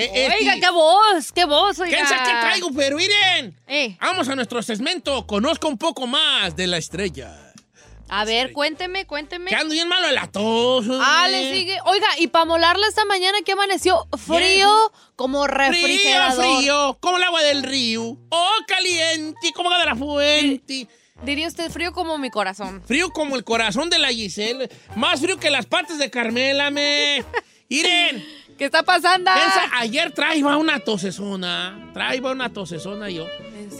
Eh, eh, Oiga, qué voz, qué voz, oiga. ¿Quién sabe qué traigo? Pero miren, Eh, vamos a nuestro segmento. Conozco un poco más de la estrella. a ver, cuénteme, cuénteme. Que ando bien malo de la tos. Ah, le sigue. Oiga, y para molarla esta mañana que amaneció frío como Frío, refrigerador. frío, como el agua del río. Oh, caliente, como de la fuente. Diría usted frío como mi corazón. Frío como el corazón de la Giselle. Más frío que las patas de Carmela, me. Miren. ¿Qué está pasando? Piensa, ayer traía una tosesona. Traía una tosesona yo.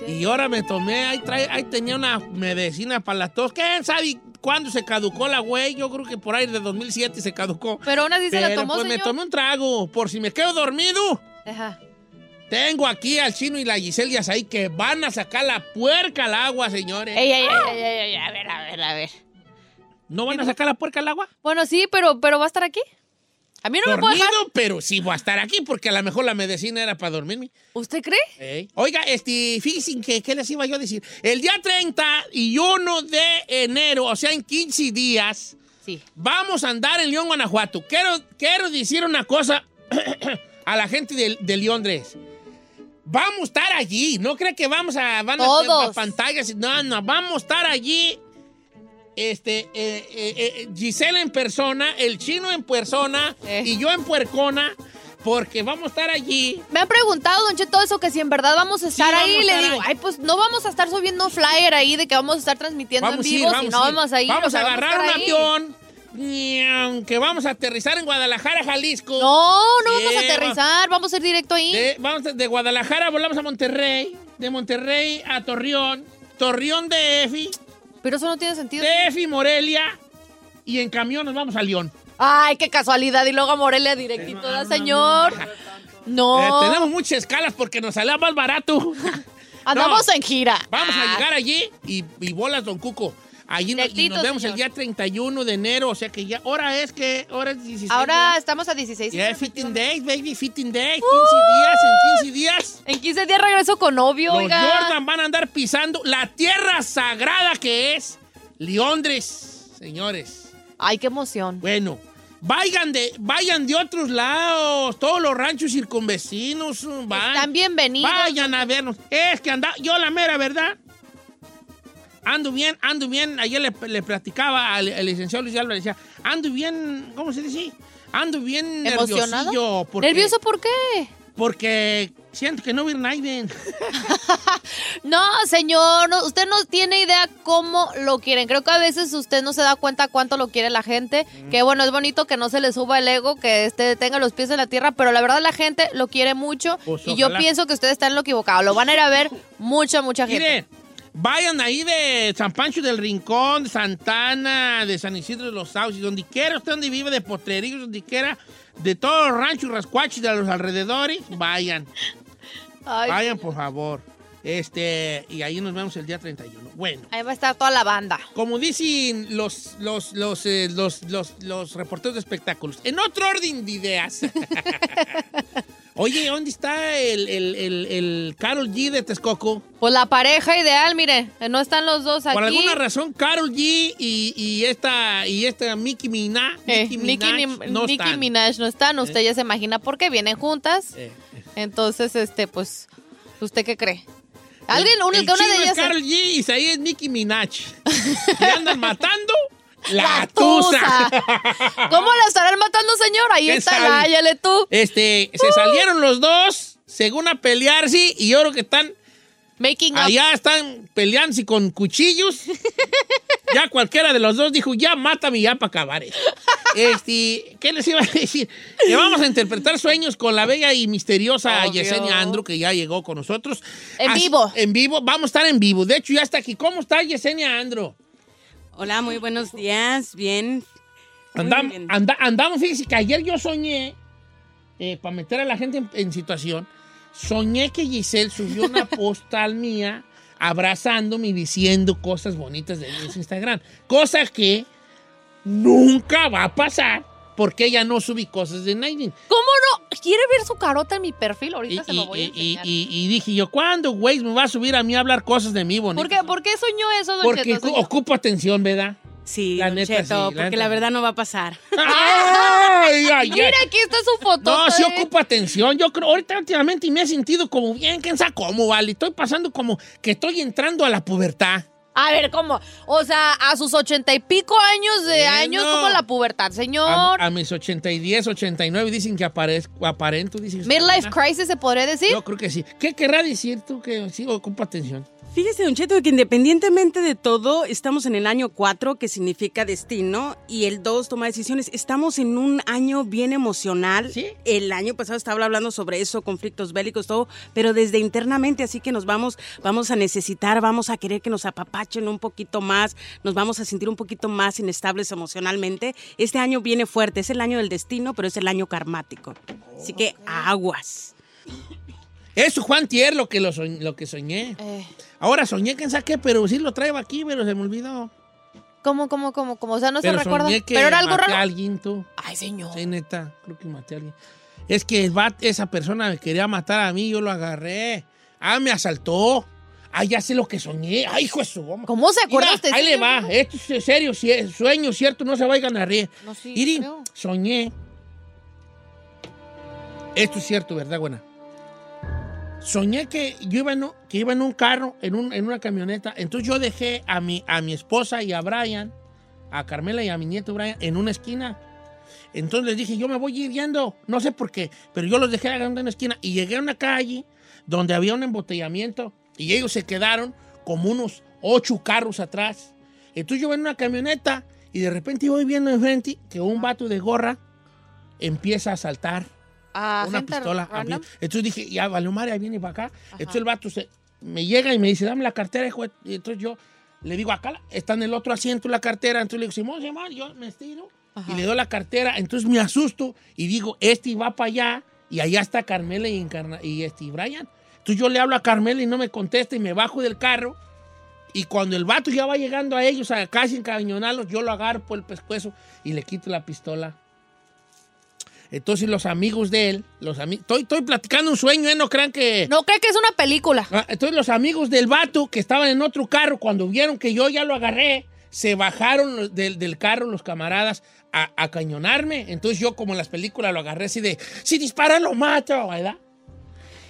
Y ahora me tomé, ahí, trae- ahí tenía una medicina para la tos. ¿Quién sabe cuándo se caducó la güey? Yo creo que por ahí de 2007 se caducó. Pero aún así se la tomó, pues me señor. tomé un trago. Por si me quedo dormido. Ajá. Tengo aquí al chino y la Giselle ahí que van a sacar la puerca al agua, señores. Ey, ey, ey, ey, ey, ey, a ver, a ver, a ver. ¿No van a sacar la puerca al agua? Bueno, sí, pero, pero ¿va a estar aquí? A mí no me puede Dormido, dejar. pero sí voy a estar aquí porque a lo mejor la medicina era para dormirme. ¿Usted cree? Oiga, este, fíjense que, ¿qué les iba yo a decir? El día 30 y 1 de enero, o sea, en 15 días, Sí. vamos a andar en León, Guanajuato. Quiero, quiero decir una cosa a la gente de, de Londres. Vamos a estar allí. No cree que vamos a, van a Todos. a pantallas. No, no, vamos a estar allí. Este, eh, eh, eh, Giselle en persona, el chino en persona Eh. y yo en puercona, porque vamos a estar allí. Me han preguntado, Don Cheto, eso que si en verdad vamos a estar vamos ahí. a le digo, ahí. ay, pues no vamos a estar subiendo flyer ahí de que vamos a estar transmitiendo Vamos a en ir, vivo, vamos si no a ir. vamos a ir. Vamos a agarrar un estar ahí. avión que vamos a aterrizar en Guadalajara, Jalisco. No, no Sí, vamos a aterrizar, vamos a ir directo ahí. De, vamos de Guadalajara volamos a Monterrey, de Monterrey a Torreón, Torreón de Efi, Pero eso no tiene sentido. de Efi Morelia y en camión nos vamos a León. Ay, qué casualidad. Y luego a Morelia directito, ¿verdad, señor? No. Eh, tenemos muchas escalas porque nos sale más barato. Andamos No. en gira. Vamos Ah, a llegar allí y, y bolas, don Cuco. Allí nos, y nos vemos señor. el día 31 de enero, o sea que ya, hora es que, hora es 16. Ahora estamos a 16. Ya, 15 days, baby, 15 days, 15 días, en 15 días. En 15 días regreso con novio, Los oiga. Jordan van a andar pisando la tierra sagrada que es Londres, señores. Ay, qué emoción. Bueno, vayan de, vayan de otros lados, todos los ranchos circunvecinos. uh, van. Están bienvenidos. Vayan a vernos. Es que anda, yo la mera verdad. Ando bien, ando bien. Ayer le, le platicaba al, al licenciado Luis Álvarez, decía, ando bien, ¿cómo se dice? Ando bien nerviosillo. porque- ¿Nervioso por qué? Porque Siento que no vi Naiden. No, señor, no, usted no tiene idea cómo lo quieren. Creo que a veces usted no se da cuenta cuánto lo quiere la gente. Que bueno, es bonito que no se le suba el ego, que este tenga los pies en la tierra, pero la verdad la gente lo quiere mucho Pues, y yo pienso que usted está en lo equivocado. Lo van a ir a ver mucha, mucha gente. Mire, vayan ahí de San Pancho del Rincón, de Santana, de San Isidro de los Sauces, donde quiera, usted donde vive, de Potrerillos, donde quiera, de todos los ranchos y rascuachis de los alrededores, vayan. Ay, Vayan, por favor. Este, y ahí nos vemos el día 31. Bueno. ahí va a estar toda la banda. Como dicen los, los, los, eh, los, los, los reporteros de espectáculos, en otro orden de ideas. Oye, ¿dónde está el, el, el, el Carol G de Texcoco? Pues la pareja ideal, mire, no están los dos aquí. Por alguna razón, Carol G y, y esta y esta Nicki Minaj, Eh, Nicki Minaj no Nicki están. Minaj no están. Usted ya se imagina por qué vienen juntas. Eh, Entonces, este, pues, ¿usted qué cree? Alguien, una, el una de ellas. es Carol G y ahí es Nicki Minaj. y andan matando la, La tusa. tusa. ¿Cómo la estarán matando, señor? Ahí ¿Quién está, sabe? láyale tú. Este, se salieron los dos, según a pelearse, y yo creo que están Making up. Allá están peleándose con cuchillos. ya cualquiera de los dos dijo, ya mátame ya para acabar esto. Este, ¿Qué les iba a decir? Le vamos a interpretar sueños con la bella y misteriosa Obvio. Yesenia Andrew, que ya llegó con nosotros. En Así- vivo. En vivo, vamos a estar en vivo. De hecho, ya está aquí. ¿Cómo está Yesenia Andrew? Hola, muy buenos días. Bien. Muy Andam- bien. anda- andamos, fíjese que ayer yo soñé, eh, para meter a la gente en, en situación, soñé que Giselle subió una postal mía abrazándome y diciendo cosas bonitas de Instagram. Cosa que nunca va a pasar porque ella no subí cosas de Naiden. ¿Cómo no? ¿Quiere ver su carota en mi perfil? Y, Ahorita se lo voy a y- y- enseñar. y- y dije yo, ¿cuándo, güey, me va a subir a mí a hablar cosas de mí bonitas? ¿Por qué, ¿Por qué soñó eso, don Porque Cheto? ocu- ocupa atención, ¿verdad? Sí, La Don neta, Cheto, sí, la porque neta, la verdad no va a pasar. Ay, ay, ay. Mira, aquí está su foto. No, sí ocupa atención. Yo creo, ahorita últimamente me he sentido como bien, quién sabe cómo, vale. Estoy pasando como que estoy entrando a la pubertad. A ver, ¿cómo? O sea, a sus ochenta y pico años de Bueno. años, como la pubertad, señor. a mis 80 y 10, 89 dicen que aparezco, aparento, dicen. Midlife crisis, ¿se podría decir? Yo creo que sí. ¿Qué querrá decir tú que sí ocupa atención? Fíjese, Don Cheto, que independientemente de todo, estamos en el año 4, que significa destino, y el 2, toma decisiones. Estamos en un año bien emocional. ¿Sí? El año pasado estaba hablando sobre eso, conflictos bélicos, todo, pero desde internamente, así que nos vamos, vamos a necesitar, vamos a querer que nos apapachen un poquito más, nos vamos a sentir un poquito más inestables emocionalmente. Este año viene fuerte, es el año del destino, pero es el año karmático. Así que aguas. Eso, Juan Tier, lo que, lo, soñ- lo que soñé. Eh, Ahora soñé, quién sabe qué, pero sí lo traigo aquí, pero se me olvidó. ¿Cómo, cómo, cómo, cómo? O sea, no pero se recuerda. que Pero era algo maté raro. a alguien, tú. Ay, señor. Sí, neta, creo que maté a alguien. Es que el esa persona me quería matar a mí, yo lo agarré. Ah, me asaltó. Ah, ya sé lo que soñé. Ay, hijo de su goma. ¿Cómo se acuerda Mira, usted? Ahí le va. Esto es serio, si es sueño, cierto, no se vayan a reír. No, sí, Iri, creo. soñé. Esto es cierto, ¿verdad, buena? Soñé que yo iba en un, que iba en un carro, en, un- en una camioneta. Entonces yo dejé a mi, a mi esposa y a Brian, a Carmela y a mi nieto Brian, en una esquina. Entonces les dije, yo me voy yendo. No sé por qué, pero yo los dejé en una esquina. Y llegué a una calle donde había un embotellamiento. Y ellos se quedaron como unos ocho carros atrás. Entonces yo voy en una camioneta y de repente voy viendo enfrente que un vato de gorra empieza a saltar Ah, una pistola. random. Entonces dije, ya, vale, María viene para acá. Entonces el vato se, me llega y me dice, dame la cartera, hijo. de-". Y entonces yo le digo, acá está en el otro asiento la cartera. Entonces le digo, Simón, Simón, yo me estiro y le doy la cartera. Entonces me asusto y digo, este va para allá y allá está Carmela y, Encarna- y este y Brian. Entonces yo le hablo a Carmela y no me contesta y me bajo del carro. Y cuando el vato ya va llegando a ellos, a casi encañonarlos, yo lo agarro por el pescuezo y le quito la pistola. Entonces los amigos de él, los amigos, estoy, estoy platicando un sueño, ¿eh? No crean que... No cree que es una película. Ah, entonces los amigos del vato que estaban en otro carro, cuando vieron que yo ya lo agarré, se bajaron del, del carro los camaradas a, a cañonarme. Entonces yo, como en las películas, lo agarré así de, si dispara lo mato, ¿verdad?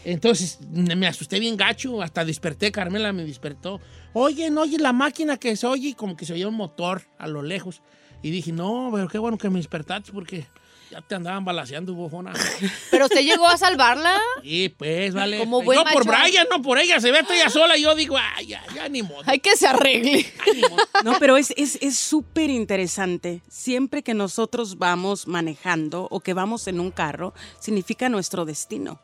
Entonces me asusté bien gacho, hasta desperté, Carmela me despertó. Oye, no oye la máquina que se oye, y como que se oía un motor a lo lejos. Y dije, no, pero qué bueno que me despertaste porque Ya te andaban balaseando, bofona. Pero usted llegó a salvarla. Y pues, vale. Como buen yo por. Brian, no por ella. Se ve ella sola y yo digo, ay, ya, ya ni modo. Hay que se arregle. Ay. No, pero es es es súper interesante. Siempre que nosotros vamos manejando o que vamos en un carro, significa nuestro destino.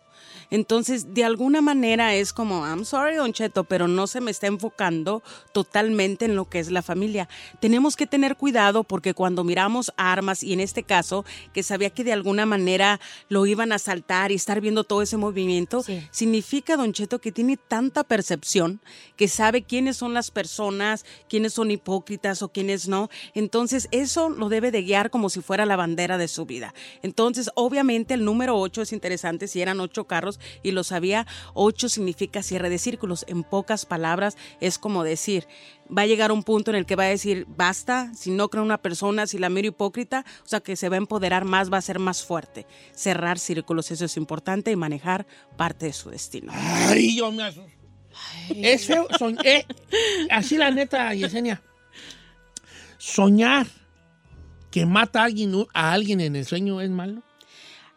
Entonces, de alguna manera es como, I'm sorry, Don Cheto, pero no se me está enfocando totalmente en lo que es la familia. Tenemos que tener cuidado porque cuando miramos armas, y en este caso, que sabía que de alguna manera lo iban a saltar y estar viendo todo ese movimiento, Sí. significa, Don Cheto, que tiene tanta percepción que sabe quiénes son las personas, quiénes son hipócritas o quiénes no. Entonces, eso lo debe de guiar como si fuera la bandera de su vida. Entonces, obviamente, el número 8 es interesante. Si eran ocho carros y lo sabía, 8 significa cierre de círculos. En pocas palabras, es como decir, va a llegar un punto en el que va a decir, basta, si no creo en una persona, si la miro hipócrita, o sea, que se va a empoderar más, va a ser más fuerte. Cerrar círculos, eso es importante y manejar parte de su destino. Ay, yo me asusto. Es feo. soñ- eh, así la neta, Yesenia. Soñar que mata a alguien, a alguien en el sueño es malo.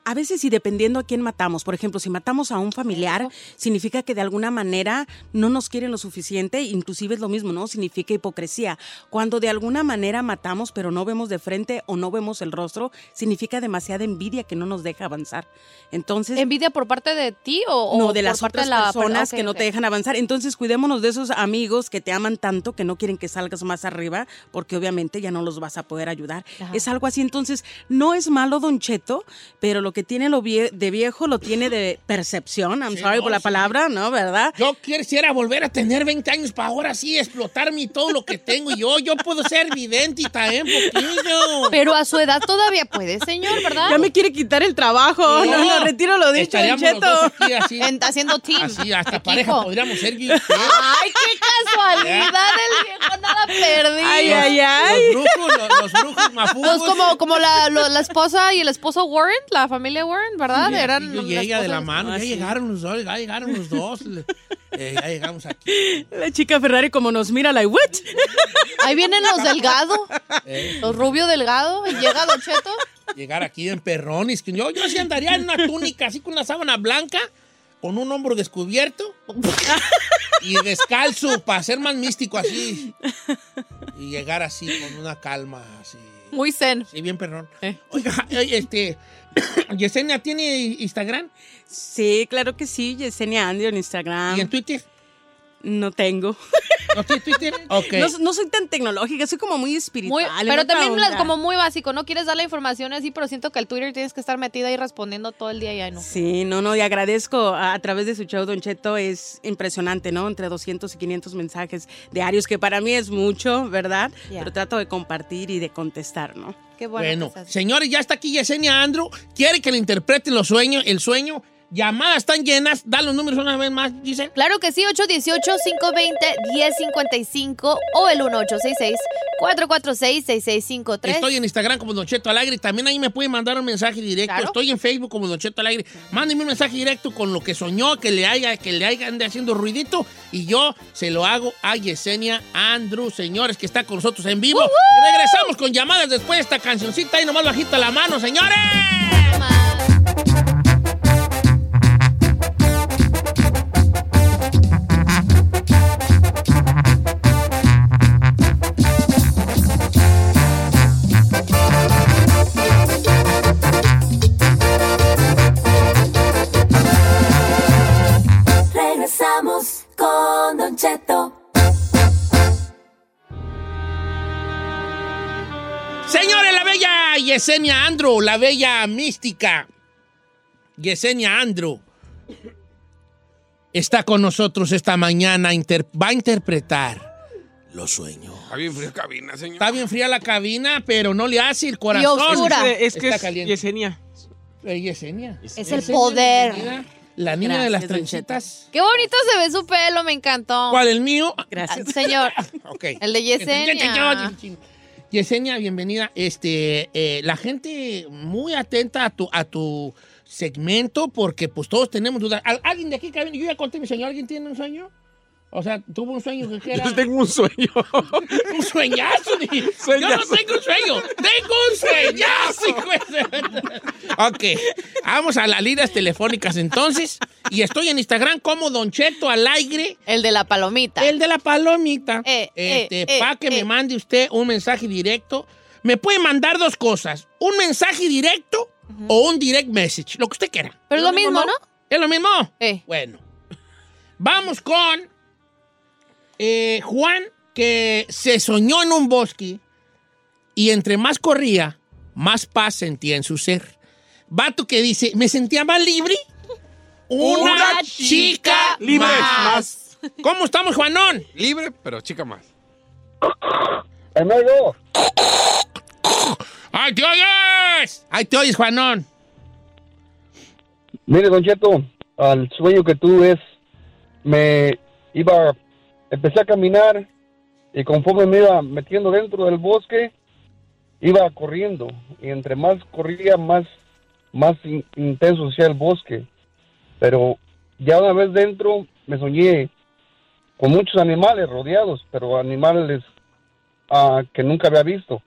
A veces y dependiendo a quién matamos, por ejemplo, si matamos a un familiar, significa que de alguna manera no nos quieren lo suficiente, inclusive es lo mismo, ¿no? Significa hipocresía. Cuando de alguna manera matamos pero no vemos de frente o no vemos el rostro, significa demasiada envidia que no nos deja avanzar. Entonces, ¿Envidia por parte de ti o, no, de por las parte otras de la personas que no te dejan avanzar. Entonces, cuidémonos de esos amigos que te aman tanto que no quieren que salgas más arriba, porque obviamente ya no los vas a poder ayudar. Ajá. Es algo así. Entonces, no es malo, Don Cheto, pero lo que tiene lo vie- de viejo lo tiene de percepción. I'm Sí, sorry no, por la sí. palabra, ¿no? ¿Verdad? Yo quisiera volver a tener 20 años para ahora sí explotarme todo lo que tengo. Y yo, yo puedo ser vidente y también poquillo. Pero a su edad todavía puede, señor, ¿verdad? Ya me quiere quitar el trabajo. No, no, retiro lo dicho, los Cheto. aquí así. Haciendo team. Así, hasta Equipo. pareja podríamos ser. yo. Ay, qué casualidad el viejo, nada perdido. Ay, ay, ay. Los brujos, los, los brujos mafugos. Pues como, como la, lo- la esposa y el esposo Warren, la familia Warren, ¿verdad? Eran Yo y ella de la mano. Ya sí. llegaron los dos, ya llegaron los dos. Eh, ya llegamos aquí. La chica Ferrari como nos mira, like, what? Ahí vienen los delgados, Eh, los rubio delgado, y llega Don Cheto. llegar aquí en perrones. que Yo, yo sí andaría en una túnica así con una sábana blanca, con un hombro descubierto y descalzo para ser más místico así. Y llegar así con una calma así. Muy zen. Sí, bien perrón. Eh. Oiga, oye, este. Yesenia tiene Instagram Sí, claro que sí, Yesenia Andy en Instagram. y en Twitter. No tengo. ¿No tiene Twitter? Ok. No, no soy tan tecnológica, soy como muy espiritual. pero también como muy básico, no quieres dar la información así, pero siento que el Twitter tienes que estar metida ahí respondiendo todo el día y ahí no. Sí, no, no, y agradezco a, a través de su show, Don Cheto, es impresionante, ¿no? Entre 200 y 500 mensajes diarios, que para mí es mucho, ¿verdad? Ya. Pero trato de compartir y de contestar, ¿no? Qué bueno. Señores, ya está aquí Yesenia Andrew. Quiere que le interpreten los sueños, el sueño. Llamadas están llenas. Da los números una vez más, Giselle. Claro que sí, 818-520-1055 o el 1866-446-6653. Estoy en Instagram como Don Cheto Alegre. También ahí me pueden mandar un mensaje directo. Claro. Estoy en Facebook como Don Cheto Alegre. Mándenme un mensaje directo con lo que soñó, que le haya, que le haya ande haciendo ruidito. Y yo se lo hago a Yesenia Andrew, señores, que está con nosotros en vivo. Y regresamos con llamadas después de esta cancioncita ahí nomás bajita la mano, señores. Cheto. Señores, la bella Yesenia Andrew, la bella mística Yesenia Andrew, está con nosotros esta mañana. inter- va a interpretar los sueños. Está bien fría cabina, señor. Está bien fría la cabina, pero no le hace el corazón. oscura. Es que Está es caliente. Yesenia. Eh, Yesenia. Es el Yesenia, poder. bienvenida. La niña de las trencitas. Qué bonito se ve su pelo, me encantó. ¿Cuál, el mío? Gracias. Ah, Señor, Ok. el de Yesenia. Yesenia, bienvenida. Este, eh, la gente muy atenta a tu, a tu segmento porque pues todos tenemos dudas. ¿Al- ¿Alguien de aquí? Yo ya conté mi sueño. ¿Alguien tiene un sueño? O sea, tuvo un sueño que era... Yo tengo un sueño. Un sueñazo. di- Yo no tengo un sueño. Tengo un sueñazo. ok. Vamos a las líneas telefónicas entonces. Y estoy en Instagram como Don Cheto al aire. El de la palomita. El de la palomita. Eh, eh, este, eh, para que me eh. mande usted un mensaje directo. Me puede mandar dos cosas. Un mensaje directo o un direct message. Lo que usted quiera. Pero es lo mismo, ¿no? ¿Es lo mismo? Eh. Bueno. Vamos con eh, Juan, que se soñó en un bosque y entre más corría, más paz sentía en su ser. Vato que dice, me sentía más libre. Una, Una chica Libre, más. ¿Cómo estamos, Juanón? Libre, pero chica más. ¡Ay, te oyes! ¡Ay, te oyes, Juanón! Mire, Don Cheto, al sueño que tuve es, me iba, empecé a caminar y conforme me iba metiendo dentro del bosque, iba corriendo y entre más corría, más, más in- intenso sea el bosque. Pero ya una vez dentro me soñé con muchos animales rodeados, pero animales ah, que nunca había visto.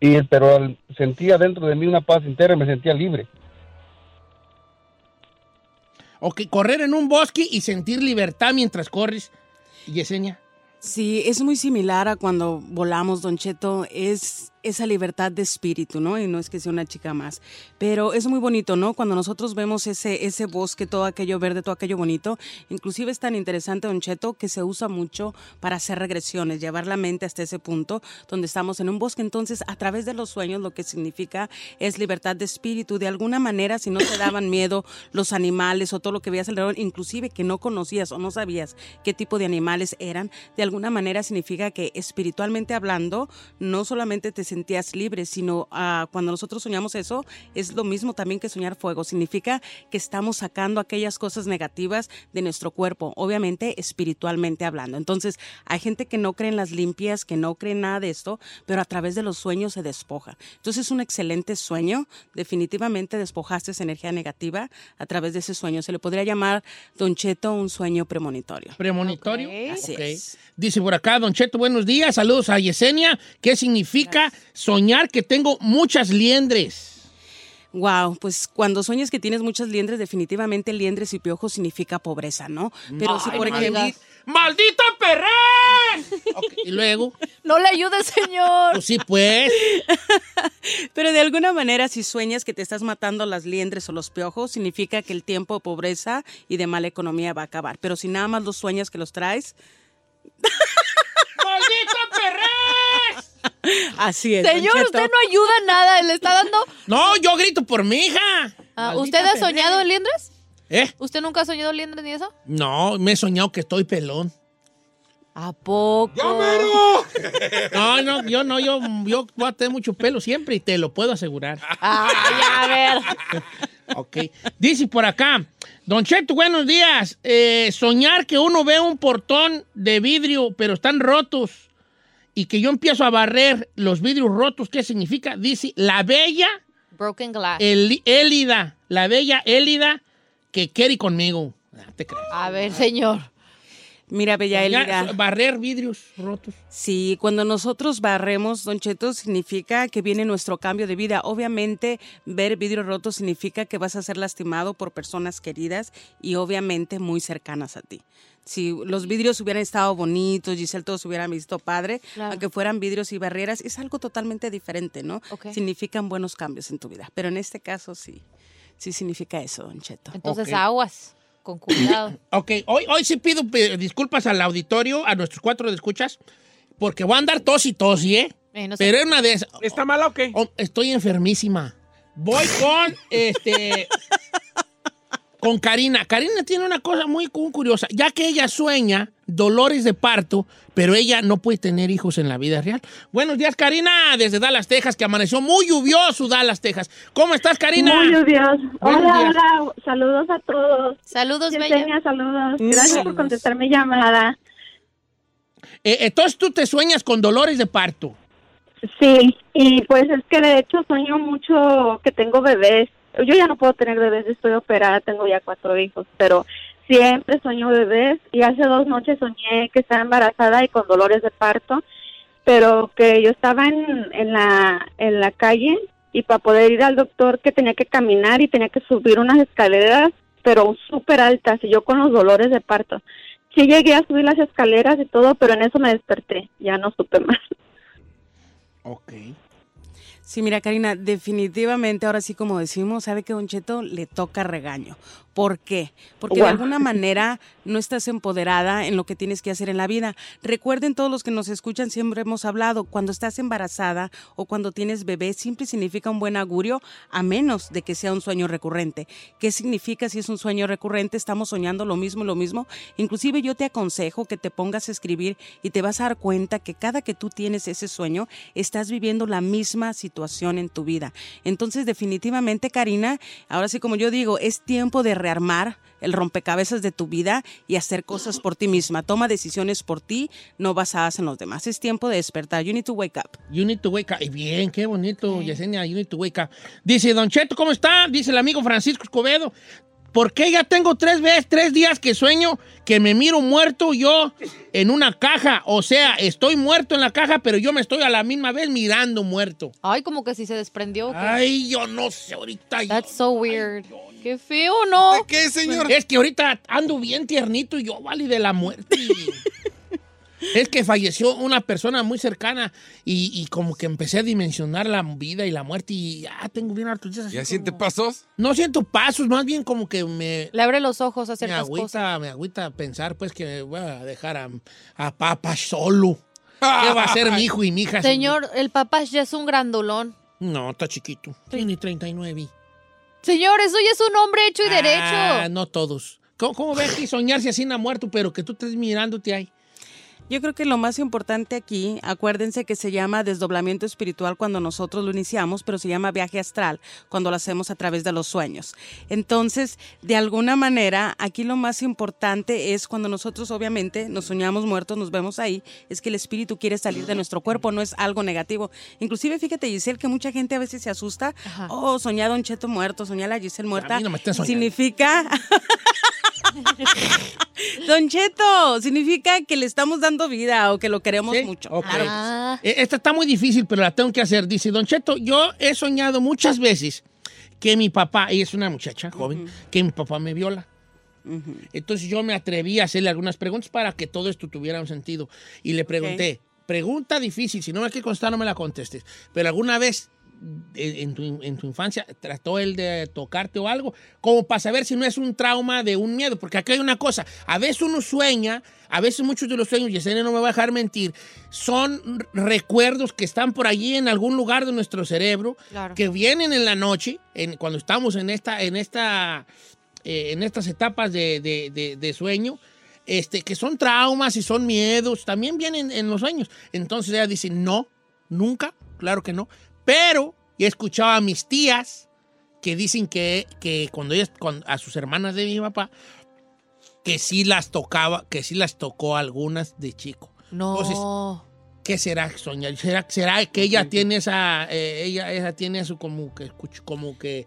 Y, pero al- sentía dentro de mí una paz interna, me sentía libre. Ok, correr en un bosque y sentir libertad mientras corres. Yesenia. Sí, es muy similar a cuando volamos, Don Cheto. Es esa libertad de espíritu, ¿no? Y no es que sea una chica más. Pero es muy bonito, ¿no? Cuando nosotros vemos ese, ese bosque, todo aquello verde, todo aquello bonito. Inclusive es tan interesante, Don Cheto, que se usa mucho para hacer regresiones, llevar la mente hasta ese punto donde estamos en un bosque. Entonces, a través de los sueños, lo que significa es libertad de espíritu. De alguna manera, si no te daban miedo los animales o todo lo que veías alrededor, inclusive que no conocías o no sabías qué tipo de animales eran, de alguna manera significa que espiritualmente hablando, no solamente te sentías libre, sino ah, cuando nosotros soñamos eso, es lo mismo también que soñar fuego. Significa que estamos sacando aquellas cosas negativas de nuestro cuerpo, obviamente espiritualmente hablando. Entonces, hay gente que no cree en las limpias, que no cree en nada de esto, pero a través de los sueños se despoja. Entonces, es un excelente sueño. Definitivamente despojaste esa energía negativa a través de ese sueño. Se le podría llamar, Don Cheto, un sueño premonitorio. Premonitorio. Así Ok. es. Dice por acá, Don Cheto, buenos días. Saludos a Yesenia. ¿Qué significa soñar que tengo muchas liendres? Wow, pues cuando sueñas que tienes muchas liendres, definitivamente liendres y piojos significa pobreza, ¿no? Pero si por ejemplo, digas. ¡Maldito perrén! Ok, y luego, No le ayude, señor. pues sí, pues. pero de alguna manera si sueñas que te estás matando las liendres o los piojos, significa que el tiempo de pobreza y de mala economía va a acabar. Pero si nada más los sueñas que los traes, ¡Maldito perrén! Así es. Señor, usted no ayuda en nada. Le está dando. No, yo grito por mi hija. Ah, ¿Usted ha soñado en liendres? ¿Eh? ¿Usted nunca ha soñado liendres ni eso? No, me he soñado que estoy pelón. ¿A poco? No, no, yo no, yo, yo voy a tener mucho pelo siempre y te lo puedo asegurar. Ay, a ver. Ok. Dice por acá, Don Cheto, buenos días. Eh, soñar que uno ve un portón de vidrio, pero están rotos, y que yo empiezo a barrer los vidrios rotos, ¿qué significa? Dice, la bella Broken glass. Eli- Élida, la bella Élida que quiere conmigo. No te creas. A ver, señor. Mira, Bella Elida. barrer vidrios rotos. Sí, cuando nosotros barremos, Don Cheto, significa que viene nuestro cambio de vida. Obviamente, ver vidrio roto significa que vas a ser lastimado por personas queridas y obviamente muy cercanas a ti. Si los vidrios hubieran estado bonitos, Giselle, todos hubieran visto padre, Claro. aunque fueran vidrios y barreras, es algo totalmente diferente, ¿no? Significan buenos cambios en tu vida. Pero en este caso sí, sí significa eso, Don Cheto. Entonces, aguas. Con cuidado. Ok, hoy, hoy sí pido eh, disculpas al auditorio, a nuestros cuatro de escuchas, porque voy a andar tos y tos, ¿eh? Eh, no sé. Pero es una de esas. ¿Está mala o qué? Oh, estoy enfermísima. Voy con este. Con Karina. Karina tiene una cosa muy cu- curiosa, ya que ella sueña dolores de parto, pero ella no puede tener hijos en la vida real. Buenos días, Karina, desde Dallas, Texas, que amaneció muy lluvioso Dallas, Texas. ¿Cómo estás, Karina? Muy lluvioso. Hola, días. hola. Saludos a todos. Saludos, Bella. Saludos. Mm, Gracias saludos. por contestar mi llamada. Eh, entonces tú te sueñas con dolores de parto. Sí, y pues es que de hecho sueño mucho que tengo bebés. Yo ya no puedo tener bebés, estoy operada, tengo ya cuatro hijos, pero siempre sueño bebés y hace dos noches soñé que estaba embarazada y con dolores de parto, pero que yo estaba en, en, la, en la calle y para poder ir al doctor que tenía que caminar y tenía que subir unas escaleras, pero súper altas y yo con los dolores de parto. Sí llegué a subir las escaleras y todo, pero en eso me desperté, ya no supe más. Ok. Sí, mira, Karina, definitivamente, ahora sí, como decimos, sabe que Don Cheto le toca regaño. ¿Por qué? Porque de alguna manera no estás empoderada en lo que tienes que hacer en la vida. Recuerden todos los que nos escuchan, siempre hemos hablado, cuando estás embarazada o cuando tienes bebé, siempre significa un buen augurio, a menos de que sea un sueño recurrente. ¿Qué significa si es un sueño recurrente? Estamos soñando lo mismo, lo mismo. Inclusive yo te aconsejo que te pongas a escribir y te vas a dar cuenta que cada que tú tienes ese sueño, estás viviendo la misma situación en tu vida. Entonces, definitivamente, Karina, ahora sí como yo digo, es tiempo de rearmar el rompecabezas de tu vida y hacer cosas por ti misma. Toma decisiones por ti, no basadas en los demás. Es tiempo de despertar. You need to wake up. You need to wake up. Y bien, qué bonito, Yesenia. You need to wake up. Dice, Don Cheto, ¿cómo está? Dice el amigo Francisco Escobedo. ¿Por qué ya tengo tres veces, tres días que sueño que me miro muerto yo en una caja? O sea, estoy muerto en la caja, pero yo me estoy a la misma vez mirando muerto. Ay, como que si se desprendió. Ay, yo no sé ahorita. That's so weird. Qué feo, ¿no? ¿De qué, señor? Es que ahorita ando bien tiernito y yo, vale, de la muerte. es que falleció una persona muy cercana y, y como que empecé a dimensionar la vida y la muerte y ya tengo bien así ¿Ya como- siente pasos? No siento pasos, más bien como que me, Le abre los ojos a me ciertas cosas. agüita, me agüita pensar pues que voy a dejar a, a papá solo. ¿Qué va a hacer mi hijo y mi hija? Señor, el papá ya es un grandolón. No, está chiquito. Tiene 39. Señor, eso ya es un hombre hecho y Ah, derecho. no todos. ¿Cómo, ves que soñarse así no ha muerto, pero que tú estés mirándote ahí? Yo creo que lo más importante aquí, acuérdense que se llama desdoblamiento espiritual cuando nosotros lo iniciamos, pero se llama viaje astral cuando lo hacemos a través de los sueños. Entonces, de alguna manera, aquí lo más importante es cuando nosotros obviamente nos soñamos muertos, nos vemos ahí, es que el espíritu quiere salir de nuestro cuerpo, no es algo negativo. Inclusive, fíjate, Giselle, que mucha gente a veces se asusta, oh, soñé a Don Cheto muerto, soñé a la Giselle muerta. A mí no me. Significa... Don Cheto, significa que le estamos dando vida o que lo queremos ¿Sí? mucho. Ok. Claro. Ah, Eh, Esta está muy difícil, pero la tengo que hacer. Dice, Don Cheto, yo he soñado muchas veces que mi papá, ella es una muchacha joven, que mi papá me viola. Entonces yo me atreví a hacerle algunas preguntas para que todo esto tuviera un sentido. Y le pregunté, pregunta difícil, si no me que constar no me la contestes, pero alguna vez en tu, en tu infancia trató él de tocarte o algo, como para saber si no es un trauma de un miedo, porque aquí hay una cosa, a veces uno sueña, a veces muchos de los sueños, Yesenia no me va a dejar mentir, son recuerdos que están por allí en algún lugar de nuestro cerebro, Claro. que vienen en la noche, en, cuando estamos en esta, en esta, eh, en estas etapas de, de- de- de sueño, este, que son traumas y son miedos, también vienen en los sueños. Entonces ella dice, no, nunca, claro que no. Pero he escuchado a mis tías que dicen que, que cuando ellas, cuando- a sus hermanas de mi papá, que sí las tocaba, que sí las tocó algunas de chico. no. Entonces, ¿Qué será soñar? ¿Será, será que ella tiene esa, eh, ella, ella tiene eso como que, como que,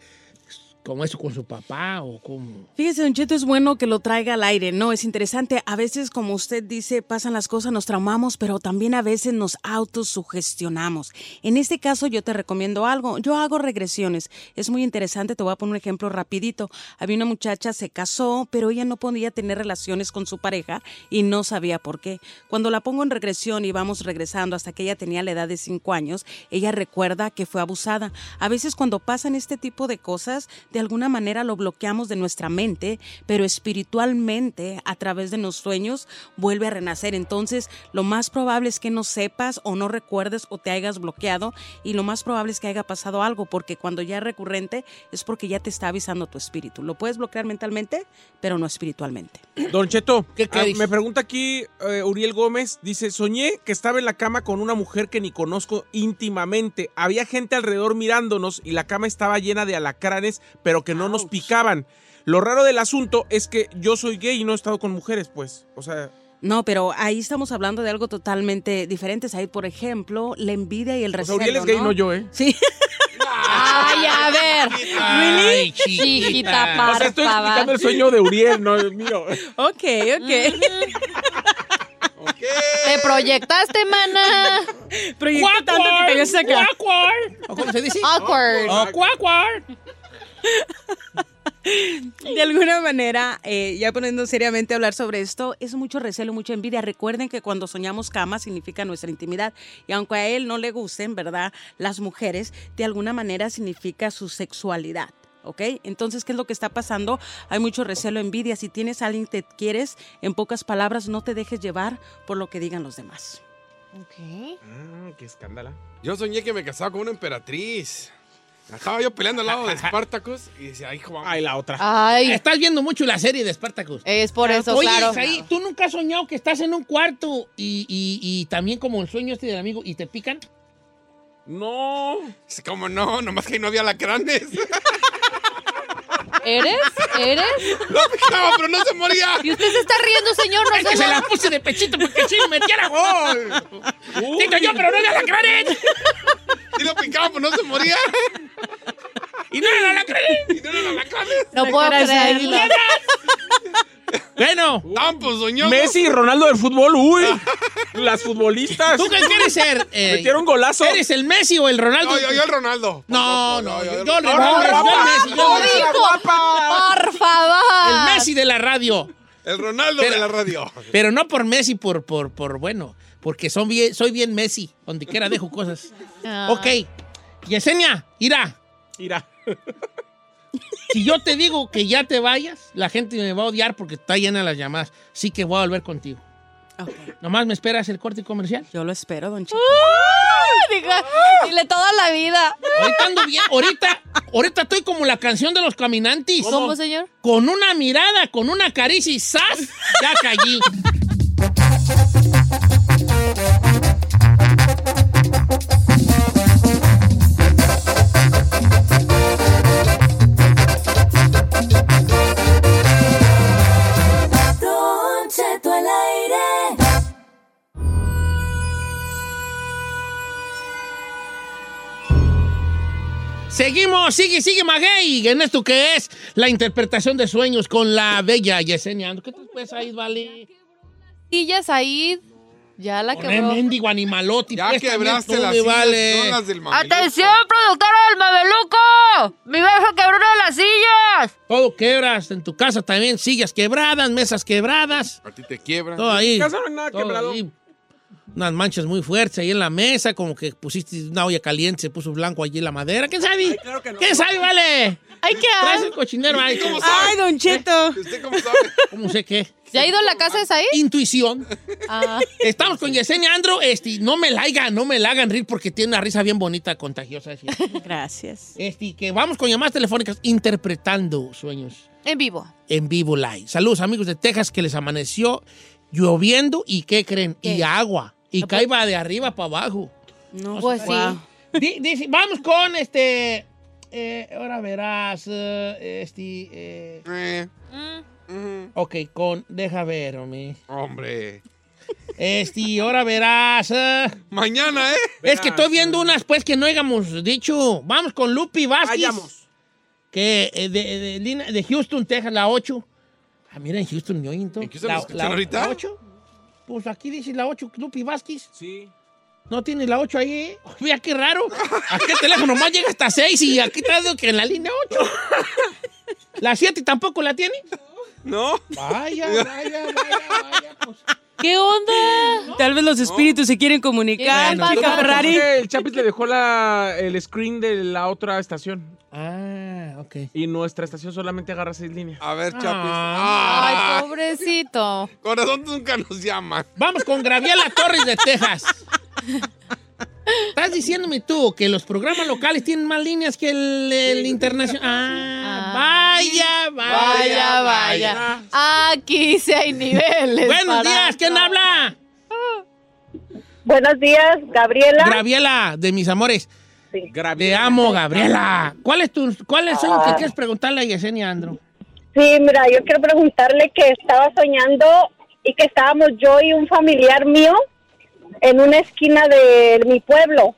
como eso con su papá o como... Fíjese, Don Cheto, es bueno que lo traiga al aire, ¿no? Es interesante. A veces, como usted dice, pasan las cosas, nos traumamos, pero también a veces nos autosugestionamos. En este caso, yo te recomiendo algo. Yo hago regresiones. Es muy interesante. Te voy a poner un ejemplo rapidito. Había una muchacha, se casó, pero ella no podía tener relaciones con su pareja y no sabía por qué. Cuando la pongo en regresión y vamos regresando hasta que ella tenía la edad de cinco años, ella recuerda que fue abusada. A veces cuando pasan este tipo de cosas, de alguna manera lo bloqueamos de nuestra mente, pero espiritualmente, a través de los sueños, vuelve a renacer. Entonces, lo más probable es que no sepas o no recuerdes o te hayas bloqueado y lo más probable es que haya pasado algo, porque cuando ya es recurrente es porque ya te está avisando tu espíritu. Lo puedes bloquear mentalmente, pero no espiritualmente. Don Cheto, ¿Qué- qué ah, me pregunta aquí eh, Uriel Gómez, dice, soñé que estaba en la cama con una mujer que ni conozco íntimamente. Había gente alrededor mirándonos y la cama estaba llena de alacranes, pero que no nos picaban. Lo raro del asunto es que yo soy gay y no he estado con mujeres, pues. O sea, No, pero ahí estamos hablando de algo totalmente diferente. Ahí, por ejemplo, la envidia y el o sea, recelo. Uriel es gay, no, yo, ¿eh? Sí. Ay, a ver. Ay, Chiquita chiquita. O sea, estoy explicando el sueño de Uriel, no el mío. Ok, ok. Te proyectaste, mana. Proyecto tanto que te acá. Awkward. ¿O cómo se dice? Awkward. Awkward. De alguna manera, eh, ya poniendo seriamente a hablar sobre esto, es mucho recelo, mucha envidia. Recuerden que cuando soñamos cama significa nuestra intimidad. Y aunque a él no le gusten, ¿verdad? Las mujeres, de alguna manera significa su sexualidad. ¿Ok? Entonces, ¿qué es lo que está pasando? Hay mucho recelo, envidia. Si tienes a alguien que te quieres, en pocas palabras, no te dejes llevar por lo que digan los demás. Ah, qué escándala. Yo soñé que me casaba con una emperatriz. Estaba yo peleando al lado de Spartacus y decía, ay, Juan. Ay, la otra. Ay, Estás viendo mucho la serie de Spartacus. es por eso, Oye, claro. Isaí, ¿tú nunca has soñado que estás en un cuarto y, y- y también como el sueño este del amigo y te pican? No. ¿Cómo no? Nomás que ahí no había lacranes. ¿Eres? ¿Eres? Lo picaba, pero no se moría. ¿Y usted se está riendo, señor? No Es que se la puse de pechito porque sí metiera gol. Digo yo, pero no era la. Y lo picaba, pero no se moría. Y no era la Karen. Y no. No puedo creerlo. Bueno, Tampos, soñó. Messi y Ronaldo del fútbol, uy. Las futbolistas. ¿tú qué quieres ser? Eh, Metieron golazo. ¿Eres el Messi o el Ronaldo? No, yo, yo el Ronaldo. No, no, yo, yo, el Ronaldo, yo el Messi, yo. Por favor. El Messi de la radio. El Ronaldo Pero- de la radio. Pero no por Messi, por, por, por bueno, porque son bien, soy bien Messi. Donde quiera dejo cosas. Ah. Ok. Yesenia, irá. Mira. Si yo te digo que ya te vayas, la gente me va a odiar porque está llena las llamadas. Sí que voy a volver contigo. Ok. Nomás me esperas el corte comercial. Yo lo espero, don Chico. Diga, Dile toda la vida. Ahorita ando bien. Ahorita, ahorita estoy como la canción de los caminantes. ¿Cómo, señor? Con una mirada, con una caricia y ¡zas! Ya caí. Seguimos, sigue, sigue Maguey en esto que es la interpretación de sueños con la bella Yesenia. ¿Qué te puedes ahí, vale? Y ya Said, ya la el quebró. mendigo animalote. Ya pues, quebraste las sillas, vale. son las del mameluco. ¡Atención, productora del Mameluco! ¡Mi vieja quebró una de las sillas! Todo quebras, en tu casa también, sillas quebradas, mesas quebradas, A ti te quiebran. todo ahí. En casa no hay nada todo quebrado. ahí. Unas manchas muy fuertes ahí en la mesa, como que pusiste una olla caliente, se puso blanco allí en la madera. ¿Quién sabe? claro que no. ¿Quién sabe, vale? ¡Ay, qué Traes el cochinero ahí. ¿Cómo ¿Cómo, sabe? Ay, don Cheto. ¿Usted cómo sabe? cómo sé qué? ¿Ya ha ido a la casa de Said? Intuición. Ah, Estamos con Yesenia Andro. Este, no me la hagan, no me la hagan rir porque tiene una risa bien bonita, contagiosa. así. Gracias. Este, que vamos con llamadas telefónicas interpretando sueños en vivo. en vivo live. Saludos amigos de Texas que les amaneció lloviendo y ¿qué creen? Y agua. Y caiba de arriba para abajo. No, Pues sí. wow. Di- dice, vamos con este. eh, ahora verás. eh, este. eh, Eh, Mm. ok, con. Deja ver, hombre. Hombre. Este, ahora verás. Mañana, ¿eh? es que estoy viendo unas, pues, que no hayamos dicho. Vamos con Lupi Vázquez. Vayamos. Que de, de, Houston, Texas, la 8. Ah, mira, en Houston, ¿no? ¿En Houston la, escuchan ahorita? ¿La 8? Pues aquí dice la 8, Lupi Vázquez. Sí. No tiene la 8 ahí. ¿eh? Mira, qué raro. Aquí el teléfono más llega hasta 6 y aquí trae que en la línea 8. ¿La 7 tampoco la tiene? ¿No? Vaya, vaya, vaya, vaya. Pues. ¿Qué onda? Tal vez los espíritus se quieren comunicar. Bueno, Chica no, Ferrari. El Chapis le dejó la, el screen de la otra estación. Ah, ok. Y nuestra estación solamente agarra seis líneas. A ver, Chapis. Ay, Ah, pobrecito. corazón nunca nos llaman. Vamos con Graviela Torres de Texas. Estás diciéndome tú que los programas locales tienen más líneas que el, el internacional. Ah, vaya, vaya, Vaya, vaya. Aquí sí hay niveles. Buenos días, ¿quién habla? Buenos días, Gabriela. Graviela, de mis amores. Te amo, Gabriela. ¿Cuál es tu, cuál es el sueño que quieres preguntarle a Yesenia Andro? Sí, mira, yo quiero preguntarle que estaba soñando y que estábamos yo y un familiar mío en una esquina de mi pueblo.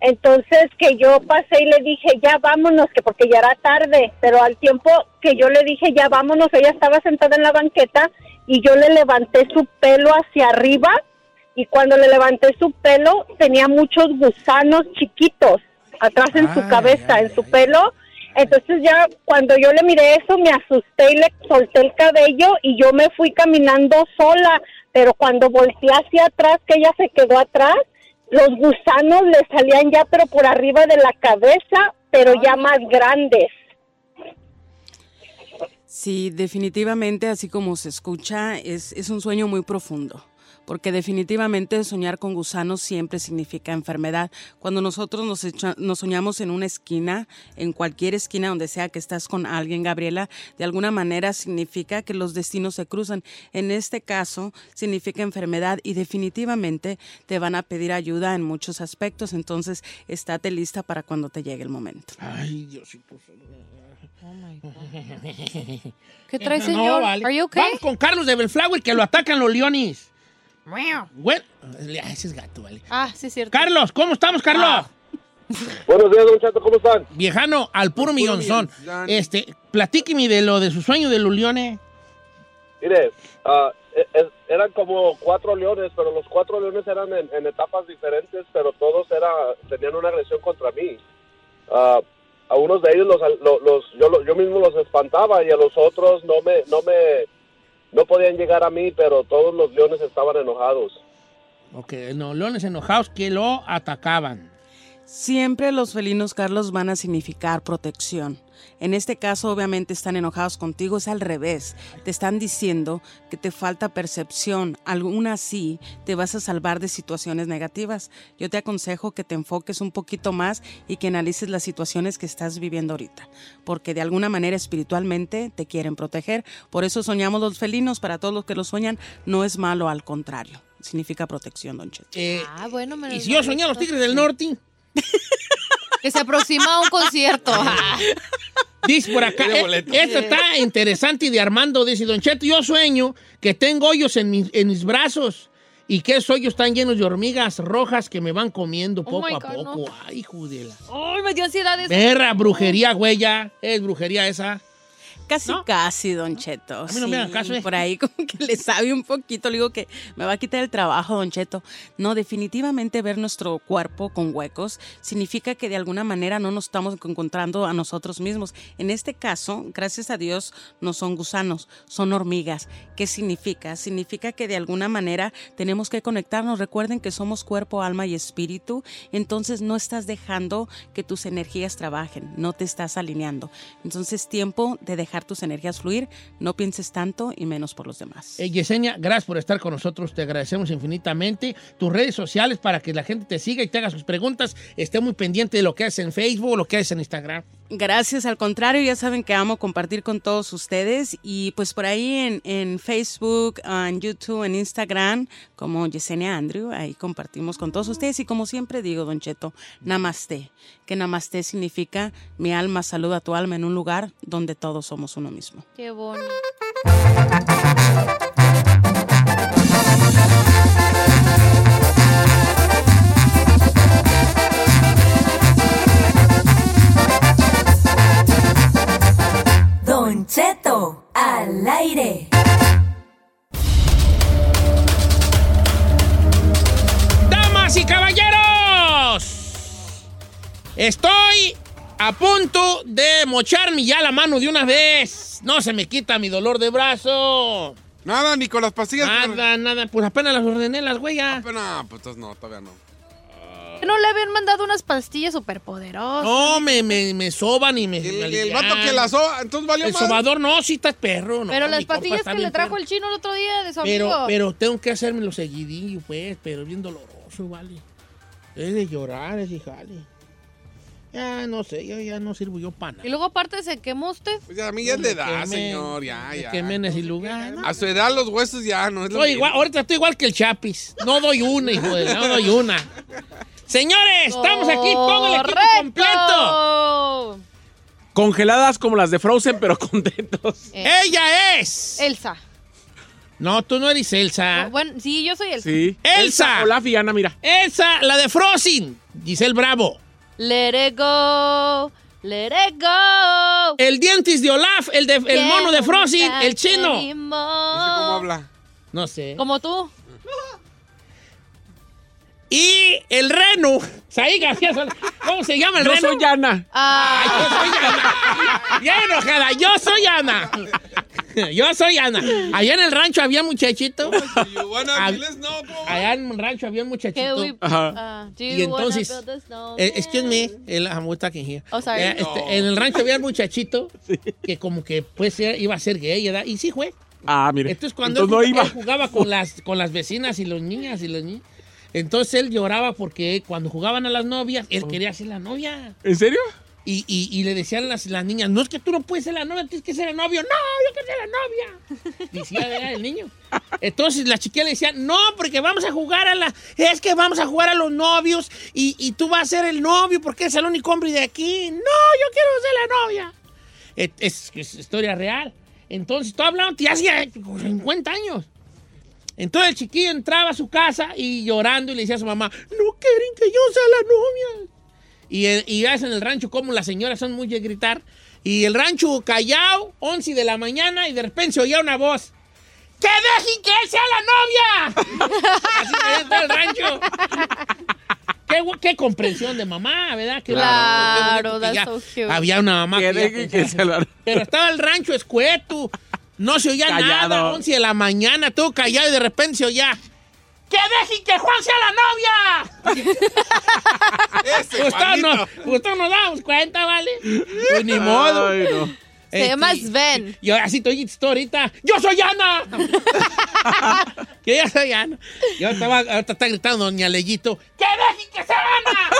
Entonces que yo pasé y le dije, ya vámonos, que porque ya era tarde, pero al tiempo que yo le dije, ya vámonos, ella estaba sentada en la banqueta y yo le levanté su pelo hacia arriba y cuando le levanté su pelo tenía muchos gusanos chiquitos atrás en su Ay, cabeza, ay, en su pelo. Entonces ya cuando yo le miré eso me asusté y le solté el cabello y yo me fui caminando sola, pero cuando volteé hacia atrás, que ella se quedó atrás, los gusanos le salían ya pero por arriba de la cabeza, pero ya más grandes. Sí, definitivamente, así como se escucha, es, es un sueño muy profundo. Porque definitivamente soñar con gusanos siempre significa enfermedad. Cuando nosotros nos, echa- nos soñamos en una esquina, en cualquier esquina donde sea que estás con alguien, Gabriela, de alguna manera significa que los destinos se cruzan. En este caso, significa enfermedad y definitivamente te van a pedir ayuda en muchos aspectos. Entonces, estate lista para cuando te llegue el momento. Ay, Diosito. ¿Qué trae, No, señor? vale. Are you okay? Vamos con Carlos de Bellflower que lo atacan los leones. Bueno, ah, ese es gato, vale. Ah, sí, es cierto. Carlos, ¿cómo estamos, Carlos? Buenos días, don Chato, ¿cómo están? Viejano, al puro millonzón. millonzón. Este, platíqueme de lo de su sueño de los leones. Mire, ah, e- eran como cuatro leones, pero los cuatro leones eran en, en etapas diferentes, pero todos era, tenían una agresión contra mí. Ah, a unos de ellos los, lo- los- yo, lo- yo mismo los espantaba y a los otros no me, no me, no podían llegar a mí, pero todos los leones estaban enojados. Ok, no, leones enojados que lo atacaban. Siempre los felinos, Carlos, van a significar protección. En este caso, obviamente, están enojados contigo, es al revés. Te están diciendo que te falta percepción. Aún así, te vas a salvar de situaciones negativas. Yo te aconsejo que te enfoques un poquito más y que analices las situaciones que estás viviendo ahorita. Porque de alguna manera, espiritualmente, te quieren proteger. Por eso soñamos los felinos. Para todos los que lo sueñan, no es malo, al contrario. Significa protección, don Cheto. Eh, Ah, bueno, me y si yo soñé a los Tigres del Norte, Que se aproxima a un concierto. Ah. dice por acá, eh, esto está interesante y de Armando, dice Don Cheto, yo sueño que tengo hoyos en, mis- en mis brazos y que esos hoyos están llenos de hormigas rojas que me van comiendo Oh poco a God, poco. no. Ay, judela. Ay, me dio ansiedad. Perra, brujería, güey, ya. Es brujería esa. Casi, ¿No? casi, Don Cheto. A mí no me hagan caso, eh. Por ahí como que le sabe un poquito. Le digo que me va a quitar el trabajo, Don Cheto. No, definitivamente ver nuestro cuerpo con huecos significa que de alguna manera no nos estamos encontrando a nosotros mismos. En este caso, gracias a Dios, no son gusanos, son hormigas. ¿Qué significa? Significa que de alguna manera tenemos que conectarnos. Recuerden que somos cuerpo, alma y espíritu. Entonces no estás dejando que tus energías trabajen, no te estás alineando. Entonces tiempo de dejar tus energías fluir, no pienses tanto y menos por los demás. Eh, Yesenia, gracias por estar con nosotros. Te agradecemos infinitamente. Tus redes sociales para que la gente te siga y te haga sus preguntas. Esté muy pendiente de lo que haces en Facebook o lo que haces en Instagram. Gracias, al contrario, ya saben que amo compartir con todos ustedes y pues por ahí en, en Facebook, en YouTube, en Instagram, como Yesenia Andrew, ahí compartimos con todos ustedes y como siempre digo, Don Cheto, Namaste, que Namaste significa mi alma saluda a tu alma en un lugar donde todos somos uno mismo. Qué bonito. Don Cheto, al aire. ¡Damas y caballeros! Estoy a punto de mocharme ya la mano de una vez. No se me quita mi dolor de brazo. Nada, ni con las pastillas. Nada, nada. Pues apenas las ordené las huellas. Pero no, pues entonces no, todavía no. ¿No le habían mandado unas pastillas superpoderosas? No, me, me, me soban y me. El, me el vato que la soba, entonces valió El madre. sobador no, sí estás perro. No, Pero las pastillas que le trajo perro. el chino el otro día de su Pero, amigo. pero tengo que hacérmelo seguidillo, pues, pero es bien doloroso, vale. Es de llorar, es de jale. Ya no sé, yo ya no sirvo yo para nada. Y luego aparte se quemó usted. Pues ya, a mí ya le da, Quemé, señor, ya, ya. Que menes y lugar. ¿no? A su edad los huesos ya no es lo igual, ahorita estoy igual que el Chapis. No doy una, hijo de, no doy una. Señores, estamos aquí todo el equipo completo. Congeladas como las de Frozen, pero contentos. Eh, Ella es Elsa. No, tú no eres Elsa. Bueno, sí, yo soy. Sí. Elsa. Olaf y Ana, mira. Elsa, la de Frozen. Giselle Bravo. Let it go. Let it go. El dientes de Olaf, el, de, el mono de Frozen, el chino. ¿Cómo habla? No sé. Como tú. Y el reno. Saí García. ¿Cómo se llama el Yo reno? soy Ana. Ah, Ay, yo soy Ana. Bien enojada. Yo soy Ana. Yo soy Ana. Allá en el rancho había un muchachito. Allá en el rancho había muchachito. we- Y entonces? Eh, excuse me, el, I'm talking here. Oh, sorry. Eh, este, En el rancho había un muchachito que como que pues iba a ser gay, ¿verdad? Y sí fue. Ah, mire. Entonces cuando Entonces él, no iba. él jugaba con las, con las vecinas y los niñas y los niños, entonces él lloraba porque cuando jugaban a las novias, él quería ser la novia. ¿En serio? Y, y- y le decían las, las niñas, no es que tú no puedes ser la novia, tienes que ser el novio. No, yo quiero ser la novia. Decía el niño. Entonces la chiquilla le decía, no, porque vamos a jugar a la... Es que vamos a jugar a los novios y, y tú vas a ser el novio porque es el único hombre de aquí. No, yo quiero ser la novia. Es, es- es historia real. Entonces, estoy hablando de hace 50 años. Entonces el chiquillo entraba a su casa y llorando y le decía a su mamá, no quieren que yo sea la novia. Y, eh, y ves en el rancho como las señoras son muy de gritar. Y el rancho callado, 11 de la mañana, y de repente se oía una voz. ¡Que dejen que él sea la novia! Así que está el rancho. Qué, qué comprensión de mamá, ¿verdad? Qué Claro, que that's ya so cute. Había una mamá Que que ya dejen que sea la- Pero estaba el rancho escueto. No se oía Callado. nada, 11 de la mañana, todo callado y de repente se oía. ¡Que dejen que Juan sea la novia! Ese todos nos damos cuenta, ¿vale? Pues ni modo. Ay, no. Se Este, llama Sven. Y ahora sí te oíste tú ahorita. ¡Yo soy Ana! que yo soy Ana. Y ahorita, va- ahorita está gritando doña Leyito. ¡Que dejen que sea Ana!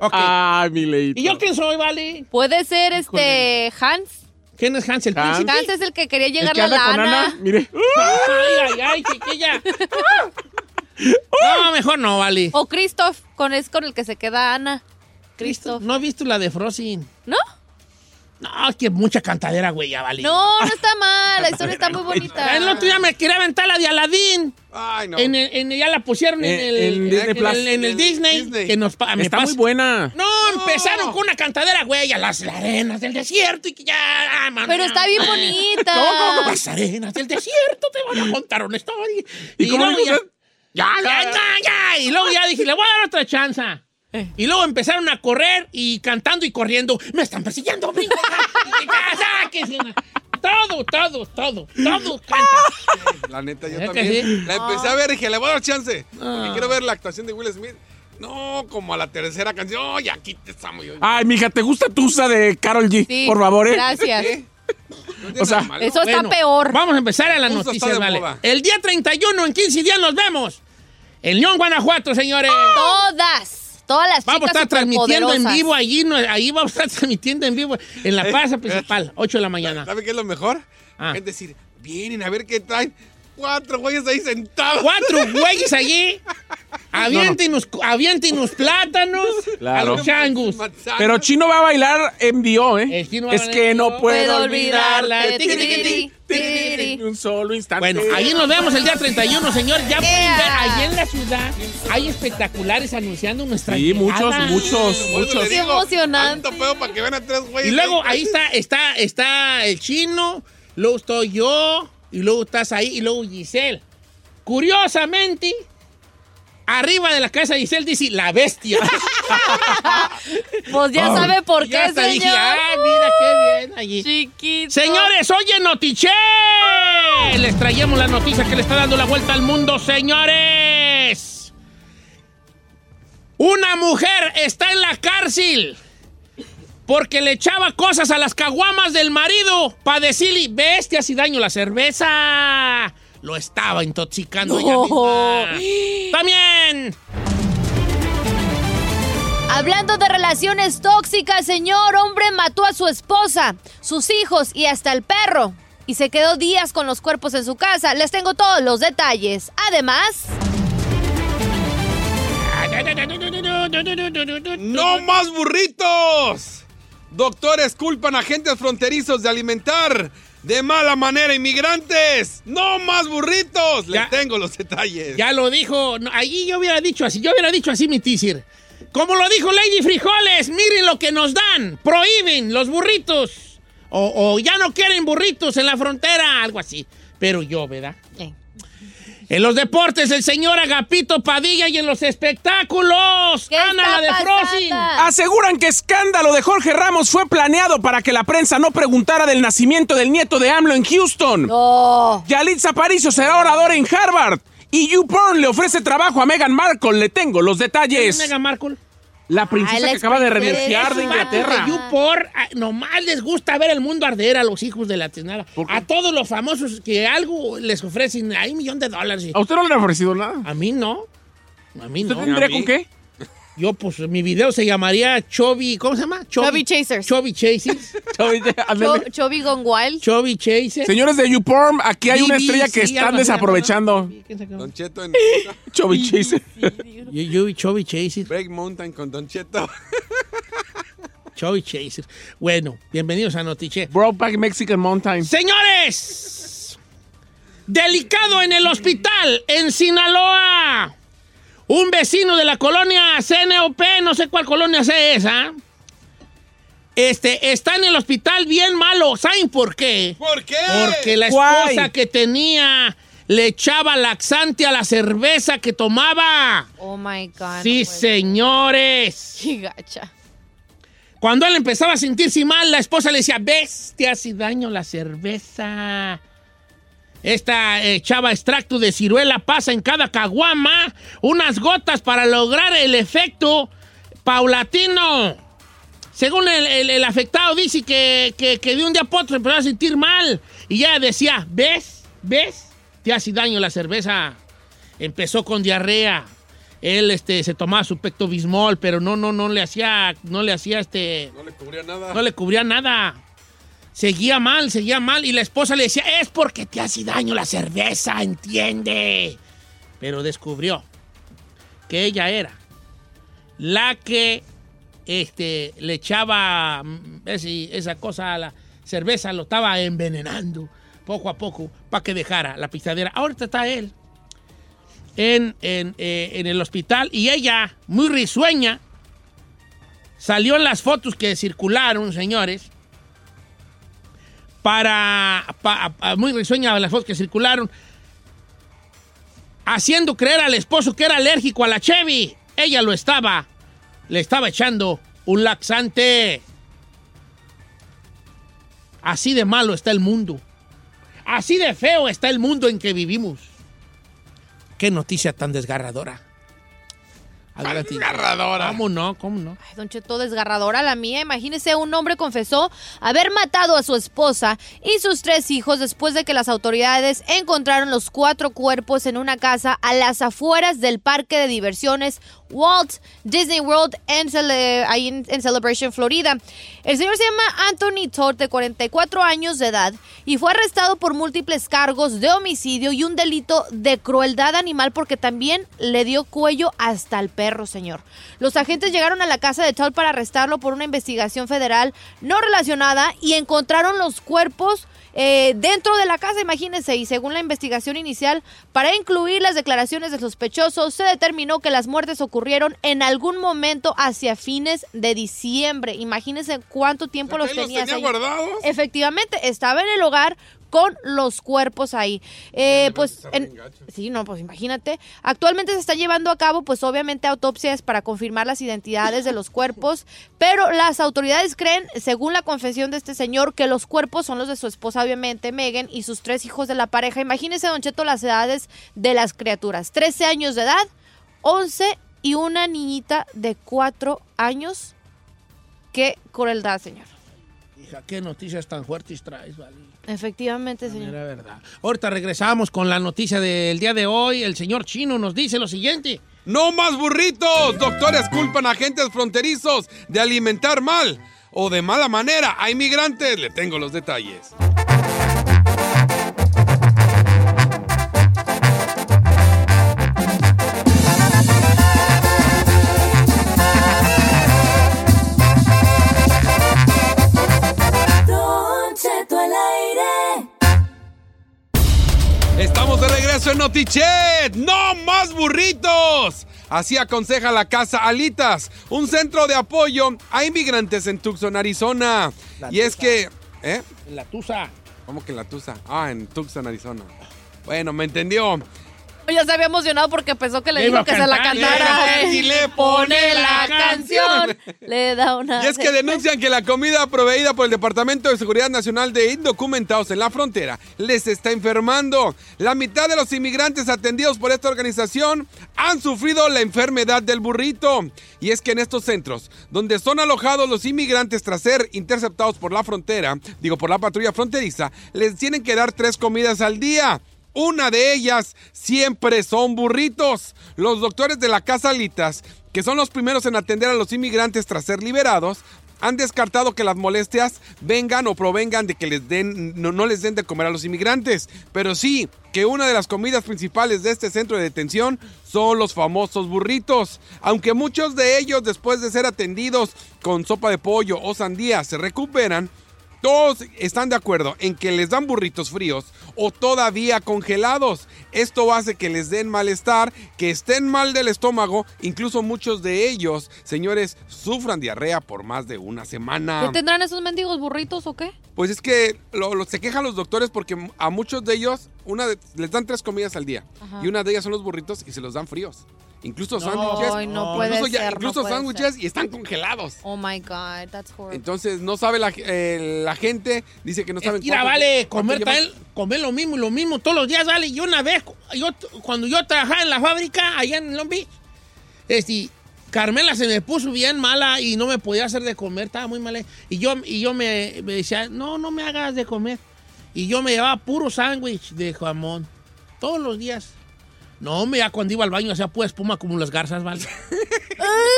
Ok. Ay, mi leito. ¿Y yo quién soy, vale? Puede ser este Hans. ¿Quién es Hans el Hans. príncipe? Hans es el que quería ¿El llegar que anda la con lana. Ana? Mire. Ay, ay, ay, chiquilla. No, mejor no, vale. O Christoph, con, es con el que se queda Ana. Christoph. No he visto la de Frozen. ¿No? No, es que mucha cantadera, güey, ya vale. No, no está mal. La historia está muy bonita. El otro día me quería aventar la de Aladín. Ay, no. En el- en- ya la pusieron en, En- el, en Disney en el- en el En Disney. Disney. Que nos, me Está pasa- muy buena. No, empezaron con una cantadera, güey, a las arenas del desierto y que ya... ah, Pero está bien bonita. ¿Cómo, cómo? Las arenas del desierto te van a contar una historia. ¿Y cómo luego ya, ya, ya, ya, ya. Y luego ya dije, le voy a dar otra chance. Y luego empezaron a correr y cantando y corriendo. Me están persiguiendo. Todo, todo, todo, todo canta. La neta, yo ¿Es que también. sí? La empecé a ver y dije, le voy a dar chance. Ah. Porque quiero ver la actuación de Will Smith. No, como a la tercera canción. Oh, aquí te estamos. Yo, Ay, mija, ¿te gusta Tusa de Carol G? Sí, Por favor, ¿eh? Gracias. Tiene O sea. Eso está Bueno, peor. Vamos a empezar a noticias, de vale. moda. El día 31, en 15 días nos vemos. El León, Guanajuato, señores. Todas. Todas las Vamos a estar transmitiendo en vivo allí, no, ahí vamos a estar transmitiendo en vivo en la plaza principal, 8 de la mañana. ¿Sabe qué es lo mejor? Ah. Es decir, vienen a ver qué traen. Cuatro güeyes ahí sentados. Cuatro güeyes allí, aviéntenos, aviéntenos plátanos a Claro. los changus. Pero Chino va a bailar en Dio, ¿eh? El Chino va a es que no puedo Puedo olvidarla. tiqui, tiriri. tiqui, Un solo instante. Bueno, ahí nos vemos el día 31, señor. Ya pueden ver, allí en la ciudad hay espectaculares anunciando nuestra Sí, muchos, llegada. muchos, muchos. Qué digo, emocionante. Tanto pedo para que vean a tres güeyes. Y luego ahí está, está, está el chino, luego estoy yo, y luego estás ahí, y luego Giselle. Curiosamente, arriba de la casa de Giselle dice la bestia. Pues ya sabe por Y ya qué, dije, señor. ah, mira qué bien allí. Chiquito. Señores, oye, Notiche. Les traemos la noticia que le está dando la vuelta al mundo, señores. Una mujer está en la cárcel porque le echaba cosas a las caguamas del marido para decirle, bestias y daño la cerveza. Lo estaba intoxicando ella misma. También. Hablando de relaciones tóxicas, señor, hombre mató a su esposa, sus hijos y hasta el perro. Y se quedó días con los cuerpos en su casa. Les tengo todos los detalles. Además, ¡No más burritos! Doctores culpan a agentes fronterizos de alimentar de mala manera inmigrantes. ¡No más burritos! Les tengo los detalles. Ya lo dijo. no, allí yo hubiera dicho así. Yo hubiera dicho así mi teaser. Como lo dijo Lady Frijoles, miren lo que nos dan. Prohíben los burritos. O, o ya no quieren burritos en la frontera. Algo así. Pero yo, ¿verdad? Eh. En los deportes, el señor Agapito Padilla y en los espectáculos, ¿Qué Ana está la de Frozen. pasando? Aseguran que escándalo de Jorge Ramos fue planeado para que la prensa no preguntara del nacimiento del nieto de AMLO en Houston. No. Yalitza Aparicio será oradora en Harvard. Y YouPorn le ofrece trabajo a Meghan Markle. Le tengo los detalles. Meghan Markle. La princesa Ay, la que acaba de princesa. renunciar de Inglaterra. vatos You por, ah, nomás les gusta ver el mundo arder a los hijos de la tiznada. A todos los famosos que algo les ofrecen, hay un millón de dólares. ¿A usted no le ha ofrecido nada? A mí no. A mí ¿Usted no. tendría con qué? Yo, pues, mi video se llamaría Chovy, ¿cómo se llama? Chubby Chasers. Chovy Chases. Ándale. Cho- Chubby Gone Wild. Chovy Chases. Señores de YouPorn, aquí hay una BBC, estrella que están desaprovechando. Don Cheto en Chovy Chaser. Yo, yo, Chovy Chases. Break Mountain con Don Cheto. Chovy Chases. Bueno, bienvenidos a Notiche. Brokeback Mexican Mountain. Señores, delicado en el hospital en Sinaloa. Un vecino de la colonia CNOP, no sé cuál colonia sea esa, este, está en el hospital bien malo. ¿Saben por qué? ¿Por qué? Porque la Guay. esposa que tenía le echaba laxante a la cerveza que tomaba. Oh my God. Sí, señores. Qué gacha. Cuando él empezaba a sentirse mal, la esposa le decía, ves, te hace daño la cerveza. Esta eh, echaba extracto de ciruela, pasa en cada caguama unas gotas para lograr el efecto paulatino. Según el, el- el afectado dice que, que- que de un día para otro empezó a sentir mal. Y ya decía, ¿ves? ¿Ves? Te hace daño la cerveza. Empezó con diarrea. Él este, se tomaba su pecto bismol, pero no, no, no le hacía, no le hacía este, No le cubría nada. no le cubría nada. Seguía mal, seguía mal. Y la esposa le decía, es porque te hace daño la cerveza, entiende. Pero descubrió que ella era la que este, le echaba mm, esa cosa a la cerveza, lo estaba envenenando poco a poco para que dejara la pisadera. Ahorita está él en, en, eh, en el hospital y ella, muy risueña, salió en las fotos que circularon, señores, para, pa- pa- muy risueña las fotos que circularon, haciendo creer al esposo que era alérgico a la Chevy. Ella lo estaba, le estaba echando un laxante. Así de malo está el mundo. Así de feo está el mundo en que vivimos. Qué noticia tan desgarradora. Desgarradora. ¿Cómo no? ¿Cómo no? Ay, Don Cheto, desgarradora la mía. Imagínese, un hombre confesó haber matado a su esposa y sus tres hijos después de que las autoridades encontraron los cuatro cuerpos en una casa a las afueras del parque de diversiones Walt Disney World en, Celebration, Florida. El señor se llama Anthony Todd, de 44 años de edad, y fue arrestado por múltiples cargos de homicidio y un delito de crueldad animal porque también le dio cuello hasta el perro, señor. Los agentes llegaron a la casa de Todd para arrestarlo por una investigación federal no relacionada y encontraron los cuerpos eh, dentro de la casa, imagínense, y según la investigación inicial, para incluir las declaraciones del sospechoso, se determinó que las muertes ocurrieron en algún momento hacia fines de diciembre. Imagínense cuánto tiempo los Ahí los tenías tenía ahí. guardados. Efectivamente, estaba en el hogar con los cuerpos ahí. Eh, pues, en- sí, no, pues imagínate. Actualmente se está llevando a cabo, pues obviamente autopsias para confirmar las identidades de los cuerpos, pero las autoridades creen, según la confesión de este señor, que los cuerpos son los de su esposa, obviamente, Megan, y sus tres hijos de la pareja. Imagínese, Don Cheto, las edades de las criaturas. 13 años de edad, 11 y una niñita de 4 años. Qué crueldad, señor. Hija, qué noticias tan fuertes traes, vale. Efectivamente, señor. Era verdad. Ahorita regresamos con la noticia del día de hoy. El señor Chino nos dice lo siguiente. ¡No más burritos! Doctores culpan a agentes fronterizos de alimentar mal o de mala manera a inmigrantes. Le tengo los detalles. Eso es Notichet. ¡No más burritos! Así aconseja la Casa Alitas, un centro de apoyo a inmigrantes en Tucson, Arizona. La y es que... ¿Eh? En la Tusa. ¿Cómo que en la Tusa? Ah, en Tucson, Arizona. Bueno, me entendió. Ya se había emocionado porque pensó que le dijo que se la cantar, cantara. y le pone la canción. Le da una. Y es que denuncian que la comida proveída por el Departamento de Seguridad Nacional de Indocumentados en la frontera les está enfermando. La mitad de los inmigrantes atendidos por esta organización han sufrido la enfermedad del burrito. Y es que en estos centros, donde son alojados los inmigrantes tras ser interceptados por la frontera, digo por la patrulla fronteriza, les tienen que dar tres comidas al día. Una de ellas siempre son burritos. Los doctores de la Casa Alitas, que son los primeros en atender a los inmigrantes tras ser liberados, han descartado que las molestias vengan o provengan de que les den, no, no les den de comer a los inmigrantes. Pero sí que una de las comidas principales de este centro de detención son los famosos burritos. Aunque muchos de ellos después de ser atendidos con sopa de pollo o sandía se recuperan, todos están de acuerdo en que les dan burritos fríos o todavía congelados. Esto hace que les den malestar, que estén mal del estómago. Incluso muchos de ellos, señores, sufran diarrea por más de una semana. ¿Qué tendrán esos mendigos burritos o qué? Pues es que lo, lo- se quejan los doctores porque a muchos de ellos una de- les dan tres comidas al día. Ajá. Y una de ellas son los burritos y se los dan fríos. Incluso No, sándwiches. Ay, no puede incluso ser, sándwiches y están congelados. Oh my God, that's horrible. Entonces no sabe la, eh, la gente, dice que no saben Mira, vale, comer, tal- comer lo mismo y lo mismo todos los días, vale. Y una vez, yo, cuando yo trabajaba en la fábrica allá en Long Beach, este, Carmela se me puso bien mala y no me podía hacer de comer, estaba muy mala. Y yo, y yo me, me decía, no, no me hagas de comer. Y yo me llevaba puro sándwich de jamón todos los días. No, me ya cuando iba al baño hacía pura espuma como las garzas, ¿vale?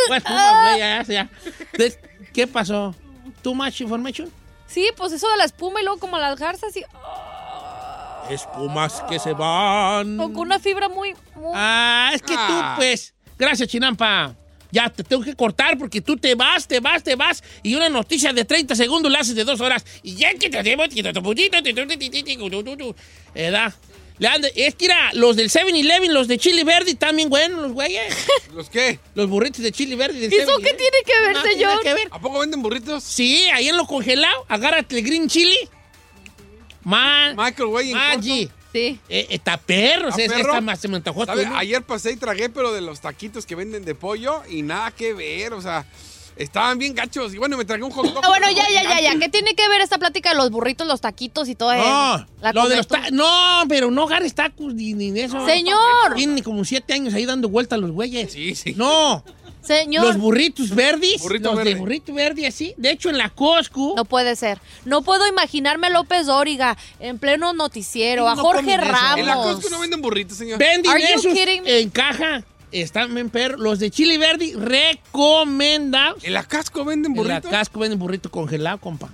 Pura espuma, güey, ya, ya. Entonces, ¿Qué pasó? ¿Too much information? Sí, pues eso de la espuma y luego como las garzas y Espumas que se van. con una fibra muy, muy Ah, es que Ah. tú, pues. Gracias, Chinampa. Ya te tengo que cortar porque tú te vas, te vas, te vas y una noticia de 30 segundos la haces de dos horas. Y ya que te debo. ¿Edad? Es que mira, los del 7-Eleven, los de Chili Verde, también buenos, los güeyes. ¿Los qué? Los burritos de Chili Verde. del ¿Eso qué 7-Eleven. tiene que ver, No, tiene señor? que ver. ¿A poco venden burritos? Sí, ahí en lo congelado, agárrate el green chili. Man, Michael, güey, en Maggi. Sí. Eh, está perro, ¿Está es- perro? esta más se me. Ayer pasé y tragué, pero de los taquitos que venden de pollo y nada que ver, o sea, estaban bien gachos. Y bueno, me tragué un hot dog. Ah, bueno, ya, ya, ya, ya. ¿Qué tiene que ver esta plática de los burritos, los taquitos y todo eso? No, La lo de los ta- no, pero no agarres tacos ni, ni de eso. Señor. Tienen como siete años ahí dando vueltas los güeyes. Sí, sí. No, Señor. los burritos verdes. Burrito los verde. de burrito verde así. De hecho, en la Costco. No puede ser. No puedo imaginarme a López Dóriga en pleno noticiero, a No Jorge. Ramos. En la Costco no venden burritos, señor. Venden esos en caja. Están bien perros. Los de chili verde recomendados. En la Casco venden En la burritos. Costco venden burrito congelado, compa.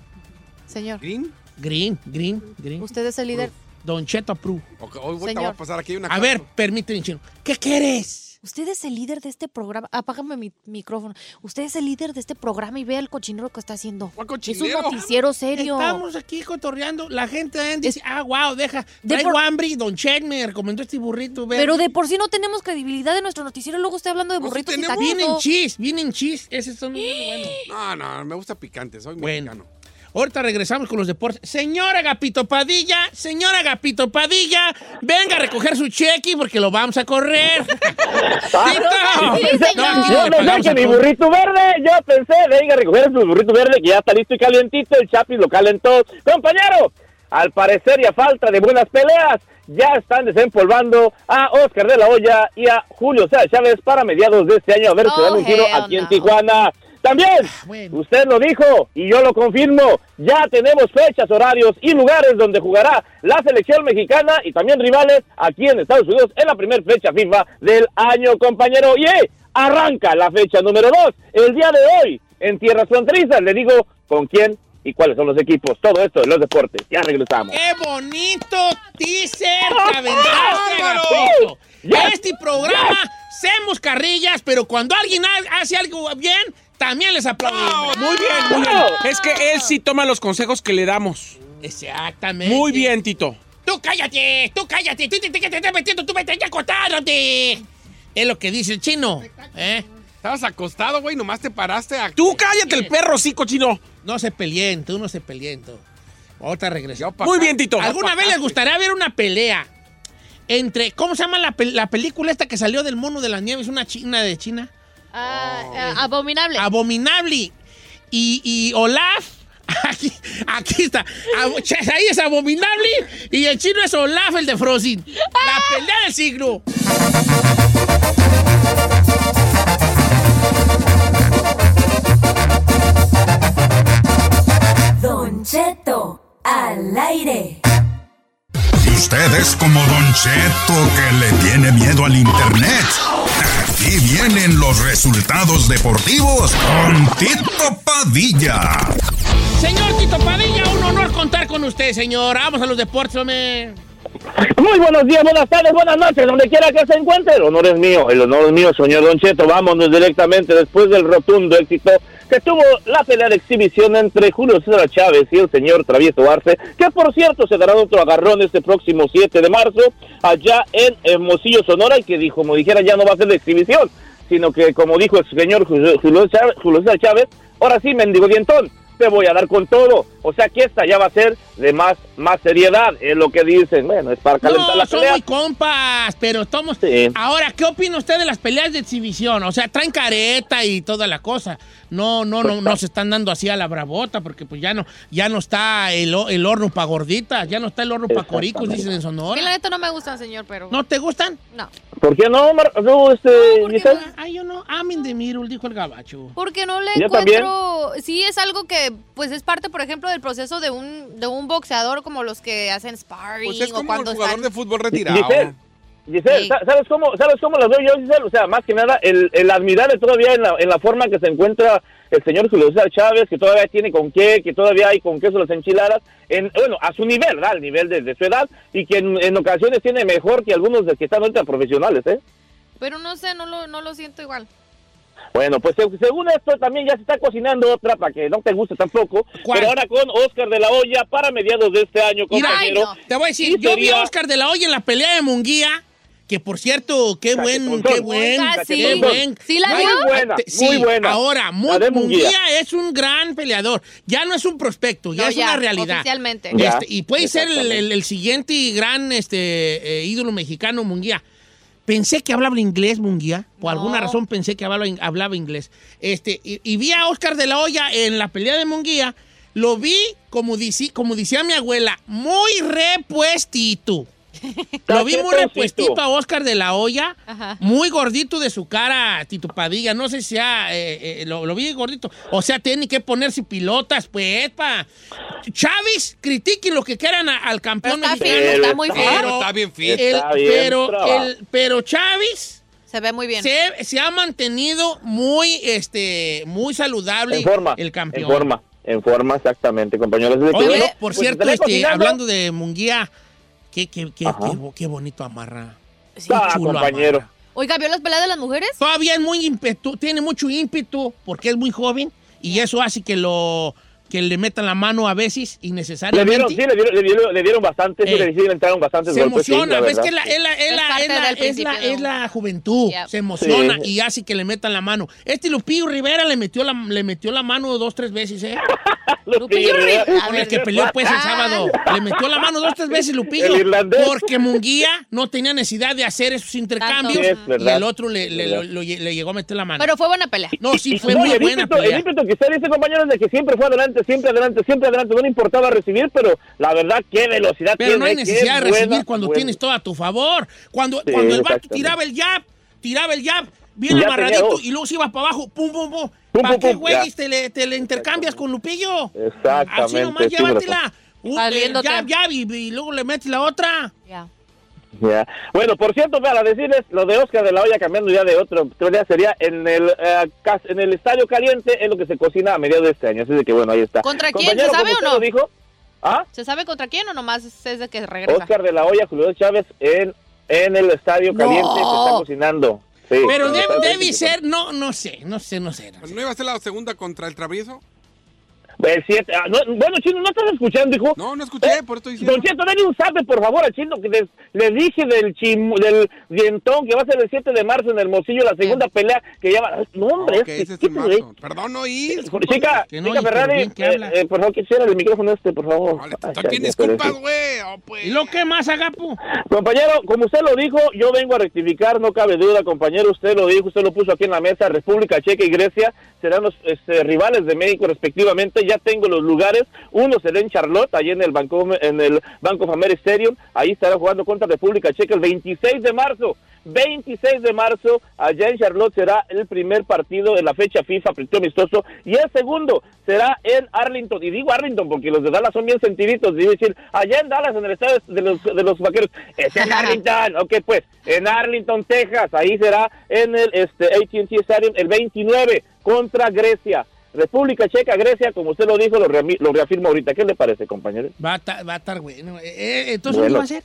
Señor, ¿Green? Green, green, green. usted es el líder. Don Cheto Approve. Ok, hoy Señor. voy a pasar aquí una A ver, permíteme, chino. ¿Qué quieres? Usted es el líder de este programa. Apágame mi micrófono. Usted es el líder de este programa y vea el cochinero que está haciendo. ¿Cuál Es un noticiero serio. Estamos aquí cotorreando. La gente dice, ah, wow, deja. De Traigo por- hambre y Don Chet me recomendó este burrito. Pero de por sí no tenemos credibilidad de nuestro noticiero. Luego estoy hablando de burritos tenemos. Vienen chis, vienen chis. Ese son muy buenos. No, no, me gusta picante, soy Bueno. mexicano. Ahorita regresamos con los deportes. Señora Agapito Padilla, señora Agapito Padilla, venga a recoger su cheque porque lo vamos a correr. ¡Tito! Sí. No, aquí Yo pensé que mi burrito verde, yo pensé, venga a recoger su burrito verde que ya está listo y calientito, el Chapi lo calentó. Compañero, al parecer y a falta de buenas peleas, ya están desempolvando a Oscar de la Hoya y a Julio César Chávez para mediados de este año a ver si Oh, dan un giro aquí en no. Tijuana. También, bueno. usted lo dijo y yo lo confirmo, ya tenemos fechas, horarios y lugares donde jugará la selección mexicana y también rivales aquí en Estados Unidos en la primera fecha FIFA del año, compañero. Y eh, arranca la fecha número dos el día de hoy en tierras fronterizas. Le digo con quién y cuáles son los equipos. Todo esto de los deportes. Ya regresamos. ¡Qué bonito teaser que aventaste. Ya. Este programa, hacemos carrillas, pero cuando alguien ha- hace algo bien, también les aplaudimos. Muy bien, muy bien. Es que él sí toma los consejos que le damos. Exactamente. Muy bien, Tito. ¿Tú cállate, tú cállate, tú te estás metiendo, tú vete ya acostándote. Es lo que dice el chino, ¿eh? Estabas acostado, güey, nomás te paraste a... Tú cállate el perro, sí, cochino. No se peleen, tú no se peleen, tú. Otra regresión. Muy bien, Tito. ¿Alguna vez les gustaría ver una pelea entre, ¿cómo se llama la, pel- la película esta que salió del mono de las nieves? Una china de China. Ah, ah, abominable. Abominable. Y, y Olaf. Aquí, aquí está. Ahí es abominable. Y el chino es Olaf, el de Frozen. La pelea del siglo. Don Cheto al aire. Y usted es como Don Cheto que le tiene miedo al internet. Aquí vienen los resultados deportivos con Tito Padilla. Señor Tito Padilla, un honor contar con usted, señor. Vamos a los deportes, hombre. Muy buenos días, buenas tardes, buenas noches, donde quiera que se encuentre. El honor es mío, el honor es mío, señor Don Cheto. Vámonos directamente después del rotundo éxito que tuvo la pelea de exhibición entre Julio César Chávez y el señor Travieso Arce, que por cierto se dará otro agarrón este próximo 7 de marzo allá en Hermosillo, Sonora, y que dijo, como dijera, ya no va a ser de exhibición, sino que como dijo el señor Julio César Chávez, ahora sí, mendigo dientón, te voy a dar con todo. O sea que esta ya va a ser de más, más seriedad, es lo que dicen. Bueno, es para calentar No, la son pelea. muy compas, pero estamos... Sí. Ahora, ¿qué opina usted de las peleas de exhibición? O sea, traen careta y toda la cosa. No, no, no, no se están dando así a la bravota, porque pues ya no, ya no está el, el horno para gorditas, ya no está el horno para coricos, dicen en Que la Sonora. neta no me gustan, señor, pero. ¿No te gustan? No. ¿Por qué no, Mar no, este, Giselle? Ay, yo no, amen de mirul, dijo el gabacho. Porque no le Yo encuentro. Sí, es algo que, pues, es parte, por ejemplo, del proceso de un, de un boxeador como los que hacen sparring Pues es o como el cuando jugador están. de fútbol retirado. Giselle, Giselle, Sí. sa- ¿sabes cómo, ¿sabes cómo las veo yo, Giselle? O sea, más que nada, el, el admirable todavía en la, en la forma que se encuentra el señor Julio César Chávez, que todavía tiene con qué, que todavía hay con queso las enchiladas, en, bueno, a su nivel, ¿verdad? Al nivel de, de su edad, y que en, en ocasiones tiene mejor que algunos de que están ahorita profesionales, ¿eh? Pero no sé, no lo, no lo siento igual. Bueno, pues se- según esto también ya se está cocinando otra para que no te guste tampoco, ¿Cuál? pero ahora con Oscar de la Hoya para mediados de este año, Mira, compañero. te voy a decir, yo vi a Oscar de la Hoya en la pelea de Munguía, que por cierto, qué buen, qué buen, Oiga, sí. qué buen. ¿Sí la vio? Muy buena, te- muy sí, buena. Ahora, Munguía. Es un gran peleador. Ya no es un prospecto, ya No, es ya, una realidad. oficialmente. Este, y puede ser el, el- el siguiente gran este, eh, ídolo mexicano, Munguía. Pensé que hablaba inglés, Munguía. Por No. alguna razón pensé que hablaba, hablaba inglés. Este, y, y vi a Oscar de la Hoya en la pelea de Munguía. Lo vi, como, dici- como decía mi abuela, muy repuestito. Lo vi muy repuestito a Oscar de la Hoya, Ajá. muy gordito de su cara, Tito Padilla. No sé si sea, eh, eh, lo, lo vi gordito. O sea, tiene que ponerse pilotas, pues, pa. Chávez, critiquen lo que quieran a- al Pero campeón está mexicano. está Pero muy. Pero, Está bien fit. el- Está bien pero, el- pero Chávez Se ve muy bien. se, se ha mantenido muy, este, muy saludable En forma. el campeón. En forma, en forma, exactamente, compañero. Así de que, Oye, bueno, por pues, cierto, este, hablando de Munguía, qué, qué, qué, qué bo- qué bonito amarra. Sí. Ah, chulo compañero. amarra. Oiga, ¿vio las peleas de las mujeres? Todavía es muy ímpetu, tiene mucho ímpetu porque es muy joven y eso hace que lo que le metan la mano a veces Le innecesariamente. dieron, sí, le dieron, le dieron, le dieron bastante, sí, Eh, le, sí, le entraron bastantes se golpes. sí, emociona, ves verdad. que es la, es la, es Es la, es la- es es juventud, Yep. se emociona Sí. y hace que le metan la mano. Este Lupillo Rivera le metió la, le metió la mano dos, tres veces, ¿eh? Lupillo Rivera. A Con el que peleó pues el Ah. sábado. Le metió la mano dos, tres veces Lupillo. El irlandés. Porque Munguía no tenía necesidad de hacer esos intercambios Sí, es y el otro le, le- Verdad. lo- lo- le llegó a meter la mano. Pero fue buena pelea. no, sí, fue no, muy el buena El pelea. ímpetu que usted dice, compañero, es de que siempre fue adelante, siempre adelante, siempre adelante. No le importaba recibir, pero la verdad, qué velocidad Pero no hay tiene. necesidad de recibir buena- cuando buena- tienes todo a tu favor. Cuando, Sí, cuando el vato tiraba el jab, tiraba el jab, bien Ya amarradito y luego se iba para abajo, pum, pum, pum. Pum, ¿Para pum, qué, güey? Te le, te le intercambias con Lupillo. Exactamente. Así nomás sí, llévatela. Uh, el jab, jab, y, y luego le metes la otra. Ya. Ya. Bueno, por cierto, para decirles, lo de Oscar de la Hoya cambiando ya de otro, teoría sería en el eh, en el Estadio Caliente, es lo que se cocina a mediados de este año. Así de que bueno, ahí está. ¿Contra quién? ¿Se sabe o no? lo dijo, ¿ah? ¿Se sabe contra quién o nomás es de que regresa? Oscar de la Hoya, Julio Chávez en, en el Estadio No. Caliente se está cocinando. Sí, Pero debe, debe ser, no, no sé, no sé, no sé. no sé. ¿No iba a ser la segunda contra el travieso? El siete. ah, no, bueno, Chino, ¿no estás escuchando, hijo? No, no escuché, por esto diciendo. Don Cheto, dale un sabe, por favor, al Chino, que les, les dije del chim, del dientón que va a ser el 7 de marzo en Hermosillo, la segunda pelea que lleva... No, hombre, Ok, es ese es que- en marzo. Perdón, no oí. Chica, Que no, chica Ferrari, que eh, eh, por favor, quisiera el micrófono este, por favor. Ya, ya, disculpas, güey. Oh, pues. ¿Y lo que más, Agapo? Compañero, como usted lo dijo, yo vengo a rectificar, no cabe duda, compañero, usted lo dijo, usted lo puso aquí en la mesa, República Checa y Grecia serán los este, rivales de México respectivamente, ya tengo los lugares, uno será en Charlotte, allí en el Banco, en el Bank of America Stadium, ahí estará jugando contra República Checa el 26 de marzo, 26 de marzo, allá en Charlotte será el primer partido de la fecha FIFA, partido amistoso, y el segundo será en Arlington, y digo Arlington porque los de Dallas son bien sentiditos, digo decir, allá en Dallas, en el estado de los, de los vaqueros, es en Arlington, ok, pues, en Arlington, Texas, ahí será en el este, AT&T Stadium el 29 contra Grecia. República Checa, Grecia, como usted lo dijo, lo, reami- lo reafirmo ahorita. ¿Qué le parece, compañero? Va a ta- va a estar bueno. Eh, eh, entonces, Bueno. ¿qué va a hacer?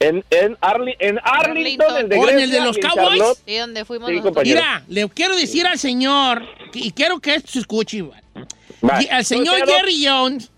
En, en, Arli- en Arlington, el de ¿O en el de los Cowboys? Charlotte. Sí, donde fuimos Sí. Mira, le quiero decir al señor, que- y quiero que esto se escuche, igual. Al señor Jerry Jones,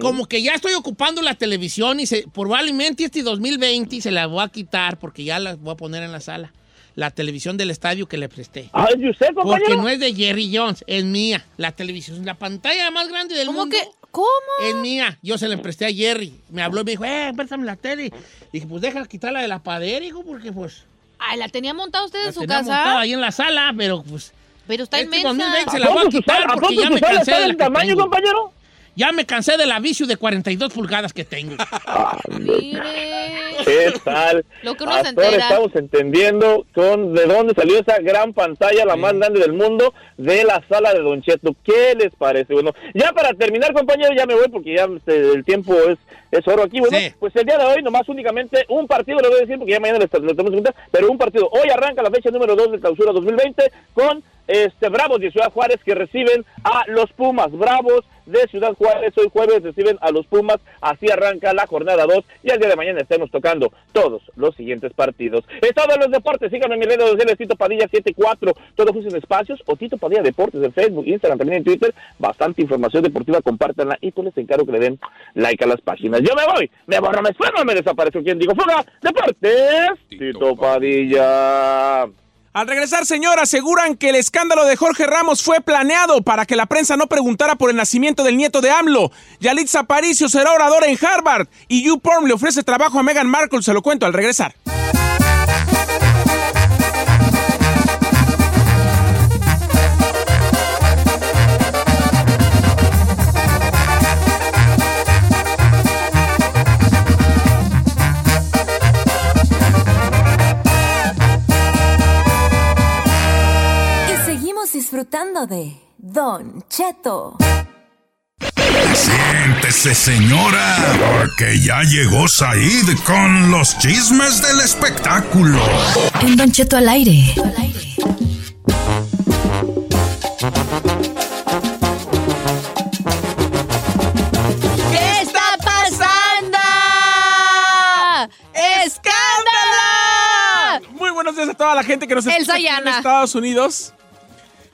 como que ya estoy ocupando la televisión y se, probablemente este 2020 se la voy a quitar porque ya la voy a poner en la sala. La televisión del estadio que le presté. Ah, ¿es de usted, compañero? Porque no es de Jerry Jones, es mía. La televisión, la pantalla más grande del ¿Cómo mundo. que? ¿Cómo? Es mía. Yo se la presté a Jerry. Me habló y me dijo, eh, préstame la tele. Dije, pues déjala quitarla de la padera, hijo, porque pues. Ay, ¿la tenía montada usted La en su tenía casa? montada ahí en la sala, pero pues. Pero está Este inmensa. 2020 se ¿A la voy a quitar porque ya me cansé está de la del que tamaño, tengo. compañero? Ya me cansé de la vicio de 42 pulgadas que tengo. Mire. ¿Qué tal? Lo que uno se ahora entera. estamos entendiendo con de dónde salió esa gran pantalla, la más grande del mundo, de la sala de Don Cheto. ¿Qué les parece? Bueno, ya para terminar, compañero, ya me voy porque ya este, el tiempo es, es oro aquí. Bueno, Sí. pues el día de hoy nomás únicamente un partido, le voy a decir porque ya mañana les, les tenemos que pero un partido. Hoy arranca la fecha número 2 de clausura 2020 con este Bravos de Ciudad Juárez que reciben a los Pumas. Bravos de Ciudad Juárez hoy jueves reciben a los Pumas. Así arranca la jornada 2 y el día de mañana estemos tocando todos los siguientes partidos. Es todo en los deportes. Síganme en mis redes sociales Tito Padilla 74, todo justo en espacios o Tito Padilla Deportes en Facebook, Instagram, también en Twitter. Bastante información deportiva, compártanla y pues les encargo que le den like a las páginas. Yo me voy, me borro, me esfuerzo, me desapareció. quien digo? Fuga, Deportes, Tito Padilla. Al regresar, señor, aseguran que el escándalo de Jorge Ramos fue planeado para que la prensa no preguntara por el nacimiento del nieto de AMLO. Yalitza Aparicio será oradora en Harvard y YouPorn le ofrece trabajo a Meghan Markle. Se lo cuento al regresar. Disfrutando de Don Cheto. Siéntese, señora, porque ya llegó Said con los chismes del espectáculo. En Don Cheto al aire. ¿Qué está pasando? ¡Escándalo! Muy buenos días a toda la gente que nos escucha en. Estados Unidos.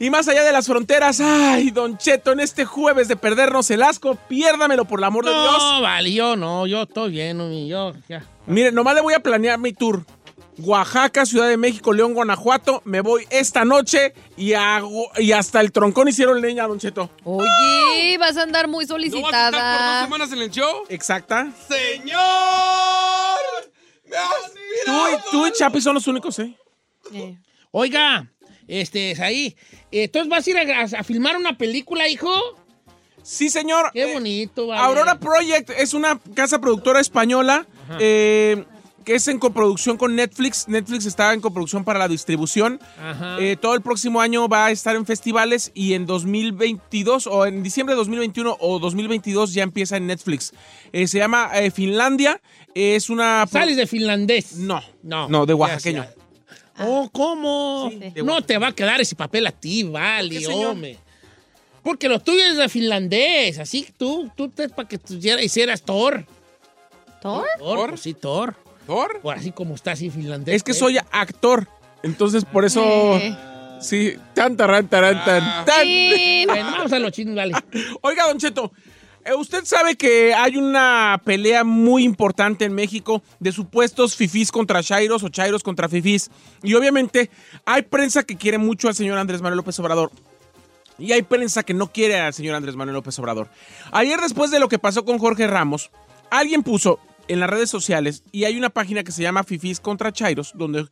Y más allá de las fronteras, ay, Don Cheto, en este jueves de perdernos el asco, piérdamelo por el amor de Dios. No, vale, yo no, yo estoy bien, yo ya. Miren, nomás le voy a planear mi tour. Oaxaca, Ciudad de México, León, Guanajuato. Me voy esta noche y, hago, y hasta el troncón hicieron leña, Don Cheto. Oye, vas a andar muy ¿No vas a estar por dos solicitada. semanas en el show? Exacta. ¡Señor! ¡Me has Tú, mirado! y- tú y Chapi son los únicos, ¿eh? Eh. Oiga, este, es ahí. Entonces vas a ir a, a filmar una película, hijo. Sí, señor. Qué Eh, bonito, vale. Aurora Project es una casa productora española eh, que es en coproducción con Netflix. Netflix está en coproducción para la distribución. Ajá. Eh, todo el próximo año va a estar en festivales y en 2022 o en diciembre de 2021 o 2022 ya empieza en Netflix. Eh, se llama Finlandia. Es una... ¿Sales de finlandés? No, No. no, de Ya oaxaqueño. Sé. Oh, ¿cómo? no te va a quedar ese papel a ti, vale, hombre. Porque lo tuyo es de finlandés, así tú, tú te para que tú hicieras, Thor. ¿Thor? Thor, pues sí, Thor. ¿Thor? O así como está así finlandés. Es que pues. soy actor. Entonces, por eso Eh. Sí, tan, taran, taran, tan, tan. Bueno, vamos a los chinos, dale. Oiga, Don Cheto, usted sabe que hay una pelea muy importante en México de supuestos fifís contra chairos o chairos contra fifís. Y obviamente hay prensa que quiere mucho al señor Andrés Manuel López Obrador. Y hay prensa que no quiere al señor Andrés Manuel López Obrador. Ayer, después de lo que pasó con Jorge Ramos, alguien puso en las redes sociales y hay una página que se llama Fifís contra Chairos, donde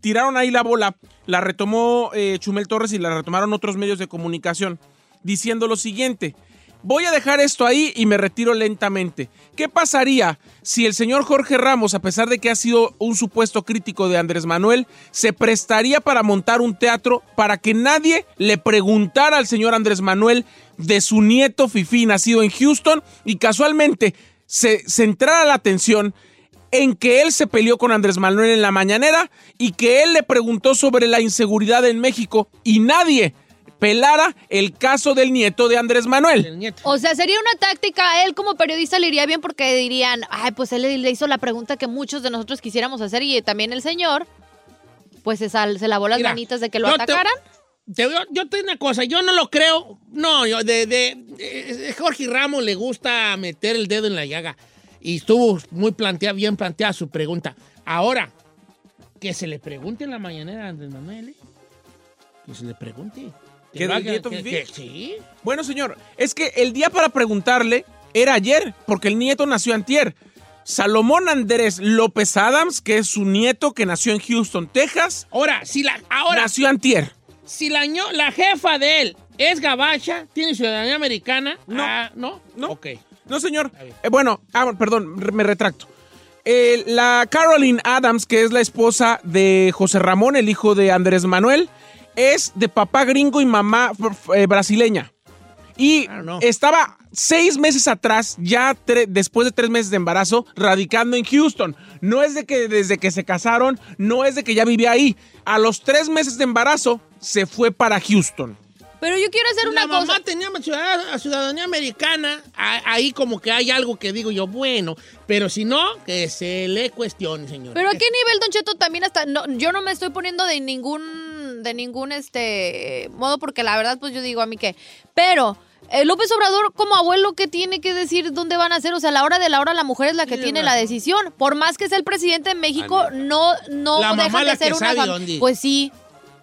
tiraron ahí la bola, la retomó eh, Chumel Torres y la retomaron otros medios de comunicación, diciendo lo siguiente. Voy a dejar esto ahí y me retiro lentamente. ¿Qué pasaría si el señor Jorge Ramos, a pesar de que ha sido un supuesto crítico de Andrés Manuel, se prestaría para montar un teatro para que nadie le preguntara al señor Andrés Manuel de su nieto Fifi, nacido en Houston, y casualmente se centrara la atención en que él se peleó con Andrés Manuel en la mañanera y que él le preguntó sobre la inseguridad en México y nadie pelara el caso del nieto de Andrés Manuel. O sea, sería una táctica, a él como periodista le iría bien porque dirían, ay, pues él le hizo la pregunta que muchos de nosotros quisiéramos hacer y también el señor, pues se, sal- se lavó las Mira, manitas de que lo yo te- atacaran. Te- yo, yo te digo una cosa, yo no lo creo. No, yo de, de, de- Jorge Ramos le gusta meter el dedo en la llaga. Y estuvo muy planteada, bien planteada su pregunta. Ahora, que se le pregunte en la mañanera a Andrés Manuel. ¿eh? Que se le pregunte. Que ¿Qué lo del nieto que- Fifi? que- sí. Bueno, señor, es que el día para preguntarle era ayer, porque el nieto nació antier. Salomón Andrés López Adams, que es su nieto que nació en Houston, Texas. Ahora, si la, ahora, nació antier. Si la, la jefa de él es gabacha, tiene ciudadanía americana. No. ah, ¿No? No. Ok. No, señor. Eh, bueno, ah, perdón, me retracto. Eh, la Caroline Adams, que es la esposa de José Ramón, el hijo de Andrés Manuel, es de papá gringo y mamá eh, brasileña. Y estaba seis meses atrás, ya tre- después de tres meses de embarazo, radicando en Houston. No es de que desde que se casaron, no es de que ya vivía ahí. A los tres meses de embarazo, se fue para Houston. Pero yo quiero hacer la una cosa. mamá tenía ciudad- ciudadanía americana, ahí como que hay algo que digo yo, bueno, pero si no, que se le cuestione, señor. Pero a qué nivel, Don Cheto, también hasta. No, yo no me estoy poniendo de ningún. De ningún este modo, porque la verdad, pues yo digo a mí que. Pero. eh, López Obrador, como abuelo, ¿qué tiene que decir dónde van a hacer? O sea, a la hora de la hora, la mujer es la que Tiene tiene la decisión. Por más que sea el presidente de México, Ah, no, no La dejan de la que ser una sabe fam- dónde. Pues sí.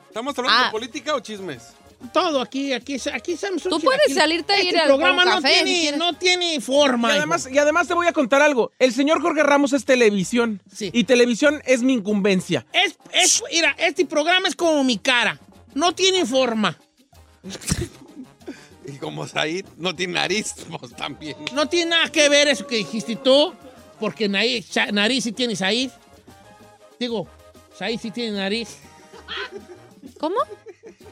¿Estamos hablando Ah. de política o chismes? Todo aquí, aquí, aquí estamos. Tú puedes salirte a ir Este al- programa no, café, si tiene, quieres. no tiene forma. Y además, y además te voy a contar algo. El señor Jorge Ramos es televisión. Y televisión es mi incumbencia. Es, es, mira, este programa es como mi cara. No tiene forma. Y como Said no tiene nariz, pues también. No tiene nada que ver eso que dijiste tú, porque nariz, nariz sí tiene Said. Digo, Said sí tiene nariz. ¿Cómo?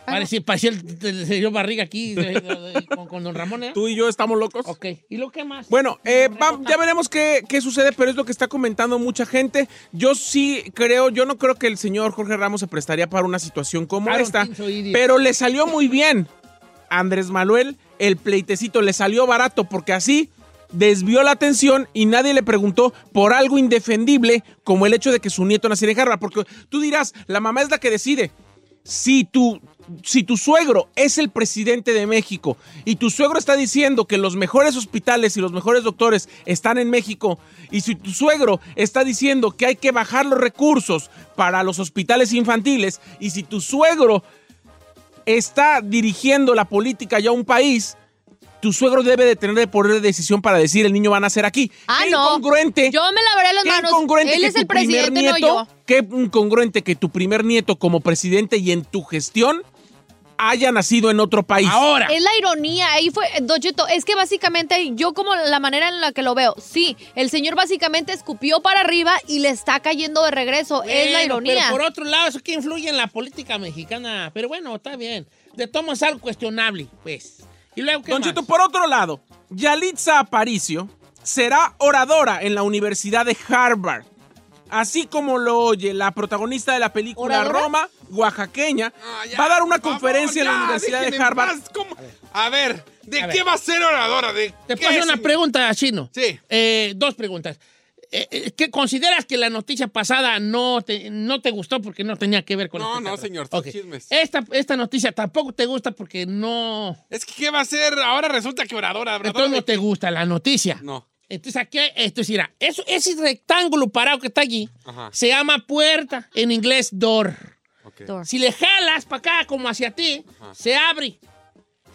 Parece, parecía el, el señor Barriga aquí de- de- de- con, con don Ramón, ¿eh? Tú y yo estamos locos. Ok. ¿Y lo que más? Bueno, eh, va- ya veremos qué, qué sucede, pero es lo que está comentando mucha gente. Yo sí creo, yo no creo que el señor Jorge Ramos se prestaría para una situación como esta, pero le salió muy bien. a Andrés Manuel, el pleitecito le salió barato porque así desvió la atención y nadie le preguntó por algo indefendible como el hecho de que su nieto naciera en Harvard. Porque tú dirás, la mamá es la que decide. Si tu, si tu suegro es el presidente de México y tu suegro está diciendo que los mejores hospitales y los mejores doctores están en México y si tu suegro está diciendo que hay que bajar los recursos para los hospitales infantiles y si tu suegro está dirigiendo la política ya a un país, tu suegro debe de tener el poder de decisión para decir el niño va a nacer aquí. Ah, Qué no. incongruente. Yo me lavaré las manos. incongruente Él que es el primer presidente, no nieto, yo. Qué incongruente que tu primer nieto como presidente y en tu gestión haya nacido en otro país. Ahora. Es la ironía, ahí fue, Don Cheto, es que básicamente yo como la manera en la que lo veo, sí, el señor básicamente escupió para arriba y le está cayendo de regreso, es la ironía. Pero por otro lado, eso que influye en la política mexicana. Pero bueno, está bien. De tomo es algo cuestionable, pues. Y luego, ¿qué Don más? Cheto, por otro lado, Yalitza Aparicio será oradora en la Universidad de Harvard. Así como lo oye la protagonista de la película ¿Oradora? Roma, oaxaqueña, Ah, ya, va a dar una favor, conferencia en la Universidad de Harvard. A ver, ¿de A qué ver. va a ser oradora? ¿De Te paso una es? pregunta, Chino. Sí. Eh, dos preguntas. eh, eh, ¿qué consideras que la noticia pasada no te, no te gustó porque no tenía que ver con No, no, señor, son Ok. chismes. Esta, esta noticia tampoco te gusta porque no... Es que, ¿qué va a ser? Ahora resulta que oradora. oradora Entonces no te gusta la noticia. No. Entonces aquí, esto es, mira, eso, ese rectángulo parado que está allí Ajá. se llama puerta, en inglés door. Si le jalas para acá como hacia ti, se abre.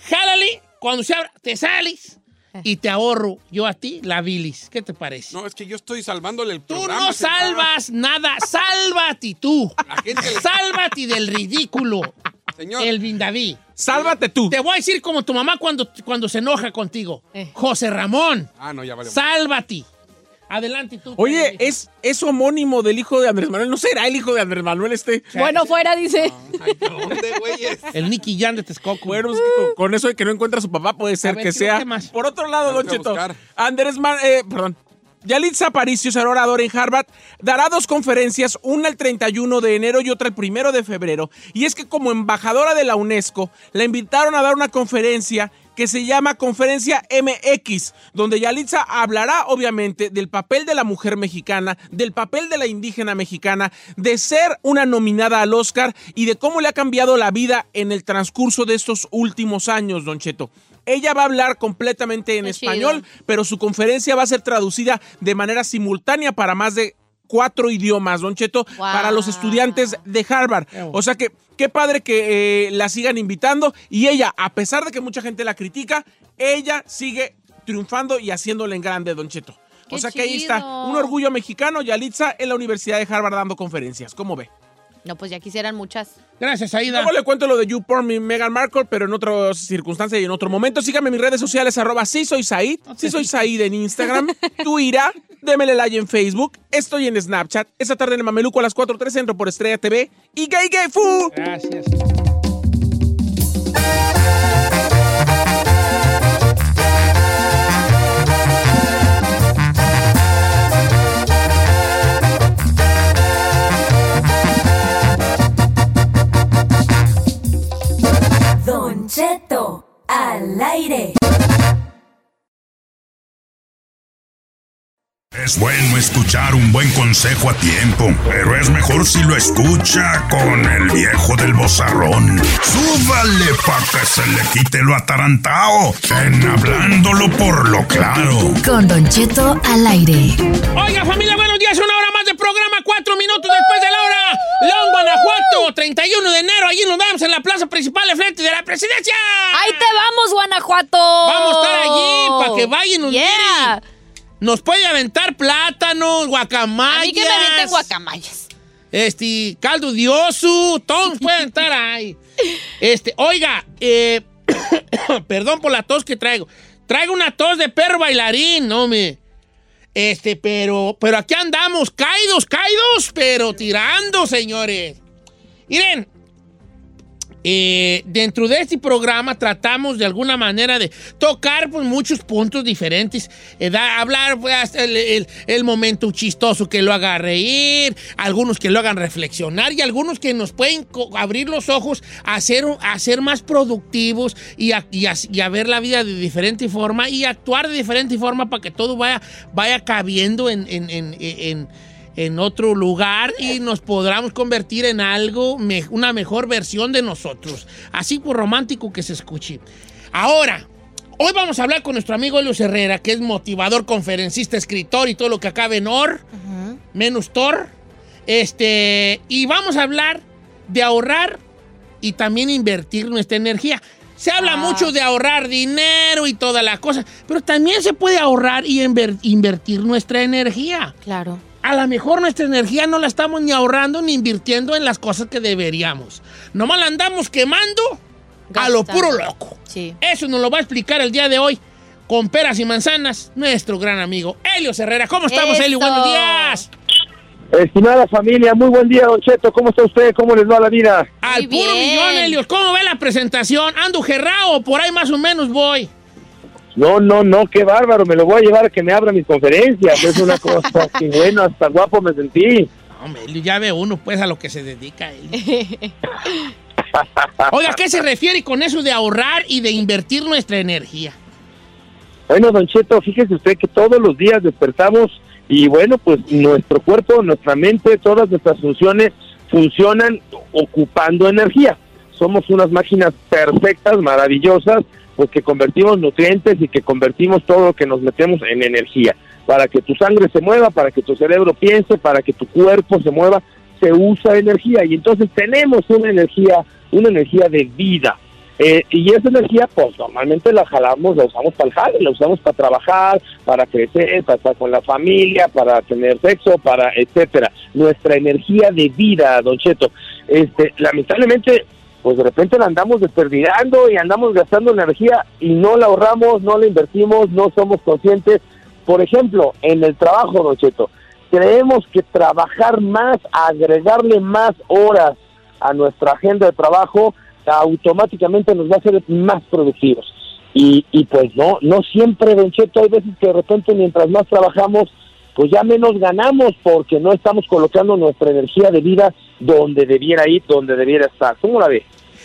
Jálale, cuando se abre, te sales y te ahorro yo a ti la bilis. ¿Qué te parece? No, es que yo estoy salvándole el Tú programa. no señor. salvas nada, sálvate tú. La gente le- Sálvate del ridículo, Señor, el Vindaví. Sálvate tú. Te voy a decir como tu mamá cuando, cuando se enoja contigo. Eh. José Ramón, Ah, no, ya vale. sálvate. Adelante tú. Oye, es, es homónimo del hijo de Andrés Manuel. ¿No será el hijo de Andrés Manuel este? Bueno, fuera, dice. Ay, ¿dónde, güeyes? El Nicky Jan de Texcoco. Bueno, es que con, con eso de que no encuentra a su papá puede ser ver, que ¿qué- sea. más? Por otro lado, Don Cheto. Andrés Ma- eh, perdón. Yalitza Aparicio será orador en Harvard. Dará dos conferencias, una el 31 de enero y otra el 1 de febrero. Y es que como embajadora de la UNESCO, la invitaron a dar una conferencia que se llama Conferencia MX, donde Yalitza hablará obviamente del papel de la mujer mexicana, del papel de la indígena mexicana, de ser una nominada al Oscar y de cómo le ha cambiado la vida en el transcurso de estos últimos años, Don Cheto. Ella va a hablar completamente en Qué español, chido. pero su conferencia va a ser traducida de manera simultánea para más de cuatro idiomas, Don Cheto, Wow. para los estudiantes de Harvard. O sea que qué padre que eh, la sigan invitando y ella, a pesar de que mucha gente la critica, ella sigue triunfando y haciéndole en grande, Don Cheto. O sea que ahí está, un orgullo mexicano, Yalitza, en la Universidad de Harvard dando conferencias. ¿Cómo ve? No, pues ya quisieran muchas. Gracias, Aida. Luego le cuento lo de YouPorn y Meghan Markle, pero en otras circunstancias y en otro momento. Síganme en mis redes sociales, arroba sí soy Said, sí soy Said en Instagram, Twitter, démele like en Facebook, estoy en Snapchat. Esta tarde en el Mameluco a las 4.3 entro por Estrella TV y Gay Gay Fu. Gracias. Al aire. Es bueno escuchar un buen consejo a tiempo, pero es mejor si lo escucha con el viejo del bozarrón. Súbale pa' que se le quite lo atarantao en hablándolo por lo claro. Con Don Cheto al aire. Oiga, familia, buenos días. Una hora más programa, cuatro minutos después de la hora. León, Guanajuato, 31 de enero. Allí nos vemos en la plaza principal de frente de la presidencia. ¡Ahí te vamos, Guanajuato! Vamos a estar allí para que vayan y nos Yeah. miren. Nos puede aventar plátanos, guacamayas. A mí que me avienten guacamayas. Este, caldo de oso, todos pueden estar ahí. Este, oiga, eh, perdón por la tos que traigo. Traigo una tos de perro bailarín, no me. Este, pero, pero aquí andamos, caídos, caídos, pero tirando, señores. Miren, eh, dentro de este programa tratamos de alguna manera de tocar pues, muchos puntos diferentes, eh, hablar pues, el, momento chistoso que lo haga reír, algunos que lo hagan reflexionar y algunos que nos pueden abrir los ojos a ser, más productivos y y a- ver la vida de diferente forma y actuar de diferente forma para que todo vaya, vaya cabiendo en- en- en- en en otro lugar y nos podamos convertir en algo, me- una mejor versión de nosotros. Así por romántico que se escuche. Ahora, hoy vamos a hablar con nuestro amigo Elios Herrera, que es motivador, conferencista, escritor y todo lo que acabe en OR, menos TOR. Este, y vamos a hablar de ahorrar y también invertir nuestra energía. Se habla mucho de ahorrar dinero y toda la cosa, pero también se puede ahorrar y inver- invertir nuestra energía. Claro. A lo mejor nuestra energía no la estamos ni ahorrando ni invirtiendo en las cosas que deberíamos. Nomás la andamos quemando a lo puro loco. Sí. Eso nos lo va a explicar el día de hoy con peras y manzanas nuestro gran amigo Helio Herrera. ¿Cómo estamos. Helio? Buenos días. Estimada familia, muy buen día, Don Cheto. ¿Cómo está usted? ¿Cómo les va la vida? Al puro bien. millón, Helios. ¿Cómo ve la presentación? ¿Ando gerrao por ahí más o menos voy? No, no, no, qué bárbaro. Me lo voy a llevar a que me abra mis conferencias. Es una cosa que bueno, hasta guapo me sentí. Hombre, ya ve uno pues a lo que se dedica él. Oiga, ¿a qué se refiere con eso de ahorrar y de invertir nuestra energía? Bueno, Don Cheto, fíjese usted que todos los días despertamos y bueno, pues nuestro cuerpo, nuestra mente, todas nuestras funciones funcionan ocupando energía. Somos unas máquinas perfectas, maravillosas, pues que convertimos nutrientes y que convertimos todo lo que nos metemos en energía. Para que tu sangre se mueva, para que tu cerebro piense, para que tu cuerpo se mueva, se usa energía y entonces tenemos una energía, una energía de vida. Eh, y esa energía, pues normalmente la jalamos, la usamos para el jale, la usamos para trabajar, para crecer, para estar con la familia, para tener sexo, para etcétera. Nuestra energía de vida, Don Cheto. Este, lamentablemente, pues de repente la andamos desperdigando y andamos gastando energía y no la ahorramos, no la invertimos, no somos conscientes. Por ejemplo, en el trabajo, Don Cheto, creemos que trabajar más, agregarle más horas a nuestra agenda de trabajo, automáticamente nos va a hacer más productivos. Y, y pues no, no siempre, Don Cheto, hay veces que de repente mientras más trabajamos, pues ya menos ganamos porque no estamos colocando nuestra energía de vida donde debiera ir, donde debiera estar. ¿Cómo la ve?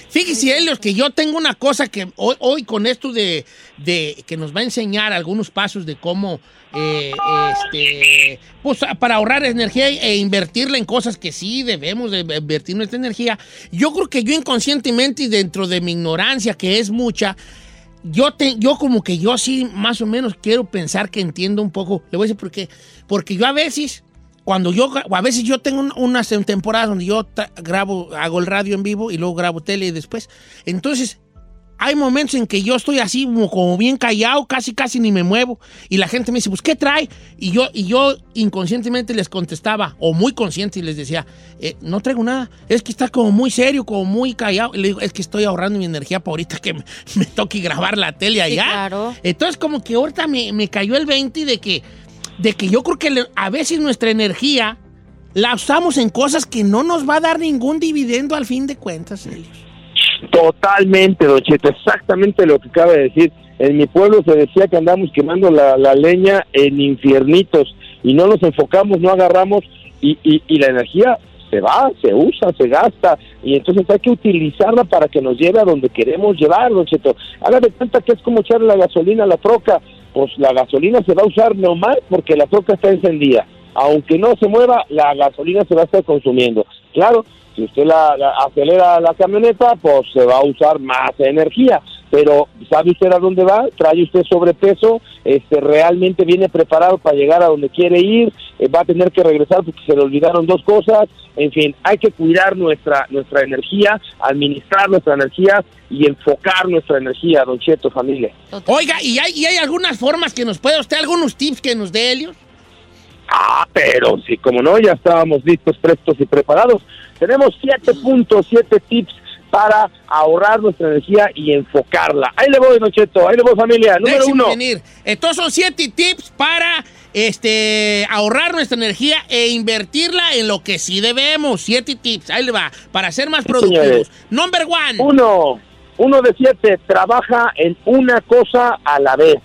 Fíjese, Helios, que yo tengo una cosa que hoy, hoy con esto de, de que nos va a enseñar algunos pasos de cómo, eh, este, pues para ahorrar energía e invertirla en cosas que sí debemos de invertir nuestra energía. Yo creo que yo inconscientemente y dentro de mi ignorancia, que es mucha, yo, te, yo como que yo sí más o menos quiero pensar que entiendo un poco. Le voy a decir por qué. Porque yo a veces cuando yo, a veces yo tengo unas temporadas donde yo grabo, hago el radio en vivo y luego grabo tele después. Entonces, hay momentos en que yo estoy así como, bien callado, casi casi ni me muevo. Y la gente me dice, pues, ¿qué trae? Y yo, y yo inconscientemente les contestaba, o muy consciente, y les decía, eh, no traigo nada. Es que está como muy serio, como muy callado. Y le digo, es que estoy ahorrando mi energía para ahorita que me, me toque grabar la tele allá. claro. Entonces, como que ahorita me, me cayó el 20 de que de que yo creo que a veces nuestra energía la usamos en cosas que no nos va a dar ningún dividendo al fin de cuentas, Helios. Totalmente, Don exactamente lo que acaba de decir. En mi pueblo se decía que andamos quemando la, la leña en infiernitos y no nos enfocamos, no agarramos y, y, y la energía se va, se usa, se gasta y entonces hay que utilizarla para que nos lleve a donde queremos llevar, Don Cheto. Haga de cuenta que es como echarle la gasolina a la troca, pues la gasolina se va a usar nomás porque la troca está encendida. Aunque no se mueva, la gasolina se va a estar consumiendo. Claro, si usted la, acelera la camioneta, pues se va a usar más energía. Pero ¿sabe usted a dónde va? ¿Trae usted sobrepeso? Este, ¿Realmente viene preparado para llegar a donde quiere ir? Eh, ¿Va a tener que regresar porque se le olvidaron dos cosas? En fin, hay que cuidar nuestra, nuestra energía, administrar nuestra energía y enfocar nuestra energía, Don Cheto, familia. Oiga, ¿y hay, y hay algunas formas que nos puede usted, algunos tips que nos dé, Helios? Ah, pero sí, como no, ya estábamos listos, prestos y preparados. Tenemos 7.7 tips para ahorrar nuestra energía y enfocarla. Ahí le voy, Don Cheto, ahí le voy, familia. Número Déjeme uno. venir. Estos son siete tips para este, ahorrar nuestra energía e invertirla en lo que sí debemos. Siete tips, ahí le va, para ser más productivos. señores. Number one. Uno, uno de siete, trabaja en una cosa a la vez.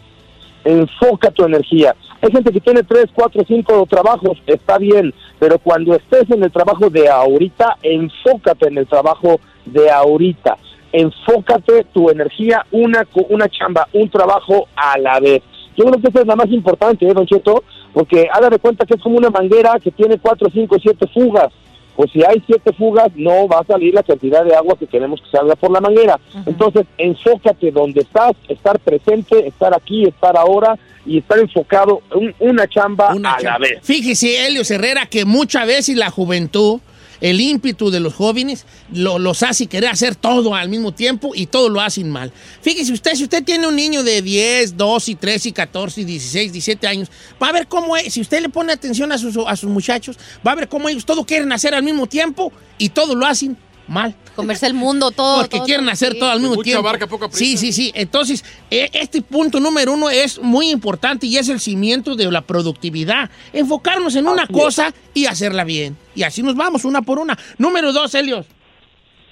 Enfoca tu energía. Hay gente que tiene tres, cuatro, cinco trabajos, está bien, pero cuando estés en el trabajo de ahorita, enfócate en el trabajo de ahorita. Enfócate tu energía, una, una chamba, un trabajo a la vez. Yo creo que esa es la más importante, ¿eh, Don Cheto? Porque haga de cuenta que es como una manguera que tiene cuatro, cinco, siete fugas. Pues si hay siete fugas, no va a salir la cantidad de agua que queremos que salga por la manguera. Entonces, enfócate donde estás, estar presente, estar aquí, estar ahora y estar enfocado en una chamba a la vez. Fíjese, Helio Herrera, que muchas veces la juventud, el ímpetu de los jóvenes, lo- los hace querer hacer todo al mismo tiempo y todo lo hacen mal. Fíjese usted, si usted tiene un niño de 10, 12, 13, 14, 16, 17 años, va a ver cómo es, si usted le pone atención a sus, a sus muchachos, va a ver cómo ellos todo quieren hacer al mismo tiempo y todo lo hacen mal. Comerse el mundo, todo. Porque todo, quieren todo, hacer sí. todo al mismo Mucha tiempo. barca, poca prisa. sí, sí, sí. Entonces, eh, este punto número uno es muy importante y es el cimiento de la productividad. Enfocarnos en una cosa y hacerla bien. Y así nos vamos, una por una. Número dos, Helios.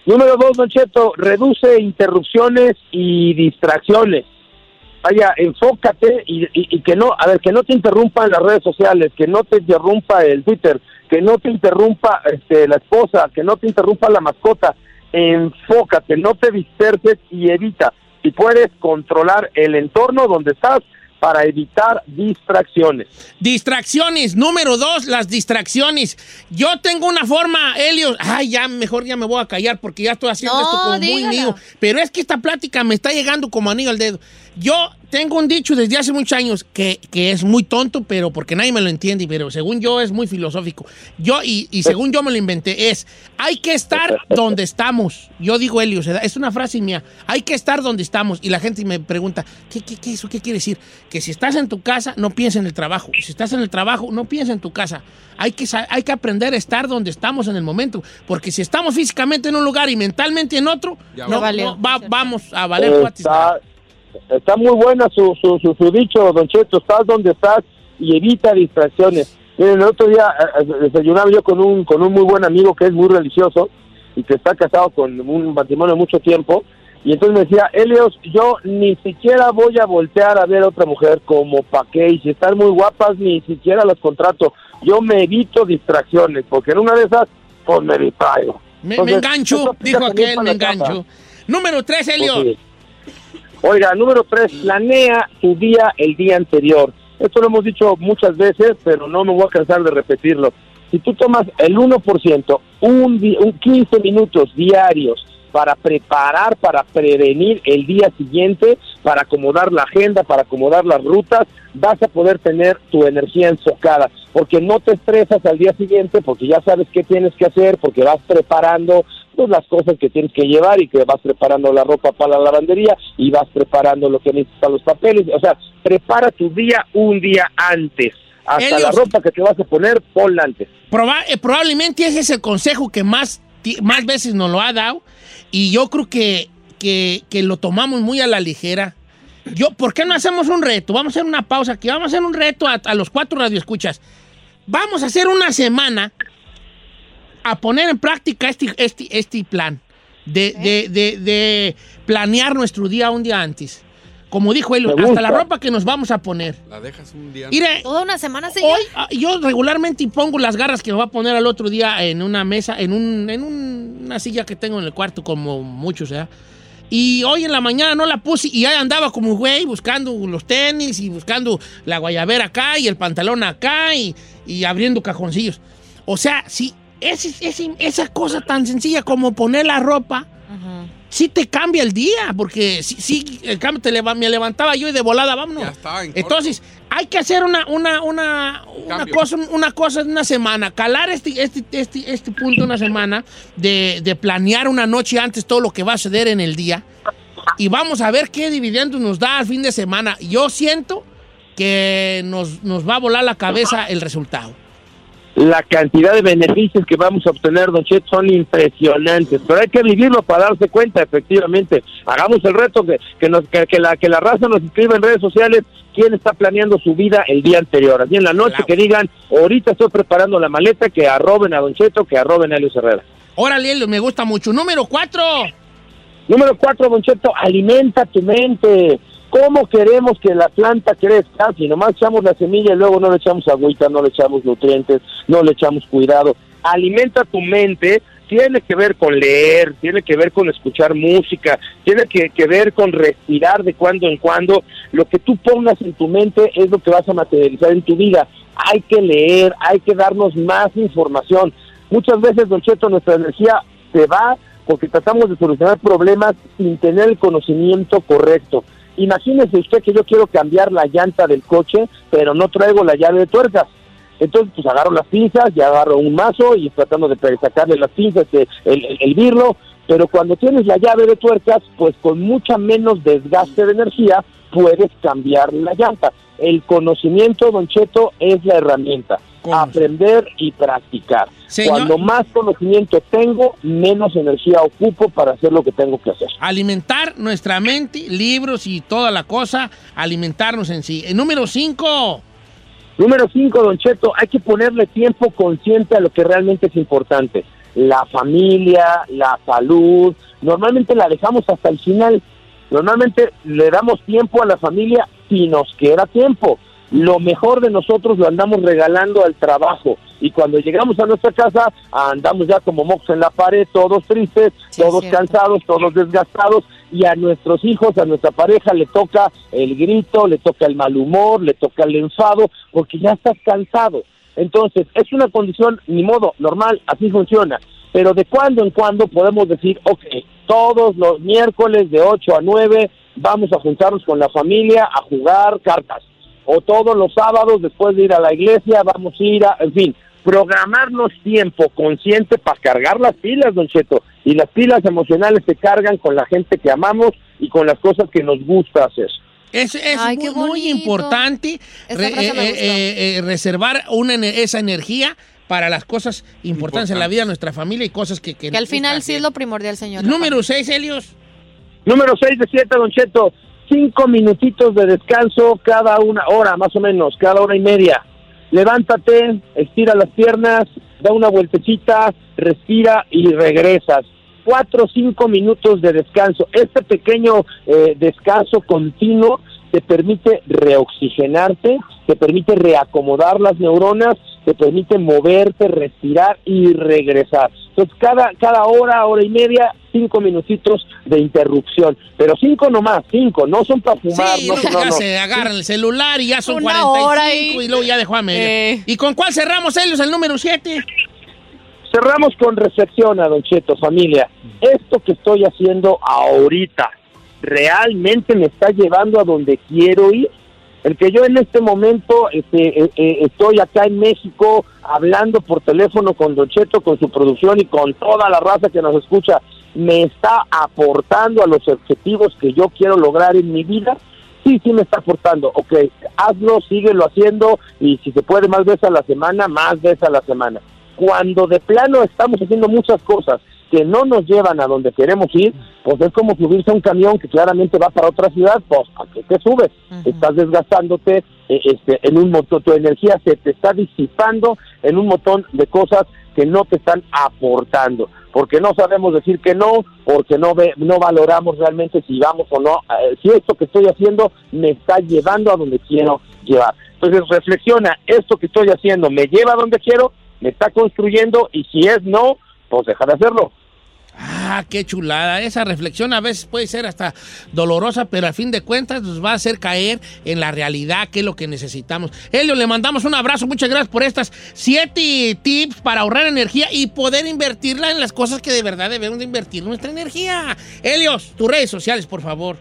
Número dos, Don Cheto, reduce interrupciones y distracciones. Vaya, enfócate y, y- y que no, a ver, que no te interrumpan las redes sociales, que no te interrumpa el Twitter, que no te interrumpa este, la esposa, que no te interrumpa la mascota. Enfócate, no te disperses y evita. Si puedes controlar el entorno donde estás, para evitar distracciones. Distracciones. Número dos, las distracciones. Yo tengo una forma, Helio. Ay, ya mejor ya me voy a callar porque ya estoy haciendo No, esto como muy mío. Pero es que esta plática me está llegando como anillo al dedo. Yo tengo un dicho desde hace muchos años que, que es muy tonto, pero porque nadie me lo entiende, pero según yo es muy filosófico. Yo, y, y según yo me lo inventé, es hay que estar donde estamos. Yo digo, Helio, es una frase mía. Hay que estar donde estamos. Y la gente me pregunta, ¿qué, qué, qué eso qué quiere decir? Que si estás en tu casa, no pienses en el trabajo. Si estás en el trabajo, no pienses en tu casa. Hay que, hay que aprender a estar donde estamos en el momento. Porque si estamos físicamente en un lugar y mentalmente en otro, Ya no, valió. no, va- vamos a valer cuatis. Está, muy buena su, su, su, su dicho, Don Cheto, estás donde estás y evita distracciones. Miren, el otro día eh, eh, desayunaba yo con un, con un muy buen amigo que es muy religioso y que está casado con un matrimonio de mucho tiempo. Y entonces me decía, Helios, yo ni siquiera voy a voltear a ver a otra mujer como pa' qué, y si están muy guapas, ni siquiera las contrato. Yo me evito distracciones, porque en una de esas, pues me distraigo. Me, engancho, dijo aquel, me engancho. Número tres, Helio. Oiga, número tres, planea tu día el día anterior. Esto lo hemos dicho muchas veces, pero no me voy a cansar de repetirlo. Si tú tomas el 1%, un, un 15 minutos diarios para preparar, para prevenir el día siguiente, para acomodar la agenda, para acomodar las rutas, vas a poder tener tu energía enfocada, porque no te estresas al día siguiente, porque ya sabes qué tienes que hacer, porque vas preparando pues, las cosas que tienes que llevar y que vas preparando la ropa para la lavandería y vas preparando lo que necesitas los papeles, o sea, prepara tu día un día antes. Hasta Helios. la ropa que te vas a poner, ponla antes. Proba- eh, probablemente ese es el consejo que más, más veces nos lo ha dado y yo creo que, que, que lo tomamos muy a la ligera. Yo, ¿Por qué no hacemos un reto? Vamos a hacer una pausa aquí. Vamos a hacer un reto a, a los cuatro radioescuchas. Vamos a hacer una semana a poner en práctica este, este, este plan de, de- de- de planear nuestro día un día antes. Como dijo él, hasta la ropa que nos vamos a poner. La dejas un día. Mire, Toda una semana, señor. Hoy ah, yo regularmente pongo las garras que me voy a poner al otro día en una mesa, en, un, en un- una silla que tengo en el cuarto, como muchos, ¿eh? Y hoy en la mañana no la puse y ahí andaba como güey buscando los tenis y buscando la guayabera acá y el pantalón acá y, y abriendo cajoncillos. O sea, sí, ese- esa cosa tan sencilla como poner la ropa, sí te cambia el día, porque sí, sí, el cambio te leva- me levantaba yo y de volada, vámonos. Entonces, hay que hacer una, una, una, una cosa, una cosa una semana, calar este, este, este, este punto una semana de, de planear una noche antes todo lo que va a suceder en el día y vamos a ver qué dividendo nos da al fin de semana. Yo siento que nos, nos va a volar la cabeza el resultado. La cantidad de beneficios que vamos a obtener, Don Chet, son impresionantes. Pero hay que vivirlo para darse cuenta, efectivamente. Hagamos el reto que, que, nos, que, que la, que la raza nos escriba en redes sociales quién está planeando su vida el día anterior. Así en la noche que digan, ahorita estoy preparando la maleta, que arroben a Don Cheto, que arroben a Luis Herrera. Órale, Elio, me gusta mucho. Número cuatro. Número cuatro, Don Cheto, alimenta tu mente. ¿Cómo queremos que la planta crezca si nomás echamos la semilla y luego no le echamos agüita, no le echamos nutrientes, no le echamos cuidado? Alimenta tu mente, tiene que ver con leer, tiene que ver con escuchar música, tiene que, ver con respirar de cuando en cuando. Lo que tú pongas en tu mente es lo que vas a materializar en tu vida. Hay que leer, hay que darnos más información. Muchas veces, Don Cheto, nuestra energía se va porque tratamos de solucionar problemas sin tener el conocimiento correcto. Imagínese usted que yo quiero cambiar la llanta del coche, pero no traigo la llave de tuercas. Entonces, pues agarro las pinzas, ya agarro un mazo y tratando de sacarle las pinzas, eh, el, el. Pero cuando tienes la llave de tuercas, pues con mucha menos desgaste de energía, puedes cambiar la llanta. El conocimiento, Don Cheto, es la herramienta. Aprender y practicar. Señor- Cuando más conocimiento tengo, menos energía ocupo para hacer lo que tengo que hacer. Alimentar nuestra mente, libros y toda la cosa, alimentarnos en sí. El número cinco. Número cinco, Don Cheto, hay que ponerle tiempo consciente a lo que realmente es importante. La familia, la salud, normalmente la dejamos hasta el final. Normalmente le damos tiempo a la familia si nos queda tiempo. Lo mejor de nosotros lo andamos regalando al trabajo y cuando llegamos a nuestra casa andamos ya como mocos en la pared, todos tristes, todos cansados, todos desgastados y a nuestros hijos, a nuestra pareja le toca el grito, le toca el mal humor, le toca el enfado, porque ya estás cansado. Entonces, es una condición, ni modo, normal, así funciona. Pero de cuando en cuando podemos decir, ok, todos los miércoles de 8 a 9 vamos a juntarnos con la familia a jugar cartas. O todos los sábados después de ir a la iglesia vamos a ir a, en fin, programarnos tiempo consciente para cargar las pilas, don Cheto. Y las pilas emocionales se cargan con la gente que amamos y con las cosas que nos gusta hacer. Es, es muy, muy importante re- eh, eh, eh, reservar una, esa energía para las cosas importantes en la vida de nuestra familia y cosas que... Que, Que al final sí es lo primordial, señor. Número 6, Helios. Número 6 de 7, Don Cheto. Cinco minutitos de descanso cada una hora, más o menos, cada hora y media. Levántate, estira las piernas, da una vueltecita, respira y regresas. Cuatro o cinco minutos de descanso. Este pequeño eh, descanso continuo te permite reoxigenarte, te permite reacomodar las neuronas, te permite moverte, respirar y regresar. Entonces, cada, cada hora, hora y media, cinco minutitos de interrupción. Pero cinco nomás, cinco, no son para fumar. Sí, no, no, no, se agarran el celular y ya son Una 45 hora y- y luego ya dejó a medio. Eh. ¿Y con cuál cerramos, Helios, el número 7? Cerramos con reflexión a Don Cheto, familia. Esto que estoy haciendo ahorita, ¿realmente me está llevando a donde quiero ir? El que yo en este momento este, eh, eh, estoy acá en México hablando por teléfono con Don Cheto, con su producción y con toda la raza que nos escucha, ¿me está aportando a los objetivos que yo quiero lograr en mi vida? Sí, sí me está aportando. Ok, hazlo, síguelo haciendo y si se puede más veces a la semana, más veces a la semana. Cuando de plano estamos haciendo muchas cosas que no nos llevan a donde queremos ir, pues es como subirse a un camión que claramente va para otra ciudad, pues ¿a qué te subes? Estás desgastándote eh, este, en un montón, tu energía se te está disipando en un montón de cosas que no te están aportando, porque no sabemos decir que no, porque no ve, no valoramos realmente si vamos o no, eh, si esto que estoy haciendo me está llevando a donde quiero llevar. Entonces reflexiona, esto que estoy haciendo me lleva a donde quiero, me está construyendo y si es no, pues deja de hacerlo. Ah, qué chulada. Esa reflexión a veces puede ser hasta dolorosa, pero al fin de cuentas nos va a hacer caer en la realidad, que es lo que necesitamos. Helio, le mandamos un abrazo. Muchas gracias por estas siete tips para ahorrar energía y poder invertirla en las cosas que de verdad debemos de invertir nuestra energía. Helios, tus redes sociales, por favor.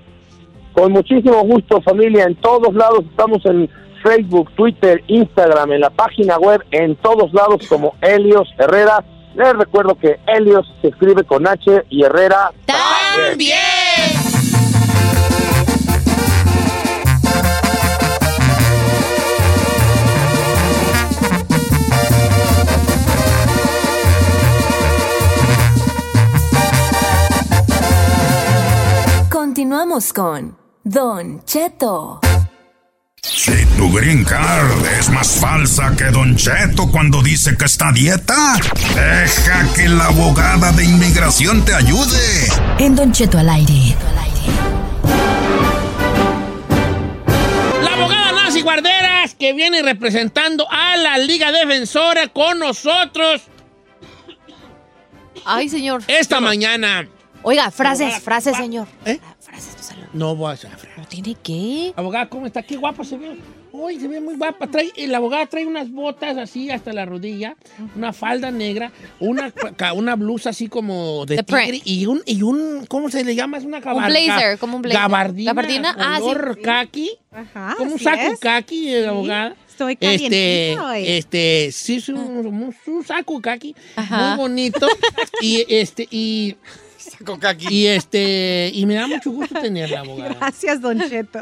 Con muchísimo gusto, familia. En todos lados estamos en Facebook, Twitter, Instagram, en la página web, en todos lados como Helios Herrera. Les recuerdo que Helios se escribe con H y Herrera también. Continuamos con Don Cheto. Si tu green card es más falsa que Don Cheto cuando dice que está a dieta, deja que la abogada de inmigración te ayude. En Don Cheto al aire. La abogada Nancy Guarderas, que viene representando a la Liga Defensora con nosotros Ay, señor. esta mañana. Oiga, frases, frases, señor. ¿Eh? Frases, no No voy a hacer. ¿No tiene qué? Abogada, ¿cómo está? Qué guapa se ve. Uy, se ve muy guapa. Trae, la abogada trae unas botas así hasta la rodilla, una falda negra, una, una blusa así como de The tigre print. y un, y un, ¿cómo se le llama? Es una Un gabar- blazer, como un blazer. Gabardina, Gabardina, ah, sí. color kaki. Ajá, como un saco es. kaki, eh, abogada. Estoy Este, calientita hoy. este, sí, es un, un- un saco kaki, Ajá. muy bonito. y este, y, Y este, y me da mucho gusto tenerla, abogada. Gracias, Don Cheto.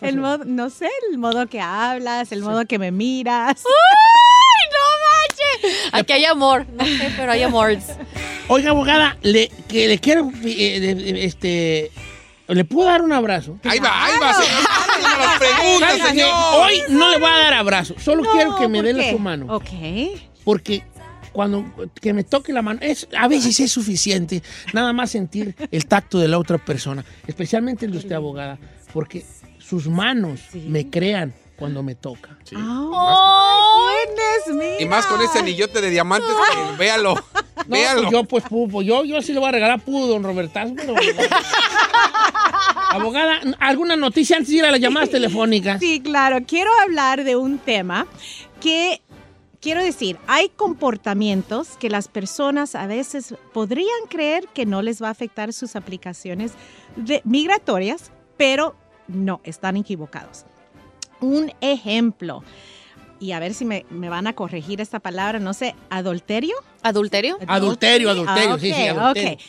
El modo, no sé, el modo que hablas, el modo que me miras. ¡Ay, no manches! Aquí hay amor. No sé, pero hay amor. Oiga, abogada, le, que le quiero, eh, de- de- este, ¿le puedo dar un abrazo? Ahí va, ahí va. señor. Haga las preguntas, ¿Sabe qué? señor. Hoy no le voy a dar abrazo, solo No, quiero que me ¿por dé la su mano. Ok. Porque cuando que me toque la mano, es, a veces es suficiente nada más sentir el tacto de la otra persona, especialmente el de usted, abogada, porque sus manos me crean cuando me toca. ¡Oh, goodness me! Y más con ese anillote de diamantes, que véalo. No, véalo. pues yo, pues, pu- pues, yo, yo sí le voy a regalar pu, don Robertazo, pero... Abogada, ¿alguna noticia antes de ir a las llamadas telefónicas? Sí, claro. Quiero hablar de un tema que, quiero decir, hay comportamientos que las personas a veces podrían creer que no les va a afectar sus aplicaciones de- migratorias, pero no, están equivocados. Un ejemplo, y a ver si me, me van a corregir esta palabra, no sé, adulterio. ¿Adulterio? Adulterio, adulterio, sí, sí, Ok, adulterio. ok.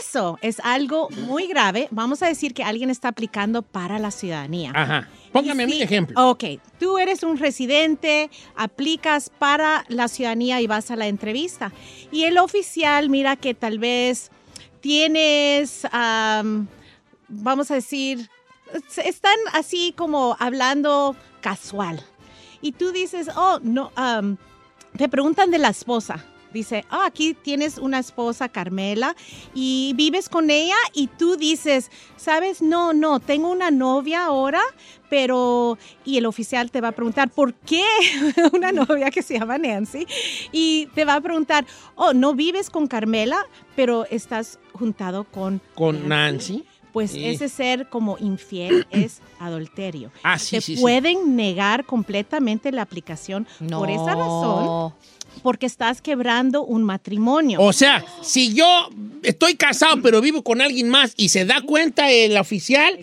Eso es algo muy grave. Vamos a decir que alguien está aplicando para la ciudadanía. Ajá. Póngame mí de ejemplo. Ok, tú eres un residente, aplicas para la ciudadanía y vas a la entrevista. Y el oficial mira que tal vez tienes, am, vamos a decir, están así como hablando casual. Y tú dices, oh, no, te preguntan de la esposa. Dice, ah, aquí tienes una esposa, Carmela, y vives con ella y tú dices, sabes, no, no, tengo una novia ahora, pero, y el oficial te va a preguntar, ¿por qué una novia que se llama Nancy? Y te va a preguntar, oh, no vives con Carmela, pero estás juntado con... Con Nancy. Pues Sí. ese ser como infiel es adulterio. Ah, sí, Te sí, pueden negar completamente la aplicación por esa razón, porque estás quebrando un matrimonio. O sea, si yo estoy casado pero vivo con alguien más y se da cuenta el oficial,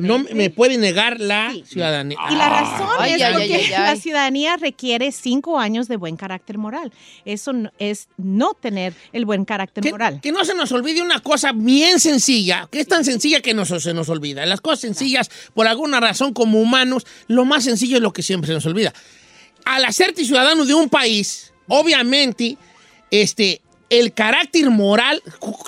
no me puede negar la ciudadanía. Y la razón Ay, es ay, porque ay, ay, la ciudadanía requiere cinco años de buen carácter moral. Eso no- es no tener el buen carácter moral. Que no se nos olvide una cosa bien sencilla, que es tan sencilla que nos, se nos olvida. Las cosas sencillas, por alguna razón, como humanos, lo más sencillo es lo que siempre se nos olvida. Al hacerte ciudadano de un país, obviamente, este, el carácter moral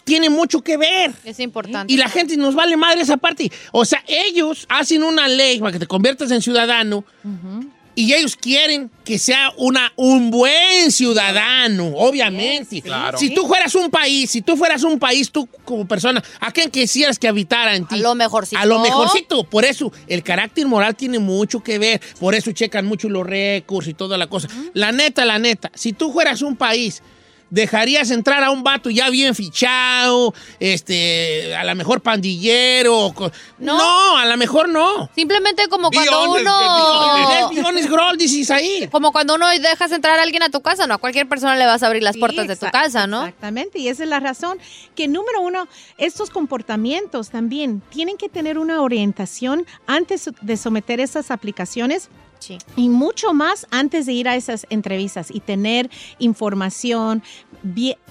tiene mucho que ver. Es importante. Y la gente nos vale madre esa parte. O sea, ellos hacen una ley para que te conviertas en ciudadano y ellos quieren que sea una, un buen ciudadano, obviamente. Claro. Si tú fueras un país, si tú fueras un país, tú como persona, ¿a quién quisieras que habitara en ti? A lo mejorcito. A lo mejorcito. Por eso, el carácter moral tiene mucho que ver. Por eso checan mucho los récords y toda la cosa. La neta, la neta, si tú fueras un país dejarías entrar a un vato ya bien fichado, este, a lo mejor pandillero. o co- No, a lo mejor no. Simplemente como cuando uno... dices ahí. Como cuando uno dejas entrar a alguien a tu casa, ¿no? A cualquier persona le vas a abrir las Sí, puertas de tu casa, ¿no? Exactamente, y esa es la razón que número uno, estos comportamientos también tienen que tener una orientación antes de someter esas aplicaciones. Y mucho más antes de ir a esas entrevistas y tener información,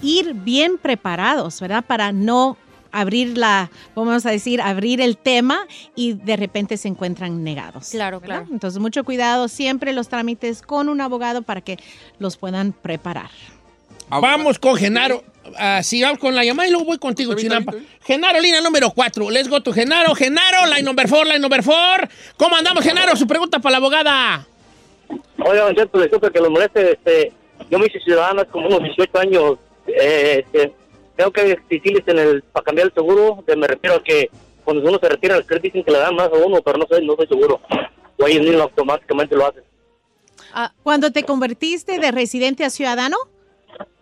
ir bien preparados, ¿verdad? Para no abrir la, vamos a decir, abrir el tema y de repente se encuentran negados. Claro, ¿verdad? claro. Entonces, mucho cuidado, siempre los trámites con un abogado para que los puedan preparar. Vamos con Genaro. Ah, sí, vamos con la llamada y luego voy contigo, Chinampa. Genaro, línea número 4. Let's go to Genaro. Genaro, line number 4, line number 4. ¿Cómo andamos, Genaro? Su pregunta para la abogada. Oiga, don Cheto, disculpe que lo moleste, este, yo me hice ciudadano hace como unos 18 años, eh, este, tengo que exigirles en el, para cambiar el seguro, que me refiero a que cuando uno se retira, que dicen que le dan más a uno, pero no sé, no estoy seguro, o ellos mismos automáticamente lo hacen. Cuando te convertiste de residente a ciudadano,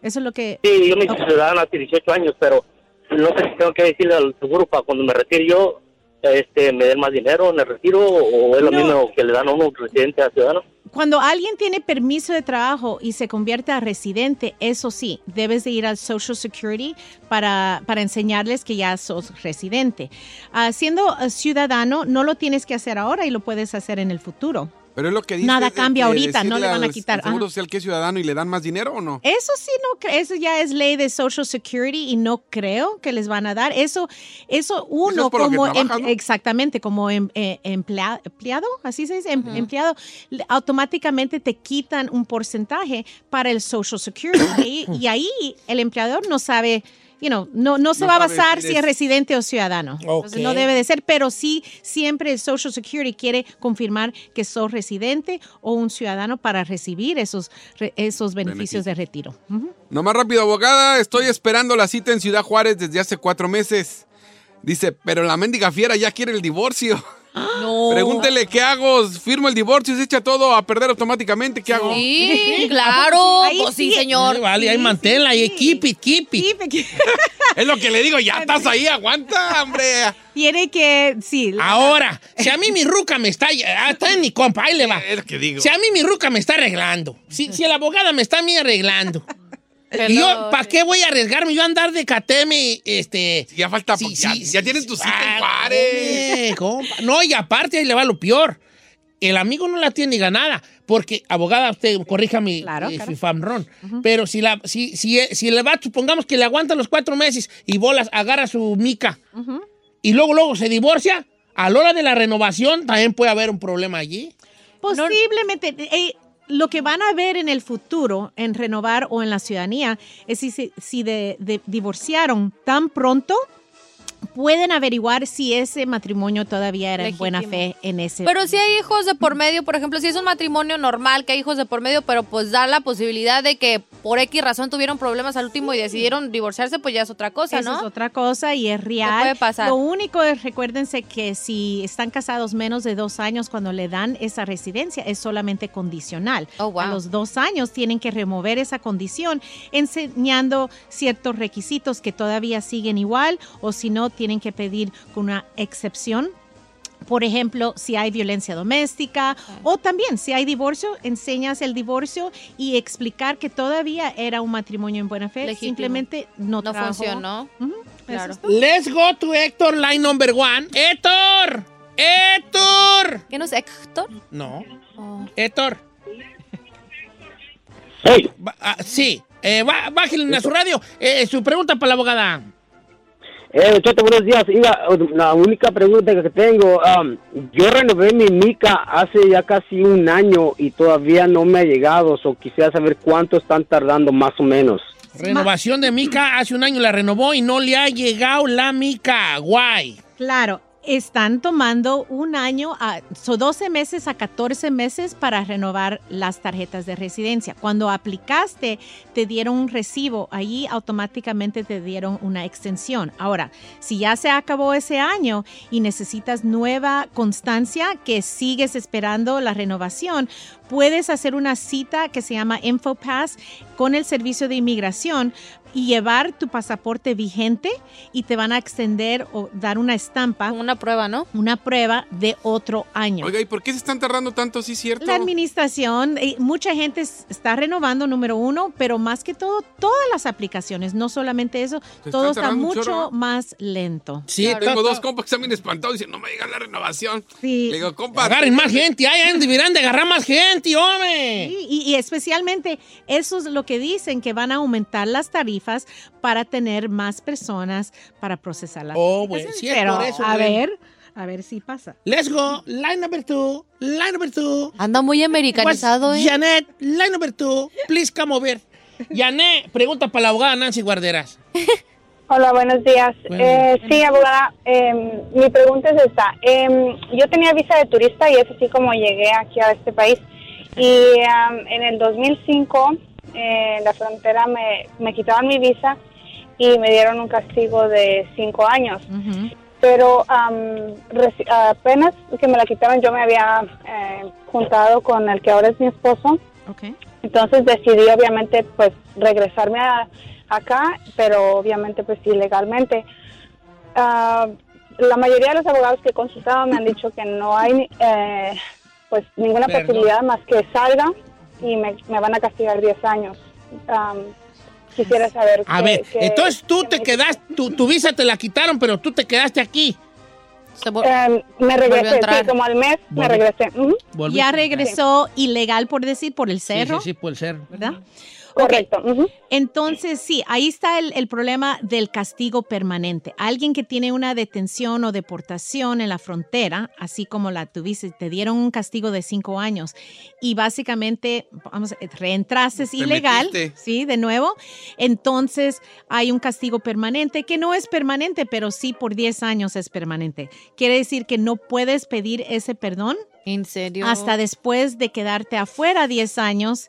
eso es lo que... Sí, yo me hice ciudadano hace 18 años, pero no sé si tengo que decirle al seguro para cuando me retire yo, este, me den más dinero en el retiro, o es lo No. mismo que le dan a uno residente a ciudadano. Cuando alguien tiene permiso de trabajo y se convierte a residente, eso sí, debes de ir al Social Security para, para enseñarles que ya sos residente. Ah, siendo ah, ciudadano, no lo tienes que hacer ahora y lo puedes hacer en el futuro. Pero es lo que dice. Nada cambia ahorita, no le van a quitar. al Seguro Ajá. social que es ciudadano y le dan más dinero o no? Eso sí, no, eso ya es ley de Social Security y no creo que les van a dar. Eso, eso uno como em- exactamente como em- eh, emplea- empleado, así se dice, em- empleado, le- automáticamente te quitan un porcentaje para el Social Security y, y ahí el empleador no sabe. You know, no, no se No va a basar si es residente o ciudadano. Entonces, no debe de ser, pero sí siempre el Social Security quiere confirmar que sos residente o un ciudadano para recibir esos, re- esos beneficios de retiro. Ujú. No más rápido, abogada. Estoy esperando la cita en Ciudad Juárez desde hace cuatro meses. Dice, pero la mendiga fiera ya quiere el divorcio. Pregúntele qué hago, firmo el divorcio se echa todo a perder automáticamente. ¿Qué hago? Sí, claro. Ahí Pues sí, sí. señor. Sí, Vale, ahí manténla, ahí, keep it, keep it. Es lo que le digo, ya estás ahí, aguanta, hombre. Tiene que, sí. la- Ahora, si a mí mi ruca me está... ah, Está en mi compa, ahí le va. Es lo que digo. Si a mí mi ruca me está arreglando, si, si la abogada me está a mí arreglando, Yo, ¿para qué voy a arriesgarme yo a andar de cateme, este... Ya falta, Sí, ya, sí, ya tienes tu cita en Ah, eh, compa. No, y aparte ahí le va lo peor. El amigo no la tiene ganada, porque, abogada, usted corríjame Claro, eh, claro. pero si, la, si, si, si le va, supongamos que le aguanta los cuatro meses y bolas, agarra su mica y luego, luego se divorcia, a la hora de la renovación también puede haber un problema allí. Posiblemente. eh, lo que van a ver en el futuro, en renovar o en la ciudadanía, es si, si de- de- divorciaron tan pronto, pueden averiguar si ese matrimonio todavía era en buena fe en ese Pero si hay hijos de por medio, por ejemplo, si es un matrimonio normal que hay hijos de por medio, pero pues da la posibilidad de que por X razón tuvieron problemas al último y decidieron divorciarse, pues ya es otra cosa, Eso ¿no? es otra cosa y es real. puede pasar. Lo único es, recuérdense que si están casados menos de dos años cuando le dan esa residencia, es solamente condicional. Oh, wow. A los dos años tienen que remover esa condición, enseñando ciertos requisitos que todavía siguen igual, o si no, tienen que pedir con una excepción. Por ejemplo, si hay violencia doméstica o también si hay divorcio, enseñas el divorcio y explicar que todavía era un matrimonio en buena fe, Legítimo. simplemente no, No trajo- funcionó. Claro. Let's go to Héctor, line number one. ¡Héctor! ¡Héctor! ¿Qué no es Héctor? No. Oh. Héctor. Hey, Ba- ah, sí. Eh, bájenle a su radio. Eh, su pregunta para la abogada. Eh, Cheto, buenos días. Iba, la única pregunta que tengo, um, yo renové mi mica hace ya casi un año y todavía no me ha llegado, o quisiera saber cuánto están tardando más o menos. Renovación de mica. Hace un año la renovó y no le ha llegado la mica. Guay. Claro, están tomando un año, a, so 12 meses a 14 meses para renovar las tarjetas de residencia. Cuando aplicaste, te dieron un recibo, allí automáticamente te dieron una extensión. Ahora, si ya se acabó ese año y necesitas nueva constancia que sigues esperando la renovación, puedes hacer una cita que se llama InfoPass con el servicio de inmigración y llevar tu pasaporte vigente y te van a extender o dar una estampa. Una prueba, ¿no? Una prueba de otro año. Oiga, ¿y por qué se están tardando tanto? ¿Sí cierto? La administración, eh, mucha gente está renovando, número uno, pero más que todo, todas las aplicaciones, no solamente eso, todo está mucho chorro. más lento. Sí, Tengo dos compas que están bien espantados y dicen, no me llega la renovación. Sí. Le digo, compa. Agarren más gente. Ay, ay, deberán de agarrar más gente, hombre. Sí, y, y especialmente eso es lo que dicen, que van a aumentar las tarifas para tener más personas para procesar las Oh, bueno, es Pero por eso, a ver, a ver si pasa. Let's go. Line number two. Line number two. Anda muy americanizado, What's- ¿eh? Janet, line number two. Please come over. Janet, pregunta para la abogada Nancy Guarderas. Hola, buenos días. Buenos Eh, sí, abogada, em, mi pregunta es esta. Em, yo tenía visa de turista y es así como llegué aquí a este país. Y am, en el 2005, eh, en la frontera me, me quitaron mi visa y me dieron un castigo de cinco años. Pero reci- apenas que me la quitaron, yo me había eh, juntado con el que ahora es mi esposo. Entonces decidí obviamente pues regresarme a, acá, pero obviamente pues ilegalmente. Ah, la mayoría de los abogados que he consultado me han dicho que no hay eh, pues ninguna Perdón. posibilidad más que salga y me, me van a castigar 10 años. Am, quisiera saber. A ver, entonces tú te quedaste, tu, tu visa te la quitaron, pero tú te quedaste aquí. Em, me regresé, sí, como al mes me regresé. Ya regresó ilegal, por decir, por el Sí, cerro. sí, sí, puede ser. ¿verdad? Correcto. Entonces, sí, ahí está el, el problema del castigo permanente. Alguien que tiene una detención o deportación en la frontera, así como la tuviste, te dieron un castigo de cinco años y básicamente, vamos, a- reentraste Te ilegal, metiste. sí, de nuevo, entonces hay un castigo permanente que no es permanente, pero sí por 10 años es permanente. Quiere decir que no puedes pedir ese perdón ¿En serio? hasta después de quedarte afuera 10 años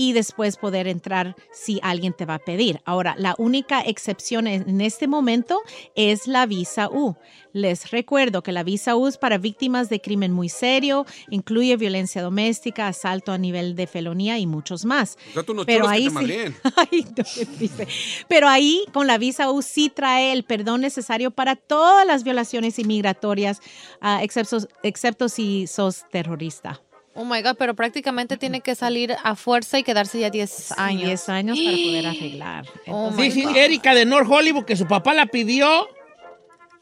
y después poder entrar si alguien te va a pedir. Ahora, la única excepción en este momento es la visa U. Les recuerdo que la visa U es para víctimas de crimen muy serio, incluye violencia doméstica, asalto a nivel de felonía y muchos más. Pero que ahí te sí-. Ay, no. Pero ahí con la visa U sí trae el perdón necesario para todas las violaciones inmigratorias, ah, excepto, excepto si sos terrorista. Oh my God, pero prácticamente tiene que salir a fuerza y quedarse ya 10 años. 10 años para poder arreglar. Oh my Dice God. Erika de North Hollywood que su papá la pidió.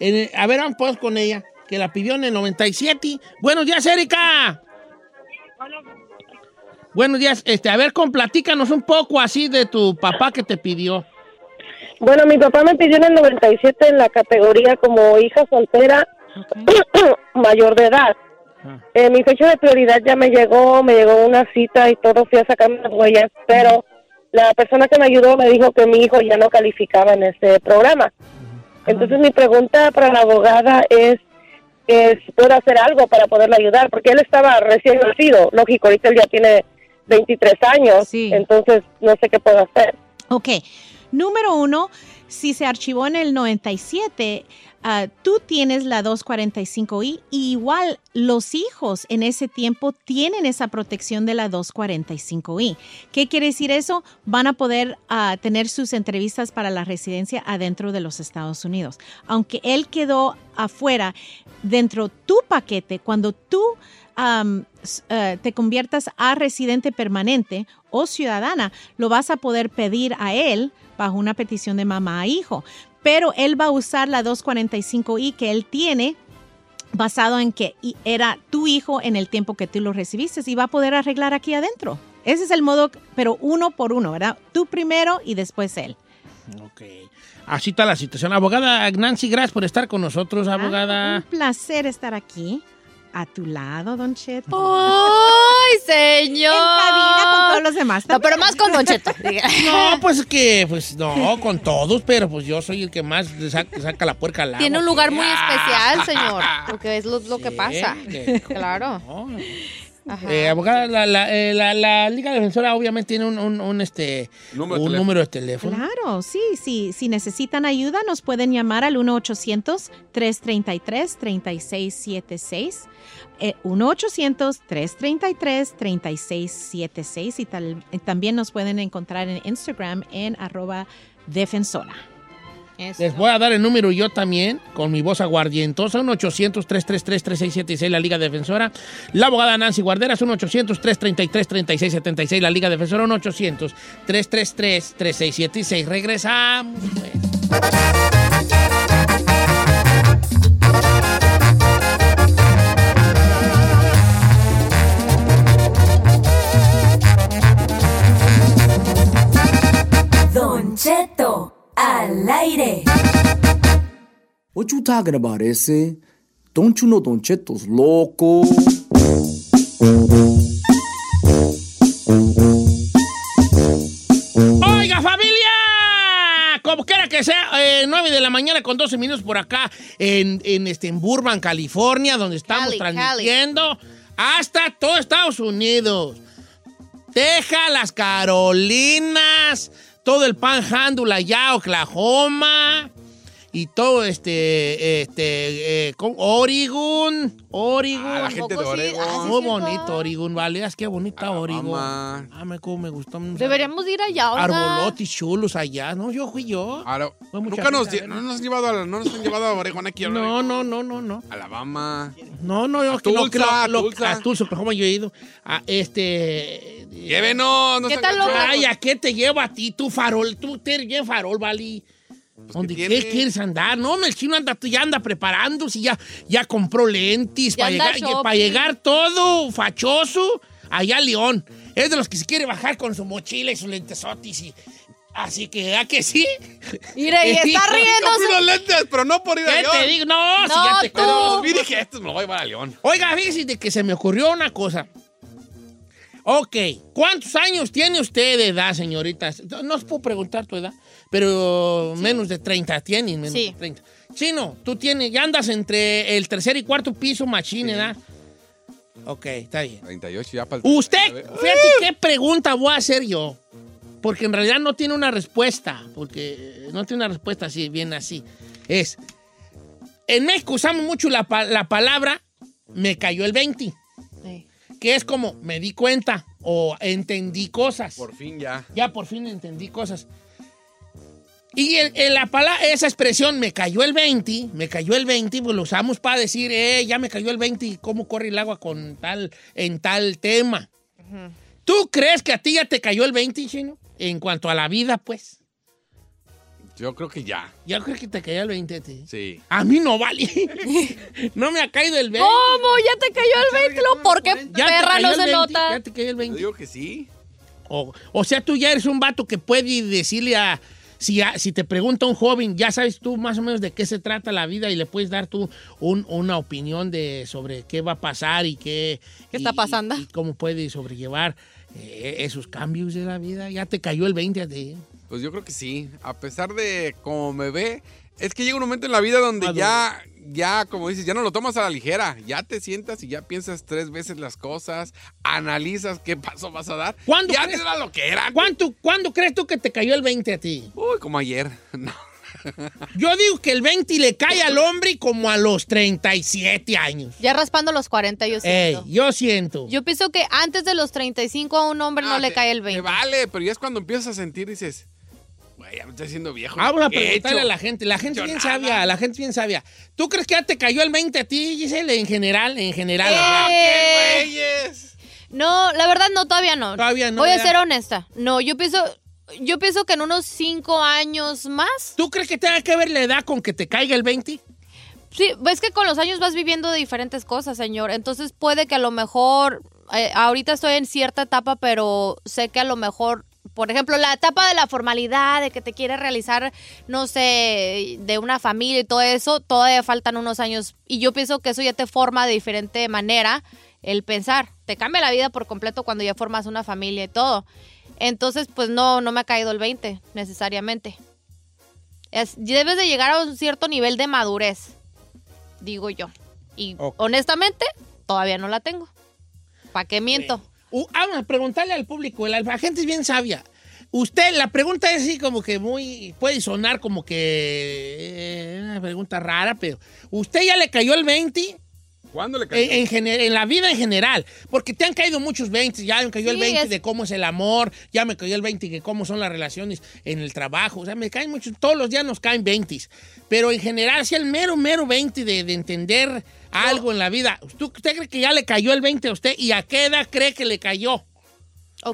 en el- a ver, vamos pues con ella. Que la pidió en el 97. Buenos días, Erika. Buenos días. Este, a ver, con, platícanos un poco así de tu papá que te pidió. Bueno, mi papá me pidió en el 97 en la categoría como hija soltera mayor de edad. Eh, mi fecha de prioridad ya me llegó, me llegó una cita y todo, fui a sacarme las huellas, pero la persona que me ayudó me dijo que mi hijo ya no calificaba en ese programa. Entonces mi pregunta para la abogada es si puedo hacer algo para poderle ayudar, porque él estaba recién nacido, lógico, ahorita él ya tiene 23 años, entonces no sé qué puedo hacer. Ok, número uno, si se archivó en el 97, ah, tú tienes la 245i y igual los hijos en ese tiempo tienen esa protección de la 245i. ¿Qué quiere decir eso? Van a poder ah, tener sus entrevistas para la residencia adentro de los Estados Unidos. Aunque él quedó afuera, dentro tu paquete, cuando tú eh, te conviertas a residente permanente o ciudadana, lo vas a poder pedir a él bajo una petición de mamá a hijo. Pero él va a usar la 245i que él tiene basado en que era tu hijo en el tiempo que tú lo recibiste y va a poder arreglar aquí adentro. Ese es el modo, pero uno por uno, ¿verdad? Tú primero y después él. Así está la situación. Abogada Nancy, gracias por estar con nosotros, abogada. Un placer estar aquí a tu lado, Don Cheto. ¡Ay, señor! En cabina con todos los demás. No, pero más con Don Cheto. No, pues es que, pues no, con todos, pero pues yo soy el que más le saca, saca la puerca al agua. Tiene un lugar muy Ah. especial, señor. Porque es lo, lo que pasa. que- Claro. Eh, abogada, la, la, eh, la- la Liga Defensora obviamente tiene un, un- un, este, Número de un teléfono. número de teléfono. Claro, sí, sí. Si necesitan ayuda, nos pueden llamar al 1-800-333-3676. Eh, 1-800-333-3676 y tal- eh, también nos pueden encontrar en Instagram en arroba defensora. Les voy a dar el número yo también, con mi voz aguardientosa, un 800-333-3676, la Liga Defensora. La abogada Nancy Guarderas, un 800-333-3676, la Liga Defensora, un 800-333-3676. Regresamos. pues. Don Cheto, al aire. What you talking about, ese? Don't you know Don Cheto's loco? Oiga, familia, como quiera que sea, eh, 9 de la mañana con 12 minutos por acá en, en, este, en Burbank, California, donde estamos Cali, transmitiendo hasta todo Estados Unidos. Texas, las Carolinas, todo el Panhandle allá, Oklahoma y todo este, este, eh, con- Oregon, Oregon. Ah, la gente de Oregon. Muy bonito Oregon, vale, es que bonita Oregon. Ah, me, cómo me gustó. Deberíamos ir allá, oiga. Arbolotes chulos allá, ¿no? Yo fui yo. Fue mucha nunca nos, gente, lle- no nos han llevado a, no nos han llevado a Oregón aquí. a No, no, no, no, no. Alabama. No, no, yo A que no, que Tulsa, lo- lo- Tulsa. a Tulsa, Oklahoma yo he ido. A este. Llévenos. no ¿Qué tal. Ay, ¿a qué te lleva a ti, tu farol? Tú te eres bien farol, Vali. ¿Dónde ¿qué quieres andar? No, el chino anda, ya anda preparándose, ya, ya compró lentes Ya para llegar, para llegar todo fachoso allá a León. Es de los que se quiere bajar con su mochila y sus lentesotis y... Así que, ¿a que sí? Mire, y está unos lentes, pero no por ir a ¿Qué León. te digo? No, si ya te. Vi, dije, esto me lo voy a llevar a León. Oiga, fíjese de que se me ocurrió una cosa. Ok, ¿cuántos años tiene usted de edad, señorita? No os puedo preguntar tu edad, pero menos de 30 tiene, menos Sí. de 30. Chino, tú tienes, ya andas entre el tercer y cuarto piso machín, ¿verdad? Ok, está bien. 38 ya para Usted, fíjate qué pregunta voy a hacer yo. Porque en realidad no tiene una respuesta. Porque eh, no tiene una respuesta así, bien así. Es. En México usamos mucho la, la palabra me cayó el 20. Que es como me di cuenta o entendí cosas. Por fin ya. Ya por fin entendí cosas. Y en, en la palabra, esa expresión, me cayó el 20, me cayó el 20, pues lo usamos para decir, eh, ya me cayó el 20 y cómo corre el agua con tal, en tal tema. ¿Tú crees que a ti ya te cayó el 20, Chino? En cuanto a la vida, pues. Yo creo que ya. Yo creo que te cayó el 20 a ti. Sí. A mí no vale. no me ha caído el 20. ¿Cómo? ¿Ya te cayó el 20? Luego, ¿Por qué perra no el se 20, nota? Ya te cayó el 20. Yo digo que sí. O, o sea, tú ya eres un vato que puede decirle a si, te pregunta un joven, ya sabes tú más o menos de qué se trata la vida y le puedes dar tú un- una opinión de sobre qué va a pasar y qué, ¿Qué está y- pasando? y cómo puede sobrellevar eh, esos cambios de la vida. Ya te cayó el 20 a ti. Pues yo creo que sí. A pesar de cómo me ve, es que llega un momento en la vida donde ya, ya, como dices, ya no lo tomas a la ligera. Ya te sientas y ya piensas tres veces las cosas, analizas qué paso vas a dar. ¿Cuándo ya crees- lo que era. ¿Cuánto, ¿Cuándo crees tú que te cayó el 20 a ti? Uy, como ayer. No. Yo digo que el 20 le cae al hombre como a los 37 años. Ya raspando los 40, yo Ey, siento. yo siento. Yo pienso que antes de los 35 a un hombre no le cae el 20. Te vale, pero ya es cuando empiezas a sentir, dices, güey, ya me estoy haciendo viejo. Vamos a ¿Qué he preguntarle a la gente. La gente bien nada. sabia, la gente bien sabia. ¿Tú crees que ya te cayó el 20 a ti, Giselle? En general, en general. Eh, No, la verdad no, todavía no. Todavía no, Voy a ser honesta. No, yo pienso, yo pienso que en unos 5 años más. ¿Tú crees que tenga que ver la edad con que te caiga el 20? Sí, ves que con los años vas viviendo de diferentes cosas, señor. Entonces puede que a lo mejor, eh, ahorita estoy en cierta etapa, pero sé que a lo mejor, por ejemplo, la etapa de la formalidad, de que te quieres realizar, no sé, de una familia y todo eso, todavía faltan unos años. Y yo pienso que eso ya te forma de diferente manera el pensar. Te cambia la vida por completo cuando ya formas una familia y todo. Entonces, pues no, no me ha caído el 20 necesariamente. Es, debes de llegar a un cierto nivel de madurez, digo yo. Y honestamente, todavía no la tengo. ¿Para qué miento? Uh, vamos a preguntarle al público. La, la gente es bien sabia. Usted, la pregunta es así como que muy. Puede sonar como que. eh, una pregunta rara, pero. ¿Usted ya le cayó el 20? ¿Cuándo le cayó? En, en gener- en la vida en general. Porque te han caído muchos 20. Ya me cayó el Sí, 20 es- de cómo es el amor. Ya me cayó el 20 de cómo son las relaciones en el trabajo. O sea, me caen muchos. Todos los días nos caen 20. Pero en general, si el mero, mero 20 de, de entender algo en la vida. ¿Usted, ¿Usted cree que ya le cayó el 20 a usted? ¿Y a qué edad cree que le cayó?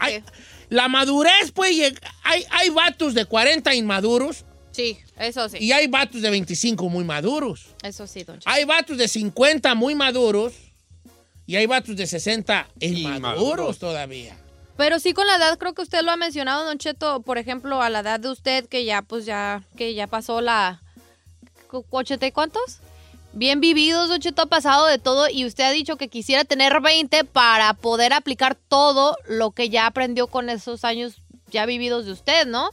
Hay- la madurez, pues, lleg- hay, hay vatos de 40 inmaduros Sí, eso sí. y hay vatos de 25 muy maduros. Eso sí, don Cheto. Hay vatos de 50 muy maduros y hay vatos de 60 inmaduros todavía. Pero sí con la edad, creo que usted lo ha mencionado, Don Cheto, por ejemplo, a la edad de usted que ya, pues ya, que ya pasó la... cu- ¿80 y cuántos? Bien vividos, Don Cheto, ha pasado de todo y usted ha dicho que quisiera tener 20 para poder aplicar todo lo que ya aprendió con esos años ya vividos de usted, ¿no?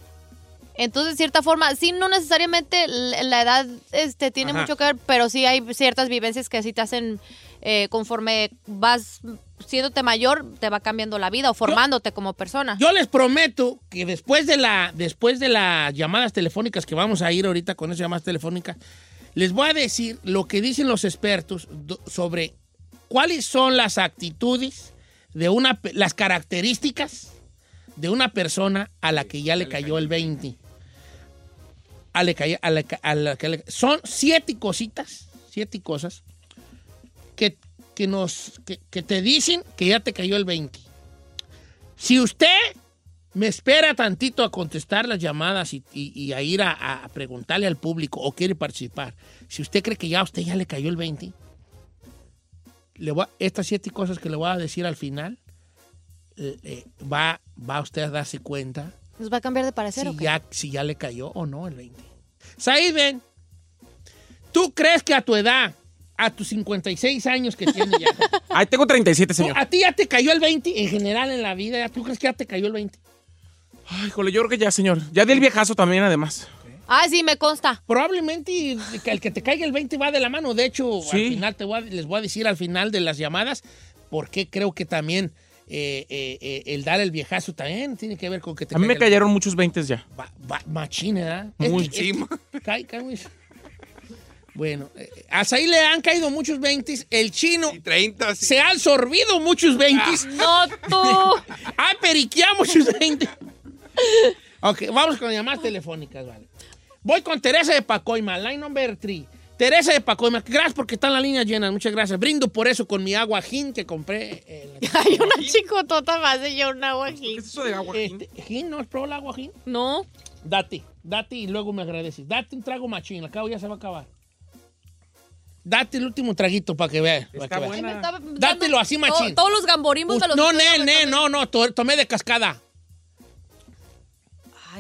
Entonces, de cierta forma, sí, no necesariamente la edad este, tiene Ajá. mucho que ver, pero sí hay ciertas vivencias que sí te hacen, eh, conforme vas siéndote mayor, te va cambiando la vida o formándote como persona. Yo les prometo que después de, la, después de las llamadas telefónicas que vamos a ir ahorita con esas llamadas telefónicas, les voy a decir lo que dicen los expertos sobre cuáles son las actitudes de una, las características de una persona a la que ya le cayó el 20. A a la son siete cositas, siete cosas que, que nos, que, que te dicen que ya te cayó el 20. Si usted me espera tantito a contestar las llamadas y, y- y a ir a, a preguntarle al público o quiere participar, si usted cree que ya a usted ya le cayó el 20, le voy a- estas siete cosas que le voy a decir al final, eh, eh, va, va usted a darse cuenta ¿Nos va a cambiar de parecer si o qué? ya, si ya le cayó o no el 20. Said, ven, ¿tú crees que a tu edad, a tus 56 años que tienes ya, Ahí tengo 37, señor. ¿a ti ya te cayó el 20 en general en la vida? ¿Tú crees que ya te cayó el 20? Ay, jole, yo creo que ya, señor. Ya di el viejazo también, además. Ah, sí, me consta. Probablemente que el que te caiga el 20 va de la mano. De hecho, Sí. al final te voy a- les voy a decir al final de las llamadas porque creo que también eh, eh, eh, el dar el viejazo también tiene que ver con que te A mí me el- cayeron muchos 20 ya. Va- machín, ¿verdad? Muy. Es que- es que- cae- cae muy- Bueno, eh, a Saí le han caído muchos 20. El chino 30, se ha absorbido muchos 20. No, tú. ha periqueado muchos 20. ok, vamos con llamadas telefónicas, vale. Voy con Teresa de Pacoima, line number 3. Teresa de Pacoima, gracias porque están las líneas llenas, muchas gracias. Brindo por eso con mi agua gin que compré. en la- Hay una chicotota más de yo un agua gin. ¿Qué es eso de agua Este, ¿Gin? ¿No has probado el agua gin? No. Date, date y luego me agradeces. Date un trago machín, al cabo ya se va a acabar. Date el último traguito para que veas. para que estaba dando Dátelo así, machín. Todos los gamborimbos me los No, ne, ne, no, no, to- tomé de cascada.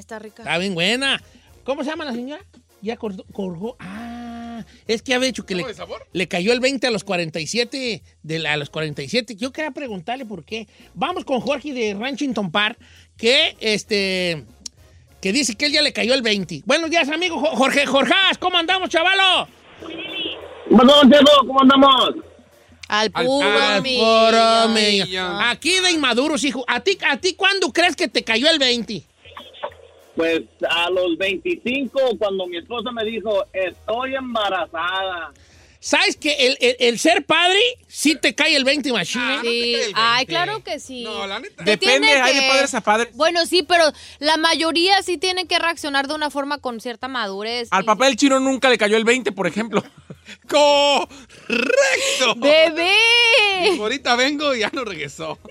Está rica. Está bien buena. ¿Cómo se llama la señora? Ya cortó- colgó. Ah, es que había dicho que le, de sabor? le cayó el 20 a los 47. De la- a los 47. Yo quería preguntarle por qué. Vamos con Jorge de Ranchington Park, que este. Que dice que él ya le cayó el 20. Buenos días, amigo Jo- Jorge. Jorjás, ¿cómo andamos, chavalo? Don Cheto, ¿cómo andamos? Al puro Al millón. puro. Aquí de inmaduros, hijo. ¿A ti, ¿A ti cuándo crees que te cayó el 20? Pues a los 25, cuando mi esposa me dijo, estoy embarazada. ¿Sabes que el, el- el ser padre sí te cae el 20 machine? Sí. Ay, claro que sí. No, la neta. Depende, tiene hay de padres a padres. Bueno, sí, pero la mayoría sí tienen que reaccionar de una forma con cierta madurez. Al papá del chino nunca le cayó el 20, por ejemplo. ¡Correcto! ¡Bebé! Ahorita vengo y ya no regresó.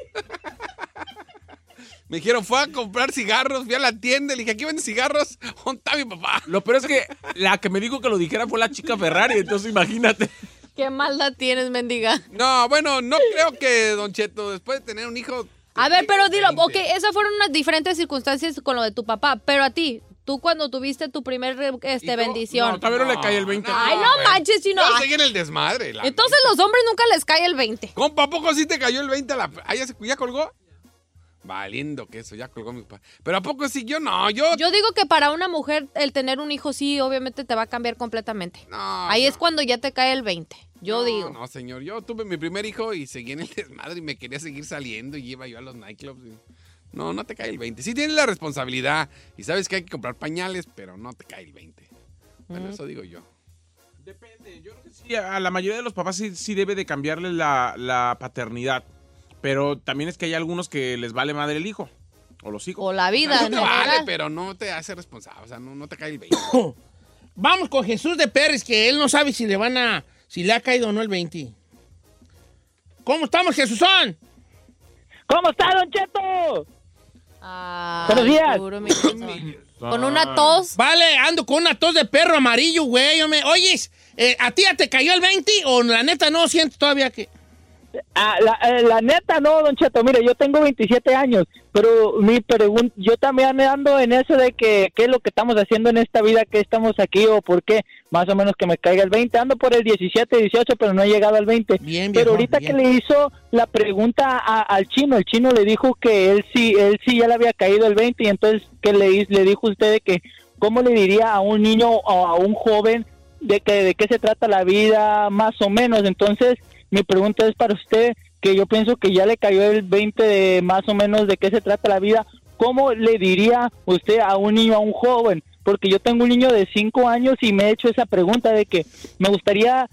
Me dijeron, fue a comprar cigarros, fui a la tienda, le dije, ¿aquí venden cigarros? ¿Dónde está mi papá? Lo peor es que la que me dijo que lo dijera fue la chica Ferrari, entonces imagínate. ¿Qué maldad tienes, mendiga? No, bueno, no creo que, Don Cheto, después de tener un hijo... A ver, pero dilo, ok, esas fueron unas diferentes circunstancias con lo de tu papá, pero a ti, tú cuando tuviste tu primer este, bendición. No, todavía no le cae el 20. Ay, no manches, chino. Yo Ay, seguí en el desmadre. la Entonces los hombres nunca les cae el 20. Compa, ¿a poco sí te cayó el 20 a la... Ah, ya, se- ya colgó? Valiendo que eso, ya colgó mi papá. Pero ¿a poco sí? Yo no, yo... Yo digo que para una mujer el tener un hijo sí, obviamente te va a cambiar completamente. Ahí es cuando ya te cae el 20. Yo no, digo. No, señor, yo tuve mi primer hijo y seguí en el desmadre y me quería seguir saliendo y iba yo a los nightclubs. y- No, no te cae el 20. Sí tienes la responsabilidad y sabes que hay que comprar pañales, pero no te cae el 20. Bueno, Mm. eso digo yo. Sí, a la mayoría de los papás sí, sí debe de cambiarle la, la paternidad. Pero también es que hay algunos que les vale madre el hijo. O los hijos. O la vida. No te general. vale, pero no te hace responsable. O sea, no, no te cae el 20. Vamos con Jesús de Pérez, que él no sabe si le van a. si le ha caído o no el 20. ¿Cómo estamos, Jesúsón? ¿Cómo está, Don Cheto? Buenos días. puro mi. Con una tos. Vale, ando con una tos de perro amarillo, güey. Oye, oyes, eh, ¿a ti ya te cayó el 20 o la neta no siento todavía que.? Ah, la, eh, la neta, no, Don Cheto, mire, yo tengo 27 años, pero mi pregunta, yo también ando en eso de que qué es lo que estamos haciendo en esta vida, que estamos aquí o por qué, más o menos que me caiga el 20, ando por el 17, 18, pero no he llegado al 20. Bien, pero ahorita bien. que le hizo la pregunta a- al chino, el chino le dijo que él sí, él sí ya le había caído el 20 y entonces que le, le dijo usted de que cómo le diría a un niño o a un joven de que de qué se trata la vida más o menos. Entonces, mi pregunta es para usted, que yo pienso que ya le cayó el 20 de más o menos de qué se trata la vida. ¿Cómo le diría usted a un niño, a un joven? Porque yo tengo un niño de 5 años y me he hecho esa pregunta de que me gustaría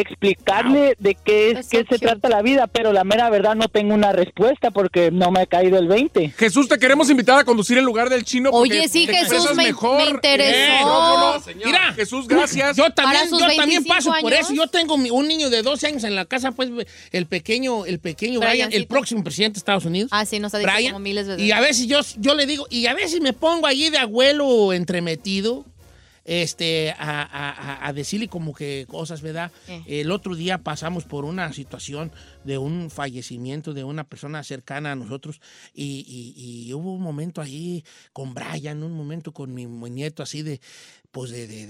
explicarle de qué es qué se trata la vida, pero la mera verdad no tengo una respuesta porque no me ha caído el 20. Jesús, te queremos invitar a conducir en lugar del chino. porque Oye, sí, te Jesús, me- mejor. me interesó. Eh, no, no, no. Mira, Jesús, gracias. Yo también, yo también 25 paso por eso. Yo tengo mi- un niño de 12 años en la casa, pues el pequeño, el pequeño Brian, el próximo presidente de Estados Unidos. Ah, sí, nos ha dicho Brian, como miles de veces. Y a veces yo, yo le digo, y a veces me pongo allí de abuelo entremetido, este, a, a- a- decirle como que cosas, ¿verdad? Eh. El otro día pasamos por una situación de un fallecimiento de una persona cercana a nosotros y, y- y hubo un momento ahí con Brian, un momento con mi, mi nieto así de, pues de, de-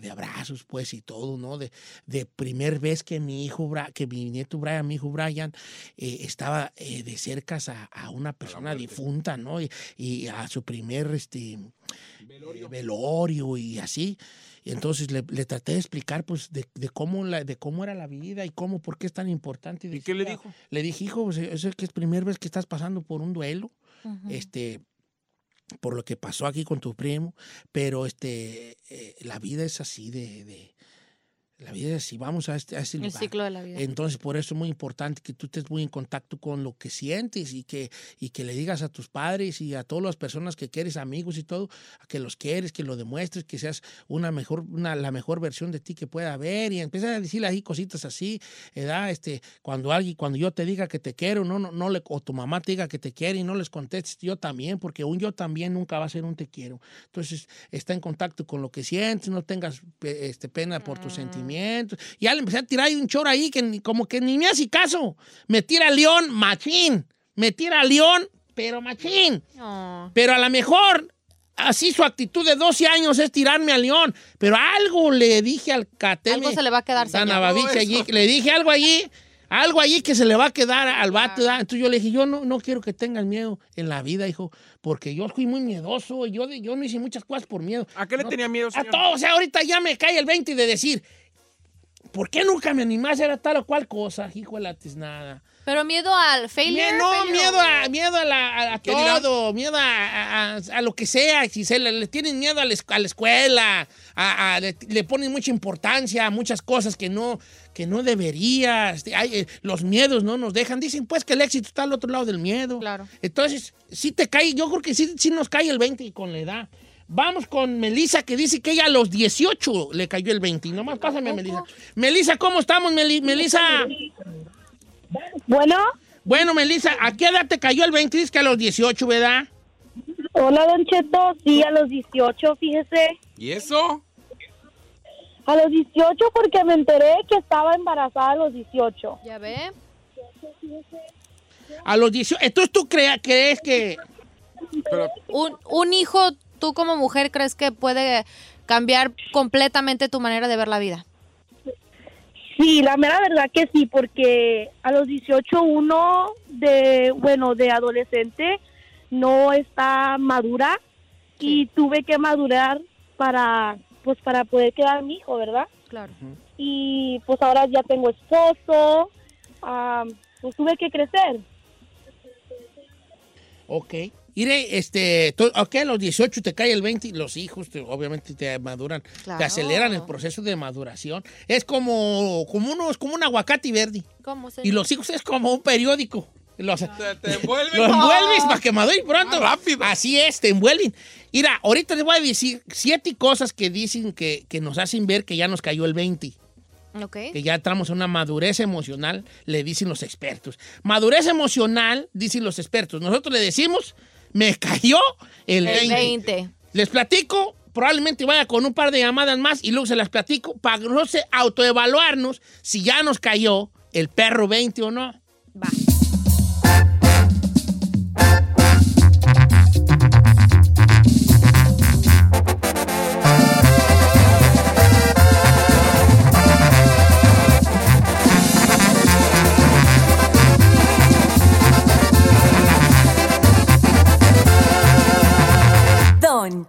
de- abrazos, pues y todo, ¿no? De, de primer vez que mi hijo, que mi nieto Brian, mi hijo Brian, eh, estaba eh, de cerca a, a una persona difunta, ¿no? Y, y a su primer, este, velorio, velorio y así. Y entonces le, le traté de explicar, pues, de, de cómo la, de cómo era la vida y cómo, por qué es tan importante. ¿Y qué le dijo? Le dije, hijo, pues, eso es que es primera vez que estás pasando por un duelo. Este, por lo que pasó aquí con tu primo, pero este, eh, la vida es así de, de- la vida es así, vamos a este, a ese El lugar. ciclo de la vida. Entonces, por eso es muy importante que tú estés muy en contacto con lo que sientes y que, y que le digas a tus padres y a todas las personas que quieres, amigos y todo, que los quieres, que lo demuestres, que seas una mejor, una, la mejor versión de ti que pueda haber y empieza a decirle ahí cositas así, ¿verdad? Este, cuando alguien, cuando yo te diga que te quiero, no, no, no le, o tu mamá te diga que te quiere y no les contestes yo también, porque un yo también nunca va a ser un te quiero. Entonces, está en contacto con lo que sientes, no tengas este, pena por tus sentimientos. Ya le empecé a tirar ahí un choro ahí que ni- como que ni me hace caso. Me tira León, machín. Me tira León, pero machín. Pero a lo mejor así su actitud de 12 años es tirarme a León. Pero algo le dije al Cateme. Algo se le va a quedar, allí. Le dije algo allí. Algo allí que se le va a quedar al vato. ¿verdad? Entonces yo le dije, yo no, no quiero que tengas miedo en la vida, hijo, porque yo fui muy miedoso. y Yo, yo no hice muchas cosas por miedo. ¿A qué le No, tenía miedo, A señor? todo. O sea, ahorita ya me cae el 20 de decir, ¿por qué nunca me animé a hacer tal o cual cosa? Hijo de la tiznada. Pero miedo al failure. Mie- no, failure miedo a, miedo a, la- a- todo, miedo a, a- a- a lo que sea. Si se le, le tienen miedo a la, es- a la escuela, a- a- le, le ponen mucha importancia a muchas cosas que no, que no debería. Hay, eh, los miedos no nos dejan. Dicen pues que el éxito está al otro lado del miedo. Claro. Entonces, sí te cae, yo creo que sí, sí nos cae el 20 con la edad. Vamos con Melissa, que dice que ella a los 18 le cayó el 20. Nomás pásame a Melissa. Melissa, ¿cómo estamos, Meli- Melissa? Bueno. Bueno, Melissa, ¿a qué edad te cayó el 20? Dices que a los 18, ¿verdad? Hola, Don Cheto. Sí, a los 18, fíjese. ¿Y eso? A los 18 porque me enteré que estaba embarazada a los 18. Ya ve. A los 18. Entonces tú crea, crees que... Un, un hijo, tú como mujer, ¿crees que puede cambiar completamente tu manera de ver la vida? Sí, la mera verdad que sí, porque a los 18 uno de, bueno, de adolescente no está madura y tuve que madurar para, pues para poder quedar mi hijo, ¿verdad? Claro. Y pues ahora ya tengo esposo, ah, pues tuve que crecer. Ok. Mire, este, ok, a los 18 te cae el 20 y los hijos te- obviamente te maduran, Claro. te aceleran el proceso de maduración. Es como, como, uno, es como un aguacate verde. ¿Cómo se Y los hijos es como un periódico. Los, Te envuelven. Lo envuelves para que madure pronto. Más rápido. Así es, te envuelven. Mira, ahorita les voy a decir siete cosas que dicen que, que nos hacen ver que ya nos cayó el 20. Ok. Que ya entramos en una madurez emocional, le dicen los expertos. Madurez emocional, dicen los expertos. Nosotros le decimos, me cayó el, El 20. 20. Les platico, probablemente vaya con un par de llamadas más y luego se las platico para no sé, autoevaluarnos si ya nos cayó el perro 20 o no. Va.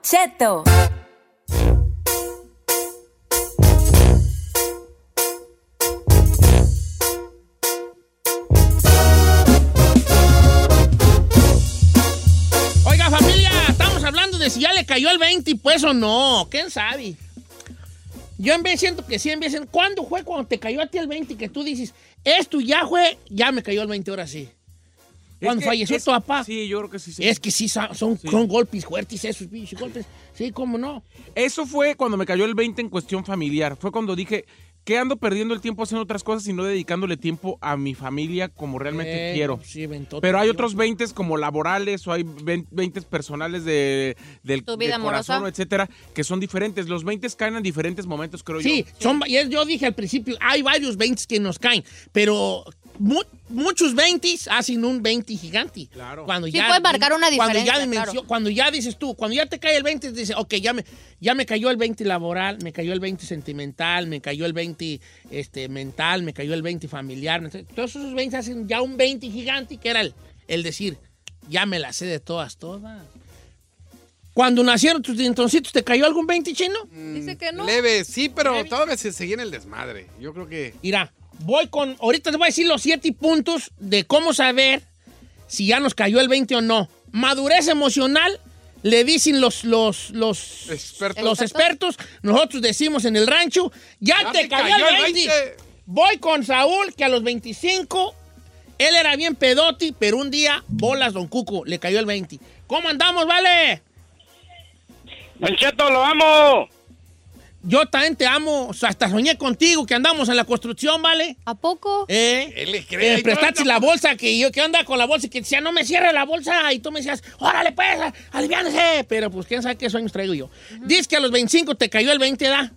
Cheto. Oiga, familia, estamos hablando de si ya le cayó el 20, pues o no. ¿Quién sabe? Yo en vez siento que sí, en vez siento- ¿Cuándo fue cuando te cayó a ti el 20 que tú dices, esto ya fue, ya me cayó el 20, ahora sí? Cuando que falleció es- tu papá. Sí, yo creo que sí. sí. Es que sí, son, golpes fuertes esos pinches golpes. Sí, cómo no. Eso fue cuando me cayó el 20 en cuestión familiar. Fue cuando dije, ¿qué ando perdiendo el tiempo haciendo otras cosas y no dedicándole tiempo a mi familia como realmente Eh, quiero? sí, ventó Pero hay otros 20 como laborales o hay 20 personales de, del ¿Tu vida de corazón, amorosa? etcétera, que son diferentes. Los 20 caen en diferentes momentos, creo Sí, yo. son, y es- yo dije al principio, hay varios 20 que nos caen, pero mu- muchos 20 hacen un 20 gigante. Claro. Cuando Sí ya, puede marcar una cuando ya, diferencia, claro. cuando ya dices tú, cuando ya te cae el 20, dices, ok, ya me, ya me cayó el 20 laboral, me cayó el 20 sentimental, me cayó el 20 este, mental, me cayó el 20 familiar. Todos esos 20 hacen ya un 20 gigante, que era el, el decir, ya me la sé de todas, todas. Cuando nacieron tus dientoncitos, ¿te cayó algún 20 chino? Dice que no. Leve, sí, pero todavía se seguía en el desmadre. Yo creo que. Mira, voy con. Ahorita te voy a decir los siete puntos de cómo saber si ya nos cayó el 20 o no. Madurez emocional, le dicen los, los, los, expertos. los expertos. Nosotros decimos en el rancho, ya, te, cayó, el 20. Voy con Saúl, que a los 25, él era bien pedoti, pero un día, bolas, don Cuco, le cayó el 20. ¿Cómo andamos, vale? Don Cheto, lo amo. Yo también te amo. O sea, hasta soñé contigo que andamos en la construcción, ¿vale? ¿A poco? ¿Eh? Él le cree. Eh, prestaste la bolsa que yo, ¿qué onda con la bolsa? Y que decía, no me cierre la bolsa. Y tú me decías, órale, pues, aliviánese. Pero pues, quién sabe qué sueños traigo yo. Dices que a los 25 te cayó el 20, ¿da?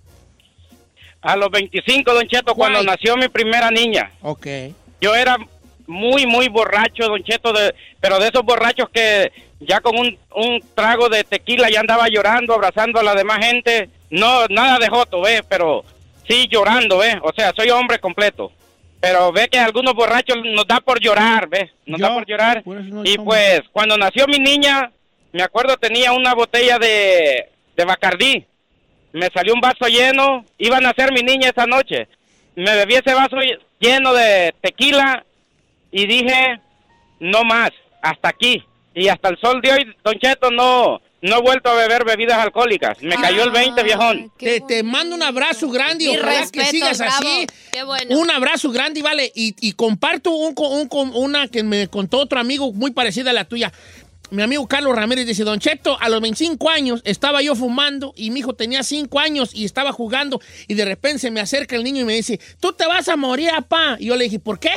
A los 25, Don Cheto, cuando nació mi primera niña. Ok. Yo era muy, muy borracho, Don Cheto, de, pero de esos borrachos que ya con un, un trago de tequila ya andaba llorando, abrazando a la demás gente. No, nada de joto, ¿ves? Pero sí llorando, ¿ves? O sea, soy hombre completo. Pero ve que algunos borrachos nos da por llorar, ¿ves? Nos da por llorar. y pues, cuando nació mi niña, me acuerdo tenía una botella de, de Bacardí. Me salió un vaso lleno, iba a nacer mi niña esa noche. Me bebí ese vaso lleno de tequila y dije, no más, hasta aquí. Y hasta el sol de hoy, Don Cheto, no, no he vuelto a beber bebidas alcohólicas. Me cayó el 20, viejón. Te, te mando un abrazo grande y ojalá respeto, que sigas bravo. así. Qué bueno. Un abrazo grande y vale. Y, y comparto un, una que me contó otro amigo muy parecida a la tuya. Mi amigo Carlos Ramírez dice, Don Cheto, a los 25 años estaba yo fumando y mi hijo tenía 5 años y estaba jugando y de repente se me acerca el niño y me dice, tú te vas a morir, papá. Y yo le dije, ¿por qué?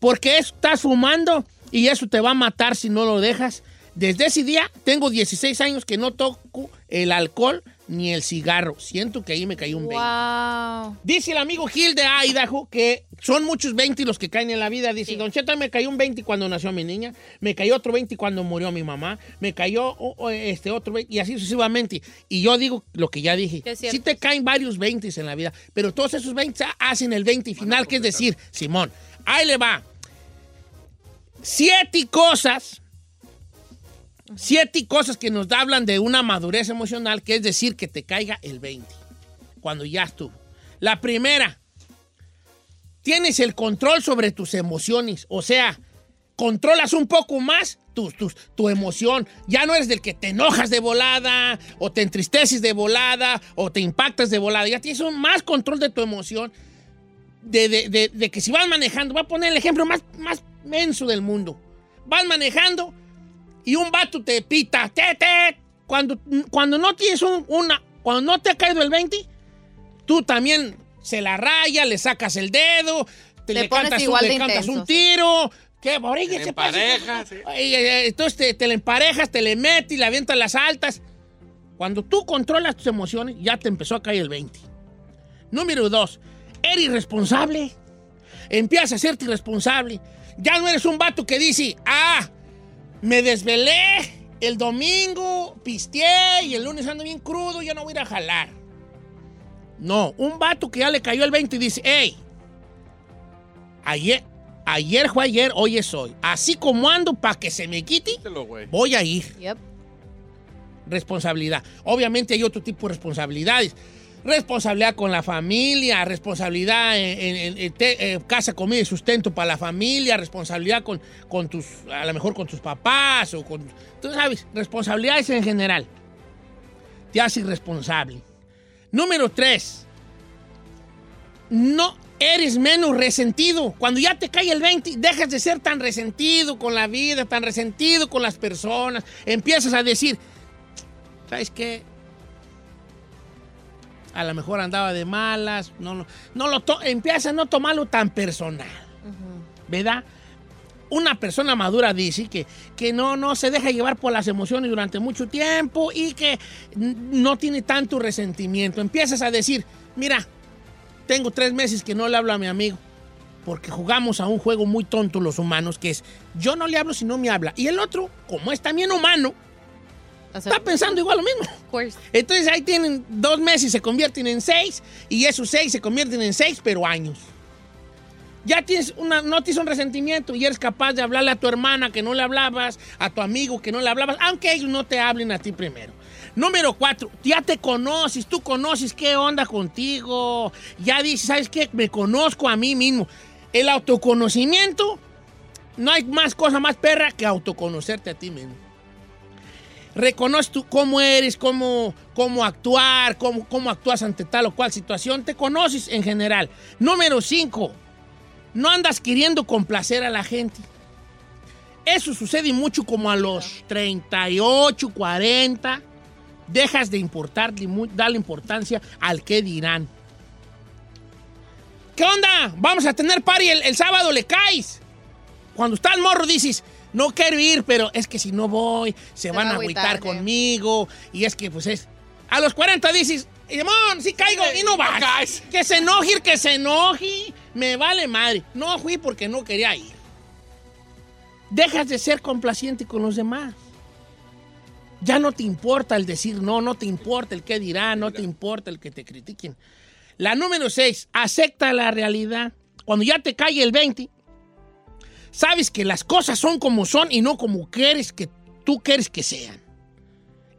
Porque estás fumando y eso te va a matar si no lo dejas. Desde ese día tengo 16 años que no toco el alcohol ni el cigarro. Siento que ahí me cayó un 20. Wow. Dice el amigo Gil de Idaho que son muchos 20 los que caen en la vida. Dice, Don Cheto, me cayó un 20 cuando nació mi niña, me cayó otro 20 cuando murió mi mamá, me cayó este otro 20 y así sucesivamente. Y yo digo lo que ya dije. Sí te caen varios 20 en la vida, pero todos esos 20 hacen el 20 final, que es decir, Simón, ahí le va. Siete cosas siete cosas que nos hablan de una madurez emocional, que es decir, que te caiga el 20, cuando ya estuvo. La primera, tienes el control sobre tus emociones, o sea, controlas un poco más tu, tu, tu emoción. Ya no eres del que te enojas de volada, o te entristeces de volada, o te impactas de volada. Ya tienes un más control de tu emoción. De, de- de- de que si vas manejando, voy a poner el ejemplo más, más menso del mundo. Vas manejando y un vato te pita, te, te. Cuando, cuando no tienes un- una, cuando no te ha caído el 20, tú también se la raya, le sacas el dedo, te, Te le, cantas, un, igual le de cantas un tiro. ¿Qué? Borilla, Te ¿qué pasa? emparejas, sí. Entonces te, te le emparejas, te le metes y le avientas las altas. Cuando tú controlas tus emociones, ya te empezó a caer el 20. Número dos, eres irresponsable. Empiezas a serte irresponsable. Ya no eres un vato que dice, ah, me desvelé el domingo, pisteé y el lunes ando bien crudo, ya no voy a ir a jalar. No, un vato que ya le cayó el 20 y dice, hey, ayer, ayer fue ayer, hoy es hoy. Así como ando para que se me quite, voy a ir. Yep. Responsabilidad. Obviamente hay otro tipo de responsabilidades. Responsabilidad con la familia, responsabilidad en, eh, casa, comida y sustento para la familia, responsabilidad con, con tus, a lo mejor con tus papás o con, tú sabes, responsabilidades en general. Te hace irresponsable. Número tres, no eres menos resentido. Cuando ya te cae el 20, dejas de ser tan resentido con la vida, tan resentido con las personas. Empiezas a decir, ¿sabes qué? A lo mejor andaba de malas, no, no lo to- empieza a no tomarlo tan personal, ¿verdad? Una persona madura dice que, que no, no se deja llevar por las emociones durante mucho tiempo y que no tiene tanto resentimiento. Empiezas a decir, mira, tengo tres meses que no le hablo a mi amigo porque jugamos a un juego muy tonto los humanos que es yo no le hablo si no me habla. Y el otro, como es también humano, está pensando igual lo mismo. Entonces ahí tienen dos meses, se convierten en seis, y esos seis se convierten en seis, pero años. Ya tienes una, no tienes un resentimiento y eres capaz de hablarle a tu hermana que no le hablabas, a tu amigo que no le hablabas, aunque ellos no te hablen a ti primero. Número cuatro, ya te conoces, tú conoces qué onda contigo. Ya dices, ¿sabes qué? Me conozco a mí mismo. El autoconocimiento, no hay más cosa más perra que autoconocerte a ti mismo. Reconoces tú cómo eres, cómo, cómo actuar, cómo, cómo actúas ante tal o cual situación. Te conoces en general. Número cinco, no andas queriendo complacer a la gente. Eso sucede mucho como a los 38, 40. Dejas de importarle, mu- darle importancia al que dirán. ¿Qué onda? Vamos a tener party el, el sábado, le caes. Cuando estás morro dices, no quiero ir, pero es que si no voy, se, van va a agüitar conmigo. Y es que pues es... A los 40 dices, Simón, sí caigo y no vas. Que se enoje, que se enoje. Me vale madre. No fui porque no quería ir. Dejas de ser complaciente con los demás. Ya no te importa el decir no, no te importa el que dirán, no te importa el que te critiquen. La número 6, acepta la realidad. Cuando ya te cae el 20, sabes que las cosas son como son y no como quieres que tú quieres que sean.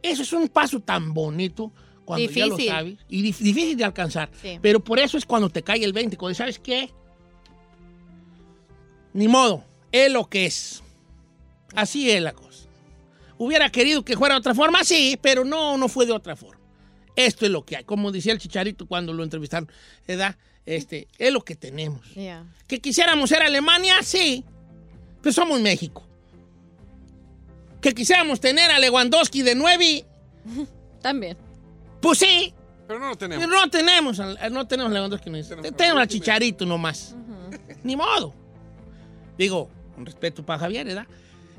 Eso es un paso tan bonito cuando ya lo sabes y dif- difícil de alcanzar. Sí. Pero por eso es cuando te cae el 20, cuando sabes qué, ni modo, es lo que es. Así es la cosa. Hubiera querido que fuera de otra forma, sí, pero no, no fue de otra forma. Esto es lo que hay. Como decía el chicharito cuando lo entrevistaron, ¿verdad? Este, es lo que tenemos. Yeah. ¿Que quisiéramos ser Alemania? Sí. Pero somos México. ¿Que quisiéramos tener a Lewandowski de 9? También. Pues sí. Pero no lo tenemos. Pero no tenemos, al- no tenemos a Lewandowski. no- Tenemos al Chicharito nomás. Ni modo. Digo, con respeto para Javier, ¿verdad?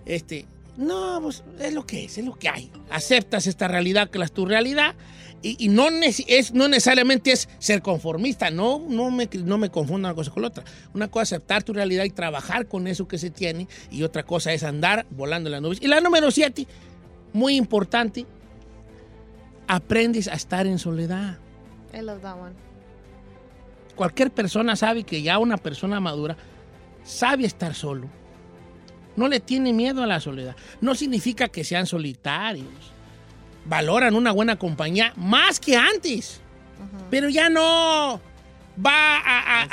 Este, no, pues es lo que es, es lo que hay. Aceptas esta realidad que es tu realidad y, y no, es, no necesariamente es ser conformista, no, no, me, no me confunda una cosa con la otra. Una cosa es aceptar tu realidad y trabajar con eso que se tiene y otra cosa es andar volando en las nubes. Y la número siete, muy importante, aprendes a estar en soledad. I love that one. Cualquier persona sabe que ya una persona madura sabe estar solo. No le tiene miedo a la soledad. No significa que sean solitarios. Valoran una buena compañía más que antes. Pero ya no va a, a, a-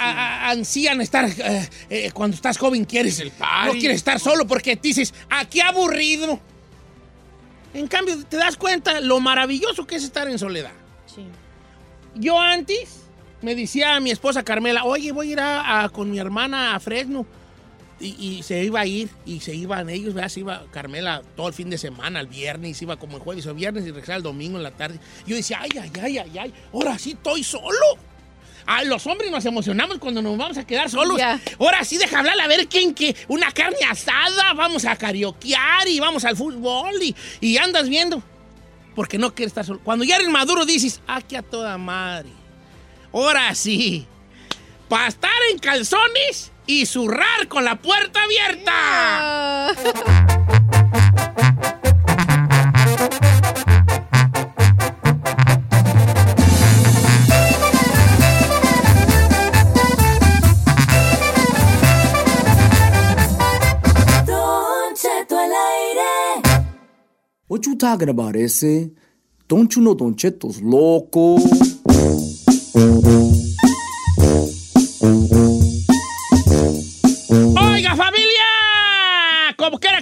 a- ansían estar eh, eh, cuando estás joven quieres no party. quieres estar solo porque dices aquí aburrido en cambio te das cuenta lo maravilloso que es estar en soledad Sí. yo antes me decía a mi esposa Carmela, oye, voy a ir con mi hermana a Fresno. Y, y se iba a ir, y se iban ellos, ¿verdad? Se iba Carmela todo el fin de semana, el viernes, iba como el jueves o viernes y regresaba el domingo en la tarde. Yo decía, ay, ay, ay, ay, ay, ahora sí estoy solo. Ah, los hombres nos emocionamos cuando nos vamos a quedar solos. Ahora sí, deja hablar a ver quién que una carne asada, vamos a karaokear y vamos al fútbol y, y andas viendo. Porque no quieres estar solo. Cuando ya eres maduro dices, que a toda madre. Ahora sí. Para estar en calzones y zurrar con la puerta abierta. Don Cheto al aire. What you talking about, ese? Don't you know Don Cheto's loco?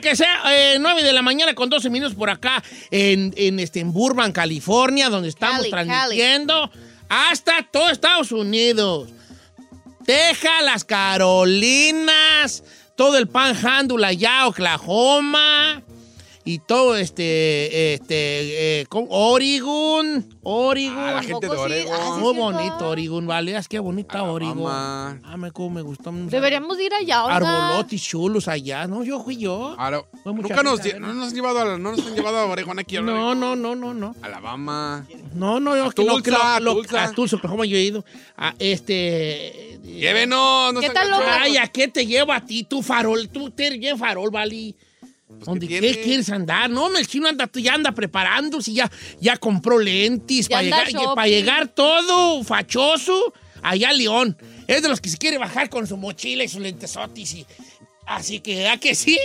Que sea, eh, 9 de la mañana con 12 minutos por acá en, en, este, en Burbank, California, donde estamos Cali, Cali. transmitiendo hasta todo Estados Unidos. Texas, las Carolinas, todo el Panhandle allá, Oklahoma. Y todo este, este, eh, con Oregon, Oregon. Ah, la gente de Oregon. Muy bonito Oregon, vale, es que bonita Oregon. Ah, me, cómo me gustó. Deberíamos ir allá, oiga. Arbolotes chulos allá, ¿no? Yo fui yo. Ahora, nunca nos, gente a no nos han llevado a, no nos han llevado a Oregón aquí. a No, no, no, no, no. Alabama. No, no, yo A que no, lo- lo- Tulsa. a Tulsa, Oklahoma yo he ido. A este. Llévenos. no ¿Qué tal lo- gachos. Ay, ¿a qué te llevo a ti, tu farol? Tú te bien farol, ¿vale? ¿Dónde ¿qué quieres andar? No, el chino anda, ya anda preparándose, ya, ya compró lentes para llegar, para llegar todo fachoso allá a León. Es de los que se quiere bajar con su mochila y sus lentesotis y Así que, ¿a que sí?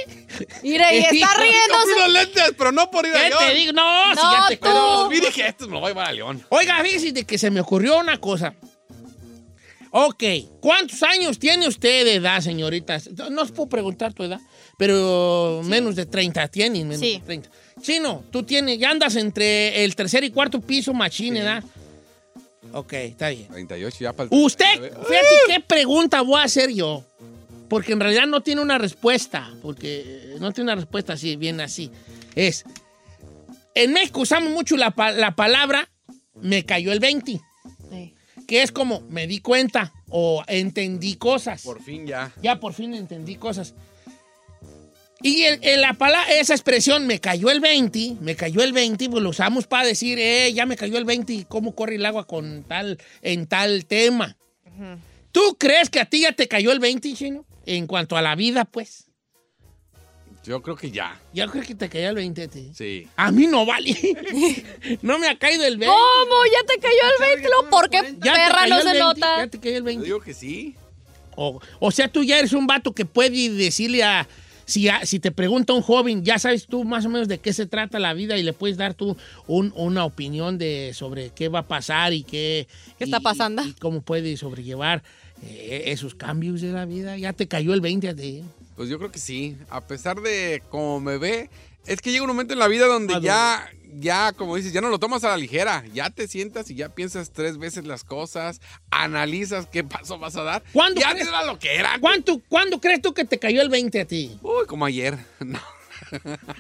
Mire, y está riéndose. Los lentes, pero no por ir a ¿Qué León. te digo? No, si No, ya te tú. Vi dije, esto me lo voy a llevar a León. Oiga, fíjese que se me ocurrió una cosa. Ok, ¿cuántos años tiene usted de edad, señorita? No os puedo preguntar tu edad, pero menos de 30 tienen, menos Sí. de 30. Chino, tú tienes, ya andas entre el tercer y cuarto piso machín, ¿verdad? Ok, está bien. 38 ya para Usted, fíjate qué pregunta voy a hacer yo. Porque en realidad no tiene una respuesta. Porque eh, no tiene una respuesta así, bien así. Es. En México usamos mucho la, la palabra me cayó el 20. Sí. Que es como me di cuenta o entendí cosas. Por fin ya. Ya por fin entendí cosas. Y el- el- la pala- esa expresión, me cayó el 20, me cayó el 20, pues lo usamos para decir, eh, ya me cayó el 20 y cómo corre el agua con tal, en tal tema. ¿Tú crees que a ti ya te cayó el 20, Chino? En cuanto a la vida, pues. Yo creo que ya. Yo creo que te cayó el 20 a ti. Sí. A mí no vale. no me ha caído el 20. ¿Cómo? ¿Ya te cayó el 20? Lo, ¿Por qué perra no se 20, nota? Ya te cayó el 20. Yo digo que sí. O, o sea, tú ya eres un vato que puede decirle a... Si, si te pregunta un joven, ya sabes tú más o menos de qué se trata la vida y le puedes dar tú un- una opinión de sobre qué va a pasar y qué... ¿Qué está y- pasando? Y, cómo puede sobrellevar eh, esos cambios de la vida. Ya te cayó el 20 a ti. Pues yo creo que sí. A pesar de cómo me ve, es que llega un momento en la vida donde ya, ya, como dices, ya no lo tomas a la ligera. Ya te sientas y ya piensas tres veces las cosas, analizas qué paso vas a dar. ¿Cuándo ya crees- te da lo que era. ¿Cuánto, ¿Cuándo crees tú que te cayó el 20 a ti? Uy, como ayer. No.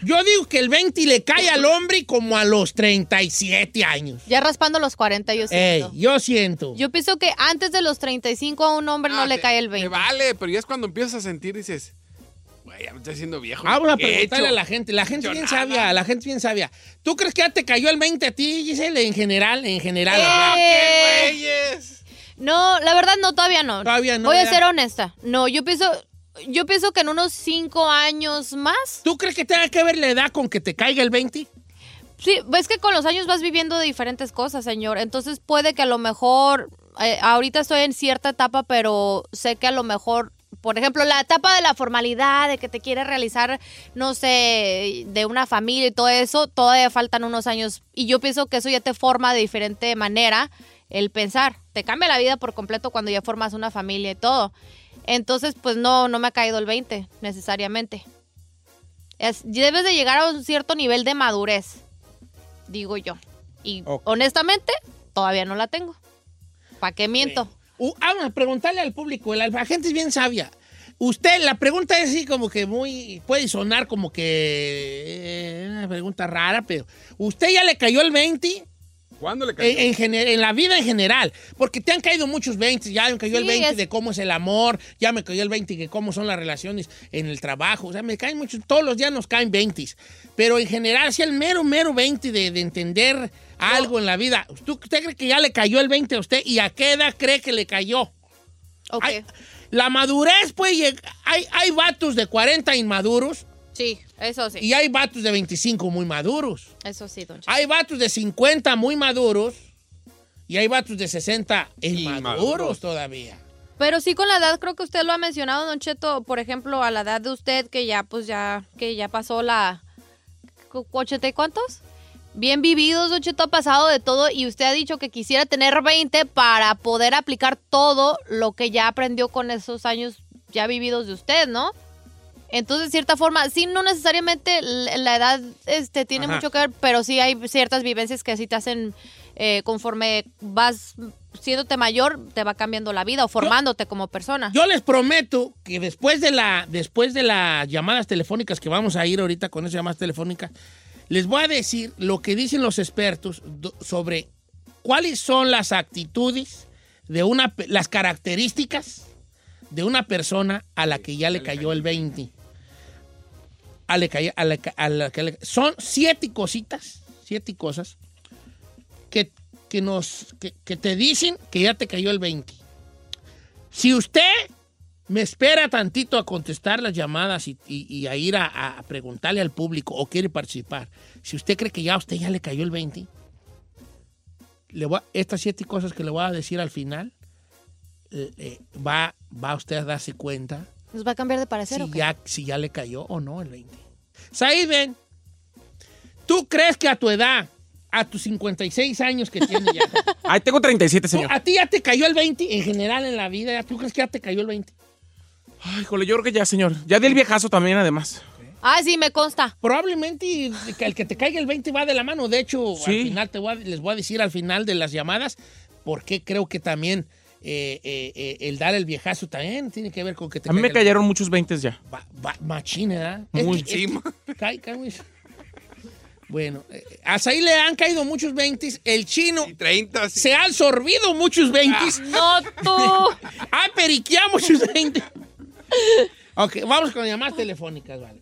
Yo digo que el 20 le cae al hombre como a los 37 años. Ya raspando los 40, yo Ey, siento. yo siento. Yo pienso que antes de los 35 a un hombre no Ah, le te- cae el te 20. vale, pero ya es cuando empiezas a sentir, dices, güey, ya me estoy haciendo viejo. Vamos a ¿Qué he preguntarle hecho? a la gente. La gente bien nada. sabia, la gente bien sabia. ¿Tú crees que ya te cayó el 20 a ti, Giselle? En general, en general. Eh. ¡Qué güeyes! No, la verdad no, todavía no. Todavía no, Voy a ser honesta. No, yo pienso, yo pienso que en unos 5 años más. ¿Tú crees que tenga que ver la edad con que te caiga el 20? Sí, ves que con los años vas viviendo diferentes cosas, señor. Entonces puede que a lo mejor, eh, ahorita estoy en cierta etapa, pero sé que a lo mejor, por ejemplo, la etapa de la formalidad, de que te quieres realizar, no sé, de una familia y todo eso, todavía faltan unos años. Y yo pienso que eso ya te forma de diferente manera el pensar. Te cambia la vida por completo cuando ya formas una familia y todo. Entonces, pues no, no me ha caído el 20 necesariamente. Es, debes de llegar a un cierto nivel de madurez, digo yo. Y honestamente, todavía no la tengo. ¿Para qué miento? Uh, vamos a preguntarle al público. La, la gente es bien sabia. Usted, la pregunta es así como que muy. Puede sonar como que. eh, una pregunta rara, pero. ¿Usted ya le cayó el 20? ¿Cuándo le cayó? En, en gener- en la vida en general, porque te han caído muchos 20, ya me cayó el Sí, 20 es- de cómo es el amor, ya me cayó el 20 de cómo son las relaciones en el trabajo, o sea, me caen muchos, todos los días nos caen 20, pero en general, si el mero, mero 20 de, de entender algo en la vida, ¿Tú- ¿usted cree que ya le cayó el 20 a usted y a qué edad cree que le cayó? Ok. La madurez, pues, lleg- hay, hay vatos de 40 inmaduros Sí, eso sí. y hay vatos de 25 muy maduros. Eso sí, don Cheto. Hay vatos de 50 muy maduros y hay vatos de 60 inmaduros Inmaduros. todavía. Pero sí con la edad, creo que usted lo ha mencionado, Don Cheto, por ejemplo, a la edad de usted que ya, pues ya, que ya pasó la... cu- ¿80 y cuántos? Bien vividos, Don Cheto, ha pasado de todo y usted ha dicho que quisiera tener 20 para poder aplicar todo lo que ya aprendió con esos años ya vividos de usted, ¿no? Entonces, de cierta forma, sí, no necesariamente la edad este, tiene Ajá. mucho que ver, pero sí hay ciertas vivencias que sí te hacen, eh, conforme vas siéndote mayor, te va cambiando la vida o formándote como persona. Yo les prometo que después de, la, después de las llamadas telefónicas que vamos a ir ahorita con esas llamadas telefónicas, les voy a decir lo que dicen los expertos sobre cuáles son las actitudes de una, las características de una persona a la que ya le cayó el 20. A a la son siete cositas, siete cosas que, que nos, que, que te dicen que ya te cayó el 20. Si usted me espera tantito a contestar las llamadas y, y- y a ir a, a preguntarle al público o quiere participar, si usted cree que ya a usted ya le cayó el 20, le voy a- estas siete cosas que le voy a decir al final, eh, eh, va, va usted a darse cuenta ¿Nos va a cambiar de parecer si o qué? ya, si ya le cayó o no el 20. Said, ven. ¿Tú crees que a tu edad, a tus 56 años que tienes ya, Ahí tengo 37, tú- señor. a ti ya te cayó el 20 en general en la vida? ¿Tú crees que ya te cayó el 20? Ay, jole, yo creo que ya, señor. Ya di el viejazo también, además. Ah, sí, me consta. Probablemente que el que te caiga el 20 va de la mano. De hecho, Sí. al final te voy a- les voy a decir al final de las llamadas por qué creo que también eh, eh, eh, el dar el viejazo también tiene que ver con que te A mí me el- cayeron muchos 20 ya. Va- va- machín, ¿verdad? Muy. Es que- es que- cae- cae muy- Bueno, eh, a Saí le han caído muchos 20. El chino 30, se ha absorbido muchos 20. No, tú. ha periqueado muchos 20. Ok, vamos con llamadas telefónicas, vale.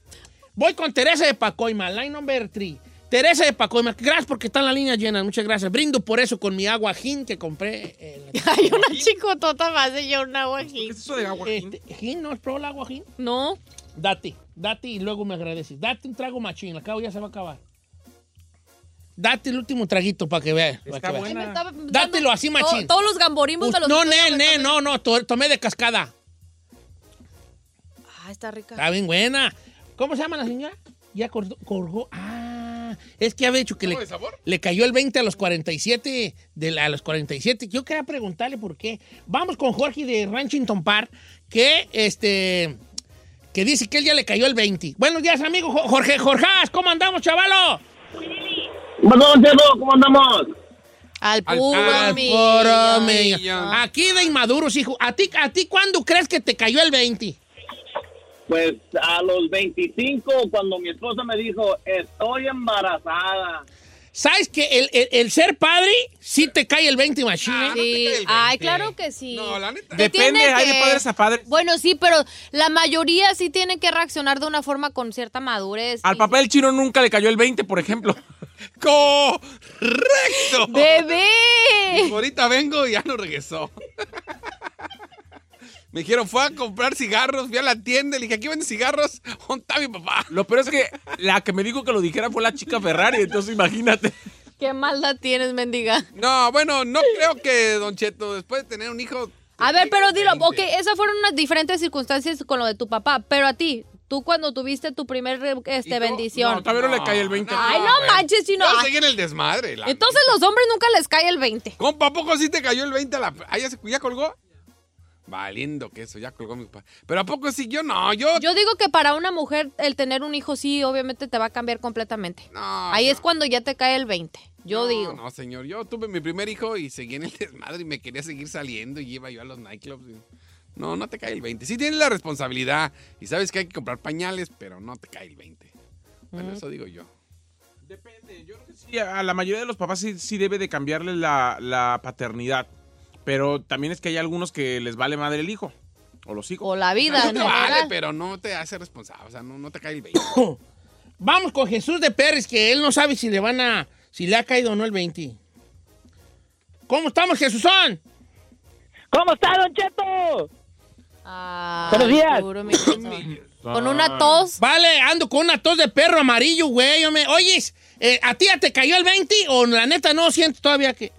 Voy con Teresa de Pacoima, line number 3. Teresa de Pacoima, gracias porque están las líneas llenas, muchas gracias. Brindo por eso con mi agua gin que compré. en la- Hay una chicotota más de yo un agua aquí. ¿Qué es eso de agua? Este, ¿Gin? ¿No has probado el agua gin? No. Date, date y luego me agradeces. Date un trago machín, al cabo ya se va a acabar. Date el último traguito para que veas. que estaba dando- Dátelo así, machín. to- Todos los gamborimbos me los No, ne, ne, no, no, to- tomé de cascada. Ah, está rica. Está bien buena. ¿Cómo se llama la señora? Ya acordó- colgó. Ah, es que había dicho que le, le cayó el 20 a los 47. De la- a los 47. Yo quería preguntarle por qué. Vamos con Jorge de Ranchington Park, que este. Que dice que él ya le cayó el 20. Buenos días, amigo Jo- Jorge. Jorjás, ¿cómo andamos, chavalo? ¿cómo andamos? Al puro Al puro. Aquí de inmaduros, hijo. ¿A ti, ¿A ti cuándo crees que te cayó el 20? Pues a los 25, cuando mi esposa me dijo, estoy embarazada. ¿Sabes que el, el- el ser padre sí te cae el 20 machine? Sí. Ay, claro que sí. No, la neta. ¿Qué Depende, tiene hay de padres a padres. Bueno, sí, pero la mayoría sí tienen que reaccionar de una forma con cierta madurez. Al papá del chino nunca le cayó el 20, por ejemplo. ¡Correcto! ¡Bebé! Ahorita vengo y ya no regresó. Me dijeron, fue a comprar cigarros, fui a la tienda y le dije, aquí venden cigarros, ¿dónde está mi papá? Lo peor es que la que me dijo que lo dijera fue la chica Ferrari, entonces imagínate. ¿Qué maldad tienes, mendiga? No, bueno, no creo que, Don Cheto, después de tener un hijo... A ver, pero dilo, 20. ok, esas fueron unas diferentes circunstancias con lo de tu papá, pero a ti, tú cuando tuviste tu primer este, bendición. No, todavía no le cae el 20. Ay, no manches, chino. Yo Ay, seguí en el desmadre. la- Entonces los hombres nunca les cae el 20. Compa, ¿a poco sí te cayó el 20 a la... Ah, ya, se- ya colgó? Valiendo que eso, ya colgó mi papá. Pero ¿a poco sí? Yo no, yo... Yo digo que para una mujer el tener un hijo sí, obviamente te va a cambiar completamente. No, Ahí no. es cuando ya te cae el 20. Yo No, digo. No, señor, yo tuve mi primer hijo y seguí en el desmadre y me quería seguir saliendo y iba yo a los nightclubs. y- No, no te cae el 20. Sí tienes la responsabilidad y sabes que hay que comprar pañales, pero no te cae el 20. Bueno, eso digo yo. Depende, yo creo que sí, a la mayoría de los papás sí, sí debe de cambiarle la, la paternidad. Pero también es que hay algunos que les vale madre el hijo. O los hijos. O la vida, No te vale, general. pero no te hace responsable. O sea, no, no te cae el 20. Vamos con Jesús de Pérez, que él no sabe si le van a. si le ha caído o no el 20. ¿Cómo estamos, Jesúsón? ¿Cómo está, Don Cheto? Ay, Buenos días. puro millón. Con una tos. Vale, ando con una tos de perro amarillo, güey. Yo me- Oyes, eh, ¿a ti ya te cayó el 20 o la neta no siento todavía que.?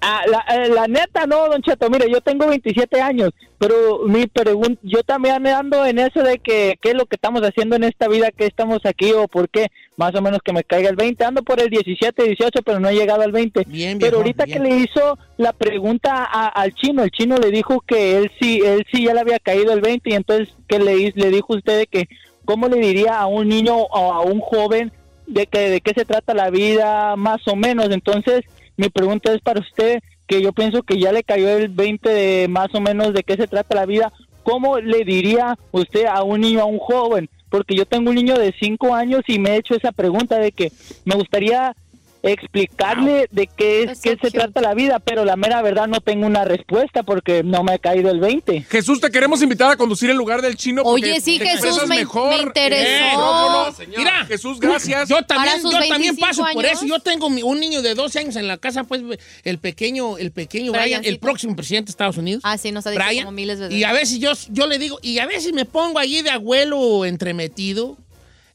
Ah, la, eh, la neta, no, Don Cheto, mire, yo tengo 27 años, pero mi pregunta, yo también ando en eso de que qué es lo que estamos haciendo en esta vida, que estamos aquí o por qué, más o menos que me caiga el 20, ando por el 17, 18, pero no he llegado al 20. Bien, pero viejo, ahorita bien. que le hizo la pregunta a- al chino, el chino le dijo que él sí, él sí ya le había caído el 20 y entonces que le, le dijo usted de que cómo le diría a un niño o a un joven de que de qué se trata la vida más o menos. Entonces, mi pregunta es para usted que yo pienso que ya le cayó el 20 de más o menos de qué se trata la vida. ¿Cómo le diría usted a un niño, a un joven? Porque yo tengo un niño de 5 años y me he hecho esa pregunta de que me gustaría explicarle de qué es qué se trata la vida, pero la mera verdad no tengo una respuesta porque no me ha caído el 20. Jesús, te queremos invitar a conducir el lugar del chino. porque Oye, sí, te Jesús, me- mejor. me interesó. Eh, no, no, no, señor. Mira, Jesús, gracias. Yo también, yo también 25 paso por eso. Yo tengo mi- un niño de 12 años en la casa, pues el pequeño, el pequeño Brian, el próximo presidente de Estados Unidos. Ah, sí, nos ha dicho Brian, como miles de veces. Y a veces yo, yo le digo, y a veces me pongo allí de abuelo entremetido.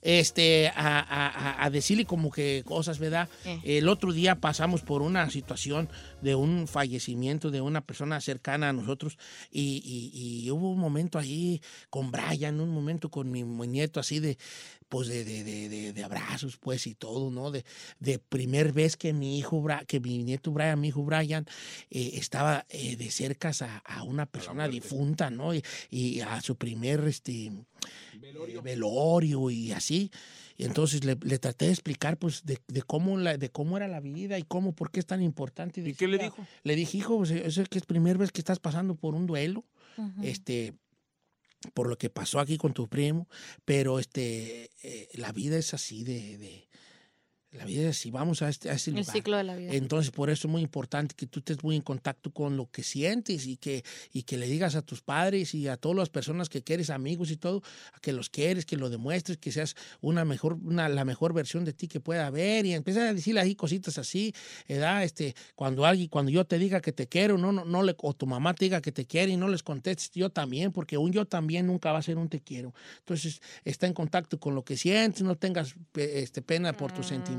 Este, a, a- decirle como que cosas, ¿verdad? Eh. El otro día pasamos por una situación de un fallecimiento de una persona cercana a nosotros y, y- y hubo un momento ahí con Brian, un momento con mi, mi nieto así de, pues de, de, de, de- de abrazos, pues y todo, ¿no? De, de primer vez que mi hijo, Bra- que mi nieto Brian, mi hijo Brian, eh, estaba eh, de cerca a, a una persona difunta, ¿no? Y, y a su primer, este, velorio, velorio y así. Y entonces le, le traté de explicar, pues, de, de cómo la, de cómo era la vida y cómo, por qué es tan importante. ¿Y qué le dijo? Le dije, hijo, pues, eso es que es primera vez que estás pasando por un duelo. Este, por lo que pasó aquí con tu primo, pero este, eh, la vida es así de, de- la vida es así, vamos a, este, a ese El lugar. ciclo de la vida. Entonces, por eso es muy importante que tú estés muy en contacto con lo que sientes y que, y que le digas a tus padres y a todas las personas que quieres, amigos y todo, que los quieres, que lo demuestres, que seas una mejor, una, la mejor versión de ti que pueda haber y empiezas a decirle ahí cositas así, ¿verdad? Este, cuando alguien, cuando yo te diga que te quiero, no, no, no le, o tu mamá te diga que te quiere y no les contestes yo también, porque un yo también nunca va a ser un te quiero. Entonces, está en contacto con lo que sientes, no tengas este, pena por tus sentimientos.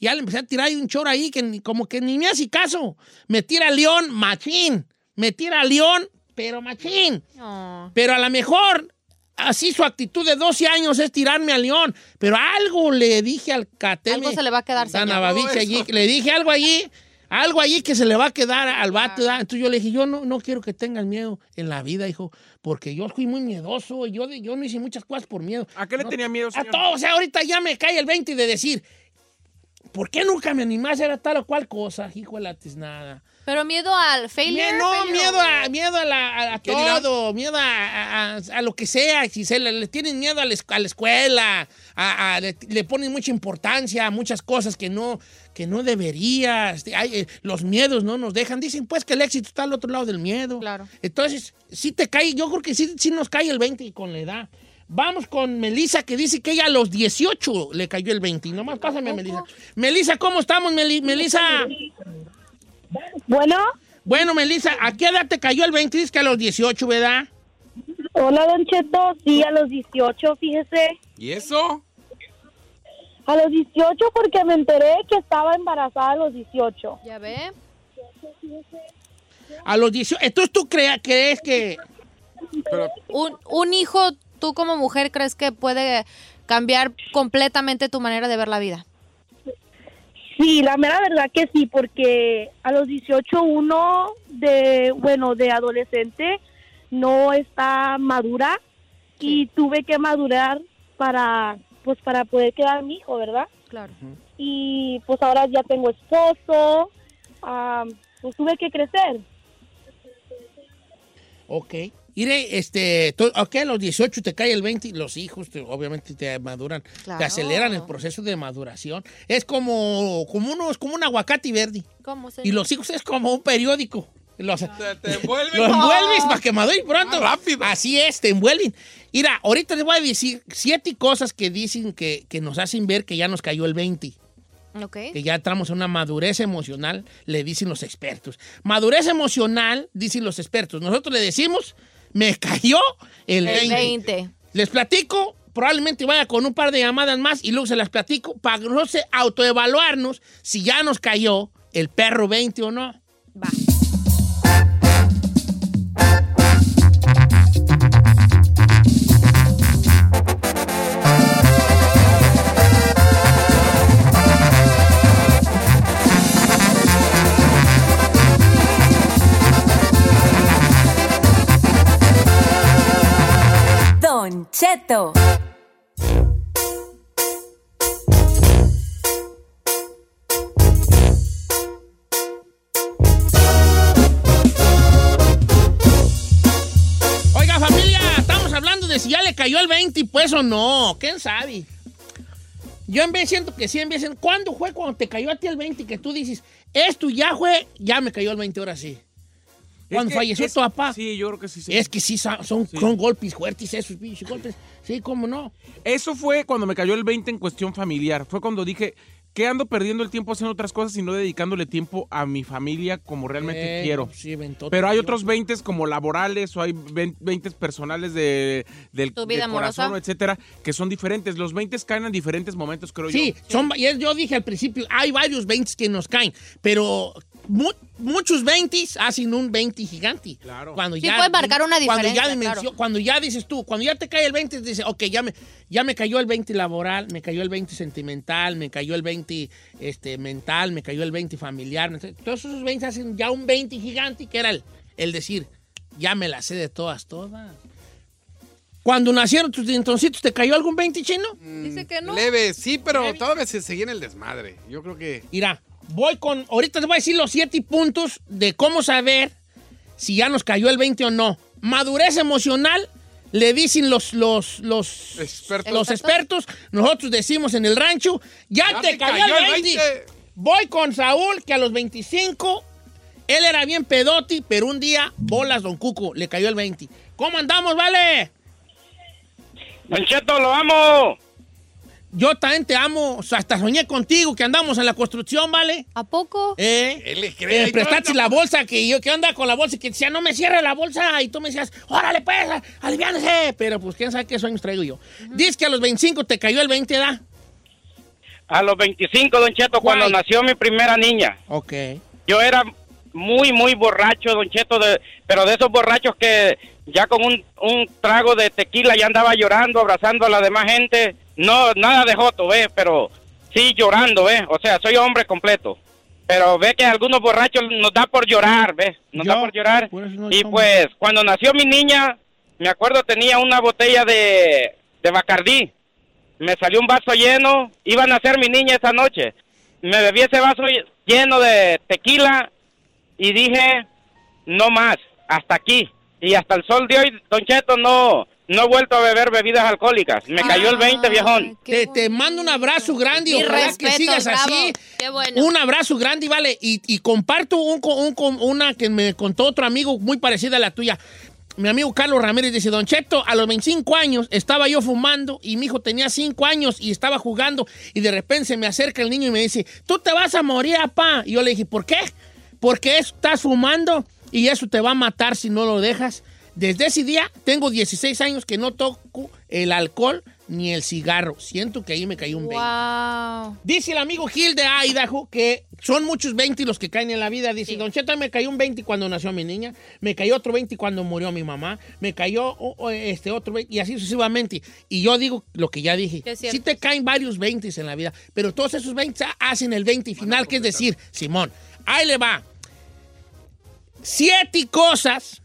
Ya le empecé a tirar ahí un choro ahí que ni- como que ni me hace caso. Me tira León, machín. Me tira León, pero machín. Oh. Pero a lo mejor así su actitud de 12 años es tirarme a León. Pero algo le dije al cateme. Algo se le va a quedar, Todo allí. Le dije algo allí. Algo allí que se le va a quedar al vato. ¿verdad? Entonces yo le dije, yo no, no quiero que tengas miedo en la vida, hijo, porque yo fui muy miedoso. Yo, yo no hice muchas cosas por miedo. ¿A qué le No- tenía miedo, A señor? todo. O sea, ahorita ya me cae el 20 de decir, ¿por qué nunca me animé a hacer tal o cual cosa? Hijo de la tiznada. Pero miedo al failure. Mie- no, failure, miedo a, miedo a, la- a- a ¿Qué dirán? todo, miedo a, a- a lo que sea. Si se le, le tienen miedo a la, es- a la escuela, a- a- le, le ponen mucha importancia a muchas cosas que no, que no debería. este, hay, eh, los miedos no nos dejan. Dicen pues que el éxito está al otro lado del miedo. Claro. Entonces, sí te cae, yo creo que sí, sí nos cae el 20 con la edad. Vamos con Melissa, que dice que ella a los 18 le cayó el 20. Y nomás pásame a Melissa. Melissa, ¿cómo estamos, Meli- Melissa? Bueno. Bueno, Melissa, ¿a qué edad te cayó el 20? Dices que a los 18, ¿verdad? Hola, Don Cheto. Sí, a los 18, fíjese. ¿Y eso? A los 18 porque me enteré que estaba embarazada a los 18. Ya ve. A los 18. Entonces tú crea- crees que... Un, un hijo, tú como mujer, ¿crees que puede cambiar completamente tu manera de ver la vida? Sí, la mera verdad que sí, porque a los 18 uno de, bueno, de adolescente no está madura y tuve que madurar para, pues para poder quedar mi hijo, ¿verdad? Claro. Y pues ahora ya tengo esposo, ah, pues tuve que crecer. Ok. Mire, este, ok, a los 18 te cae el 20 y los hijos te- obviamente te maduran, Claro. te aceleran el proceso de maduración. Es como, como, uno, es como un aguacate verde. ¿Cómo se Y los hijos es como un periódico. Los, Te envuelven. lo envuelves para que madure pronto. Más rápido. Así es, te envuelven. Mira, ahorita les voy a decir siete cosas que dicen que, que nos hacen ver que ya nos cayó el 20 Ok. que ya entramos en una madurez emocional, le dicen los expertos. Madurez emocional, dicen los expertos. Nosotros le decimos, me cayó el, El 20. 20. Les platico, probablemente vaya con un par de llamadas más y luego se las platico para no sé, autoevaluarnos si ya nos cayó el perro 20 o no. Va. Don. Oiga, familia, estamos hablando de si ya le cayó el 20 pues o no. ¿Quién sabe? Yo en vez siento que sí, en vez en ¿cuándo fue cuando te cayó a ti el 20 que tú dices, esto ya fue, ya me cayó el 20 ahora sí? Cuando que falleció es- tu papá. Sí, yo creo que sí. sí. Es que sí, son, son- son golpes fuertes esos pinches golpes. Sí, cómo no. Eso fue cuando me cayó el 20 en cuestión familiar. Fue cuando dije, que ando perdiendo el tiempo haciendo otras cosas y no dedicándole tiempo a mi familia como realmente Eh, quiero. sí, Pero hay otros 20 como laborales o hay 20 personales de, del, Tu vida del corazón, amorosa. etcétera, que son diferentes. Los 20 caen en diferentes momentos, creo Sí, yo. son, y es- yo dije al principio, hay varios 20 que nos caen, pero mu- muchos 20 hacen un 20 gigante. Claro. Cuando Sí, ya, puede marcar una cuando diferencia, ya, dimensió- claro. cuando ya dices tú, cuando ya te cae el 20, dices, ok, ya me, ya me cayó el 20 laboral, me cayó el 20 sentimental, me cayó el 20 este, mental, me cayó el 20 familiar. Todos esos 20 hacen ya un 20 gigante, que era el, el decir, ya me la sé de todas, todas. Cuando nacieron tus dientoncitos, ¿te cayó algún 20 chino? Dice que no. Leve, sí, pero todavía se seguía en el desmadre. Yo creo que. Mira, voy con. Ahorita te voy a decir los siete puntos de cómo saber si ya nos cayó el 20 o no. Madurez emocional, le dicen los, los, los, los expertos. Nosotros decimos en el rancho, ya, Ya te cayó, cayó el el 20. 20. Voy con Saúl, que a los 25, él era bien pedoti, pero un día, bolas, don Cuco, le cayó el 20. ¿Cómo andamos, vale? Don Cheto, lo amo. Yo también te amo, o sea, hasta soñé contigo que andamos en la construcción, ¿vale? ¿A poco? ¿Eh? Él le cree. Eh, prestaste la bolsa que yo que anda con la bolsa y que decía no me cierre la bolsa y tú me decías órale pues aliviánese pero pues quién sabe qué sueños traigo yo dices que a los 25 te cayó el 20 da A los 25, Don Cheto, cuando nació mi primera niña. ok Yo era muy, muy borracho, Don Cheto, de- pero de esos borrachos que ya con un, un trago de tequila ya andaba llorando, abrazando a la demás gente. No, nada de joto, ¿ves? Pero sí llorando, ¿ves? O sea, soy hombre completo. Pero ve que algunos borrachos nos da por llorar, ¿ves? Nos da por llorar. y pues, cuando nació mi niña, me acuerdo tenía una botella de, de Bacardí. Me salió un vaso lleno, iba a nacer mi niña esa noche. Me bebí ese vaso lleno de tequila y dije, no más, hasta aquí. Y hasta el sol de hoy, Don Cheto, no, no he vuelto a beber bebidas alcohólicas. Me cayó el 20, viejón. te, te mando un abrazo grande y ojalá que respeto, sigas bravo. así Qué bueno. un abrazo grande y vale y, y comparto un, un una que me contó otro amigo muy parecida a la tuya mi amigo Carlos Ramírez dice, Don Cheto, a los 25 años estaba yo fumando y mi hijo tenía 5 años y estaba jugando y de repente se me acerca el niño y me dice, tú te vas a morir, papá. Y yo le dije, ¿por qué? Porque estás fumando y eso te va a matar si no lo dejas. Desde ese día tengo 16 años que no toco el alcohol ni el cigarro. Siento que ahí me cayó un 20. Wow. Dice el amigo Gil de Idaho que son muchos 20 los que caen en la vida. Dice, Don Cheto, me cayó un 20 cuando nació mi niña, me cayó otro 20 cuando murió mi mamá, me cayó este otro 20 y así sucesivamente. Y yo digo lo que ya dije. Que es cierto. Sí te caen varios 20 en la vida, pero todos esos 20 hacen el 20 final, que es decir, Simón, ahí le va. Siete cosas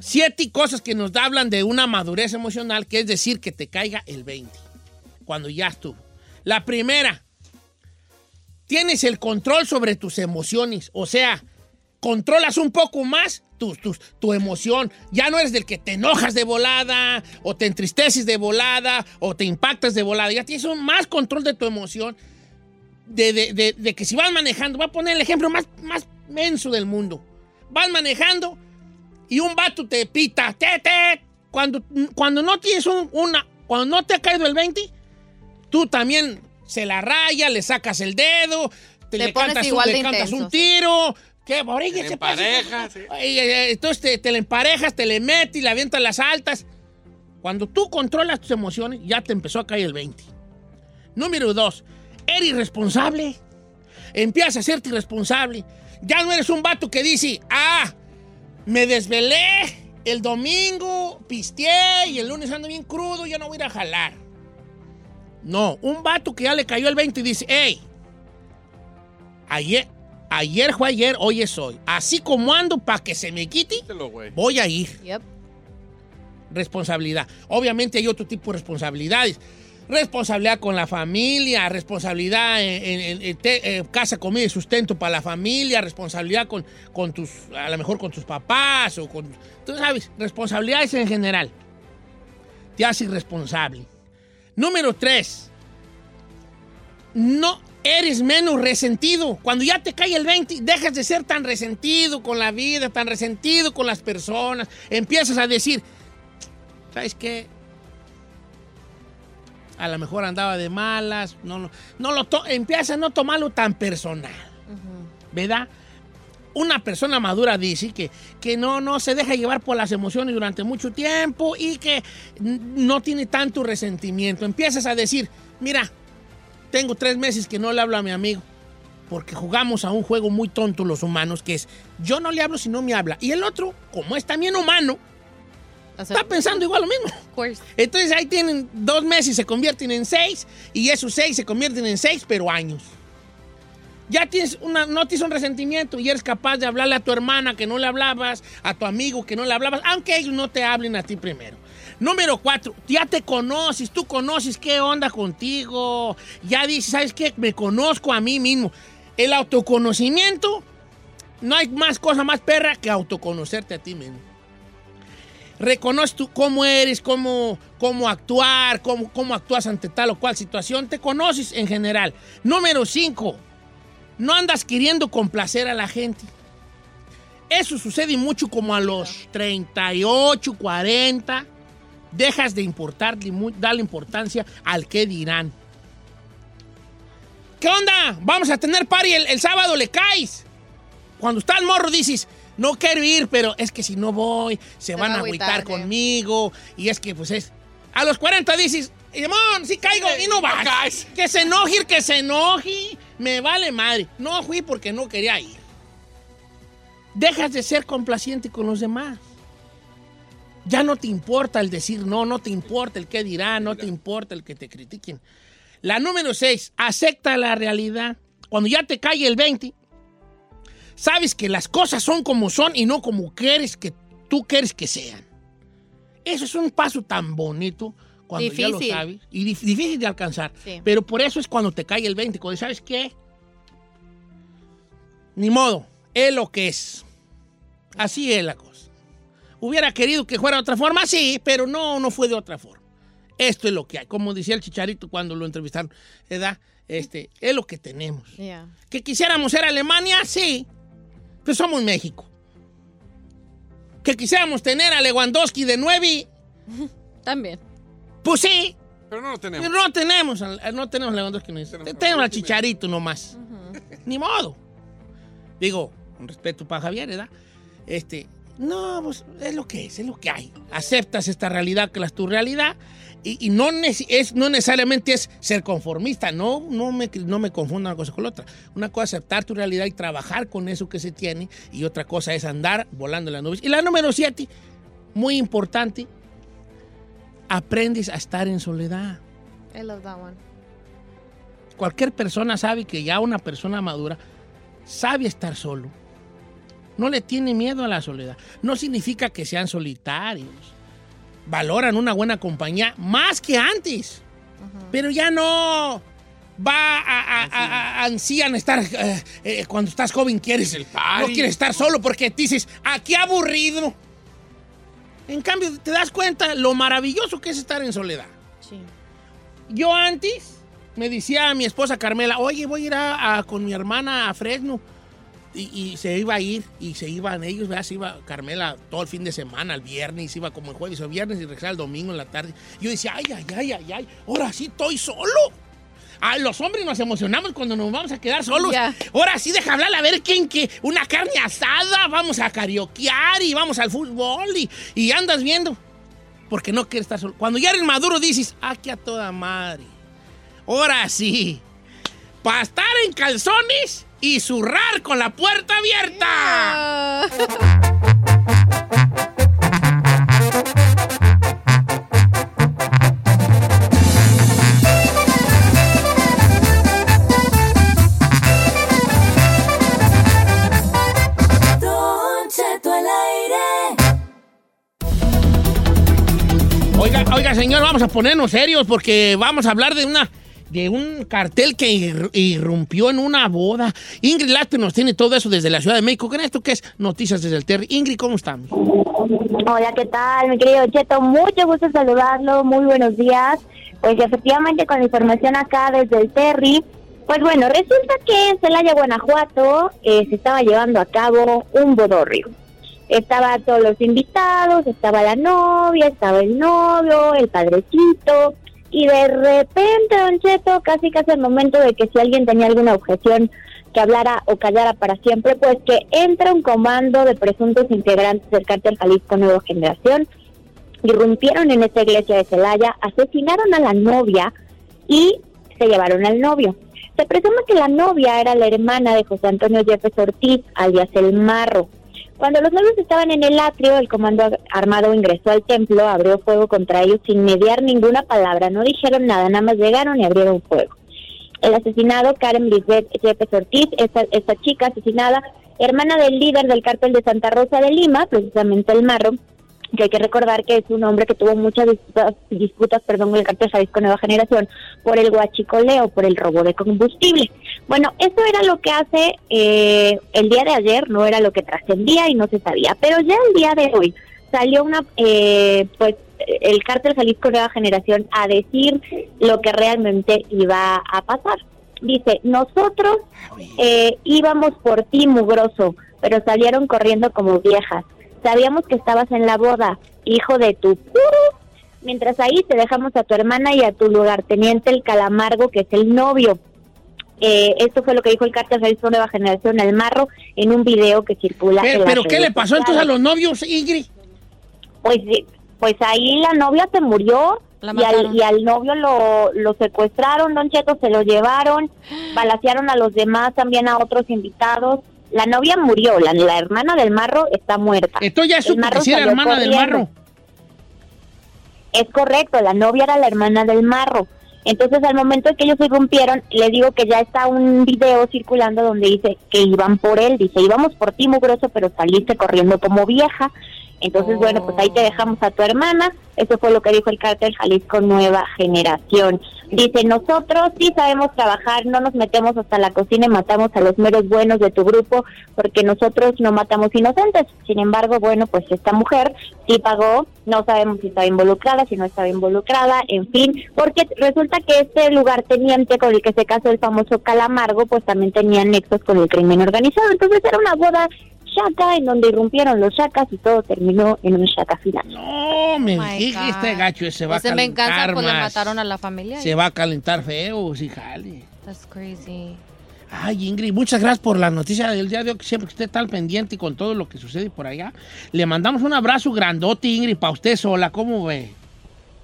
siete cosas que nos hablan de una madurez emocional, que es decir, que te caiga el 20, cuando ya estuvo. La primera, tienes el control sobre tus emociones, o sea, controlas un poco más tu, tu, tu emoción. Ya no eres del que te enojas de volada, o te entristeces de volada, o te impactas de volada. Ya tienes un más control de tu emoción. De, de- de- de que si vas manejando, voy a poner el ejemplo más, más menso del mundo. Vas manejando y un vato te pita, te, te. Cuando, cuando no tienes un- una, cuando no te ha caído el 20, tú también se la raya, le sacas el dedo, te, le, pones cantas, un, igual le de cantas un tiro. ¿Qué? Orilla, Te se pasa. emparejas, sí. Ay, ay, Entonces te, te le emparejas, te le metes y le avientas las altas. Cuando tú controlas tus emociones, ya te empezó a caer el 20. Número dos, eres irresponsable. Empiezas a serte irresponsable. Ya no eres un vato que dice, ah, me desvelé el domingo, pisteé y el lunes ando bien crudo, ya no voy a ir a jalar. No, un vato que ya le cayó el 20 y dice, hey, ayer, ayer fue ayer, hoy es hoy. Así como ando para que se me quite, voy a ir. Yep. Responsabilidad. Obviamente hay otro tipo de responsabilidades. Responsabilidad con la familia, responsabilidad en, eh, casa, comida y sustento para la familia, responsabilidad con, con tus, a lo mejor con tus papás o con, tú sabes, responsabilidades en general. Te hace irresponsable. Número tres, no eres menos resentido. Cuando ya te cae el 20, dejas de ser tan resentido con la vida, tan resentido con las personas. Empiezas a decir, ¿sabes qué? A lo mejor andaba de malas, no, no, no lo to- empieza a no tomarlo tan personal, ¿verdad? Una persona madura dice que, que no, no se deja llevar por las emociones durante mucho tiempo y que no tiene tanto resentimiento. Empiezas a decir, mira, tengo tres meses que no le hablo a mi amigo porque jugamos a un juego muy tonto los humanos, que es yo no le hablo si no me habla. Y el otro, como es también humano, está pensando igual lo mismo. Entonces ahí tienen dos meses, se convierten en seis, y esos seis se convierten en seis, pero años. Ya tienes una, no tienes un resentimiento y eres capaz de hablarle a tu hermana que no le hablabas, a tu amigo que no le hablabas, aunque ellos no te hablen a ti primero. Número cuatro, ya te conoces, tú conoces qué onda contigo. Ya dices, ¿sabes qué? Me conozco a mí mismo. El autoconocimiento, no hay más cosa más perra que autoconocerte a ti mismo. Reconoces tú cómo eres, cómo, cómo actuar, cómo, cómo actúas ante tal o cual situación. Te conoces en general. Número cinco, no andas queriendo complacer a la gente. Eso sucede mucho como a los 38, 40. Dejas de importarle, mu- darle importancia al que dirán. ¿Qué onda? Vamos a tener party el, el sábado, le caes. Cuando estás morro dices, no quiero ir, pero es que si no voy, se van va a agüitar sí. conmigo. Y es que pues es... A los 40 dices, Simón, sí caigo y no vas. Que se enoje, que se enoje. Me vale madre. No fui porque no quería ir. Dejas de ser complaciente con los demás. Ya no te importa el decir no, no te importa el qué dirán, no te importa el que te critiquen. La número 6, acepta la realidad. Cuando ya te cae el 20, sabes que las cosas son como son y no como quieres que tú quieres que sean. Eso es un paso tan bonito cuando ya lo Difícil. sabes y dif- difícil de alcanzar. Sí. Pero por eso es cuando te cae el 20, cuando sabes qué, ni modo, es lo que es. Así es la cosa. Hubiera querido que fuera de otra forma, sí, pero no, no fue de otra forma. Esto es lo que hay. Como decía el chicharito cuando lo entrevistaron, ¿verdad? Este, es lo que tenemos. Yeah. ¿Que quisiéramos ser Alemania? Sí. Pero somos México. ¿Que quisiéramos tener a Lewandowski de 9? También. Pues sí. Pero no lo tenemos. No tenemos, no tenemos a Lewandowski. No tenemos, tenemos al Chicharito nomás. Ni modo. Digo, con respeto para Javier, ¿verdad? Este, no, pues es lo que es, es lo que hay. Aceptas esta realidad que es tu realidad y, y no, es, no necesariamente es ser conformista, no, no, me, no me confunda una cosa con la otra. Una cosa es aceptar tu realidad y trabajar con eso que se tiene y otra cosa es andar volando en las nubes. Y la número siete, muy importante, aprendes a estar en soledad. I love that one. Cualquier persona sabe que ya una persona madura sabe estar solo. No le tiene miedo a la soledad. No significa que sean solitarios. Valoran una buena compañía más que antes. Pero ya no va a, a, a- a- ansían estar eh, eh, cuando estás joven quieres no quieres estar solo porque dices aquí aburrido en cambio te das cuenta lo maravilloso que es estar en soledad Sí. yo antes me decía a mi esposa Carmela, oye, voy a ir a- a- con mi hermana a Fresno. Y, y se iba a ir, y se iban ellos, ¿verdad? Se iba Carmela todo el fin de semana, el viernes, iba como el jueves o viernes y regresaba el domingo en la tarde. Yo decía, ay, ay, ay, ay, ay, ahora sí estoy solo. Ah, los hombres nos emocionamos cuando nos vamos a quedar solos. Ahora sí, deja hablar a ver quién que una carne asada, vamos a carioquear y vamos al fútbol y, y andas viendo. Porque no quieres estar solo. Cuando ya eres maduro dices, aquí a toda madre. Ahora sí. Para estar en calzones y zurrar con la puerta abierta. Don Cheto al aire. Oiga, oiga, señor, vamos a ponernos serios porque vamos a hablar de una de un cartel que ir- irrumpió en una boda. Ingrid Late nos tiene todo eso desde la Ciudad de México. ¿Qué es esto que es Noticias desde el Terry? Ingrid, ¿cómo estamos? Hola, ¿qué tal, mi querido Cheto? Mucho gusto saludarlo, muy buenos días. Pues efectivamente con la información acá desde el Terry, pues bueno, resulta que en Celaya, Guanajuato, eh, se estaba llevando a cabo un bodorrio. Estaba todos los invitados, estaba la novia, estaba el novio, el padrecito, Y de repente, Don Cheto, casi casi al momento de que si alguien tenía alguna objeción que hablara o callara para siempre, pues que entra un comando de presuntos integrantes del cártel Jalisco Nueva Generación, irrumpieron en esta iglesia de Celaya, asesinaron a la novia y se llevaron al novio. Se presume que la novia era la hermana de José Antonio Yepes Ortiz, alias El Marro. Cuando los novios estaban en el atrio, el comando armado ingresó al templo, abrió fuego contra ellos sin mediar ninguna palabra, no dijeron nada, nada más llegaron y abrieron fuego. El asesinado, Karen Lisbeth Yepes Ortiz, esta, esta chica asesinada, hermana del líder del cártel de Santa Rosa de Lima, precisamente El Marro, que hay que recordar que es un hombre que tuvo muchas disputas, disputas perdón, con el cartel Jalisco Nueva Generación por el guachicoleo, por el robo de combustible. Bueno, eso era lo que hace eh, el día de ayer, no era lo que trascendía y no se sabía, pero ya el día de hoy salió una, eh, pues el cártel Jalisco Nueva Generación a decir lo que realmente iba a pasar. Dice, nosotros eh, íbamos por ti, mugroso, pero salieron corriendo como viejas. Sabíamos que estabas en la boda, hijo de tu... Mientras ahí te dejamos a tu hermana y a tu lugarteniente el calamargo, que es el novio. Eh, esto fue lo que dijo el cártel Jalisco Nueva Generación, el marro, en un video que circula. Pero, pero ¿qué le pasó entonces a los novios, Ingrid? Pues, pues ahí la novia se murió y al, y al novio lo, lo secuestraron, Don Cheto, se lo llevaron, balacearon a los demás, también a otros invitados. La novia murió, la, la hermana del marro está muerta. Entonces ya supo que era hermana del marro. Es correcto, la novia era la hermana del marro. Entonces, al momento en que ellos irrumpieron, le digo que ya está un video circulando donde dice que iban por él. Dice, íbamos por ti, mugroso, pero saliste corriendo como vieja. Entonces, bueno, pues ahí te dejamos a tu hermana. Eso fue lo que dijo el cártel Jalisco Nueva Generación. Dice, nosotros sí sabemos trabajar, no nos metemos hasta la cocina y matamos a los meros buenos de tu grupo, porque nosotros no matamos inocentes. Sin embargo, bueno, pues esta mujer sí pagó, no sabemos si estaba involucrada, si no estaba involucrada, en fin, porque resulta que este lugarteniente con el que se casó el famoso Calamargo, pues también tenía nexos con el crimen organizado. Entonces era una boda chaca en donde irrumpieron los chacas y todo terminó en un chaca final. No, me Oh my dije, God. este gacho se va a en venganza, calentar pues le mataron a la familia. Se va a calentar feo, sí, jale. That's crazy. Ay, Ingrid, muchas gracias por la noticia del día de hoy, que siempre que usted está al pendiente y con todo lo que sucede por allá. Le mandamos un abrazo grandote, Ingrid, para usted sola, ¿cómo ve?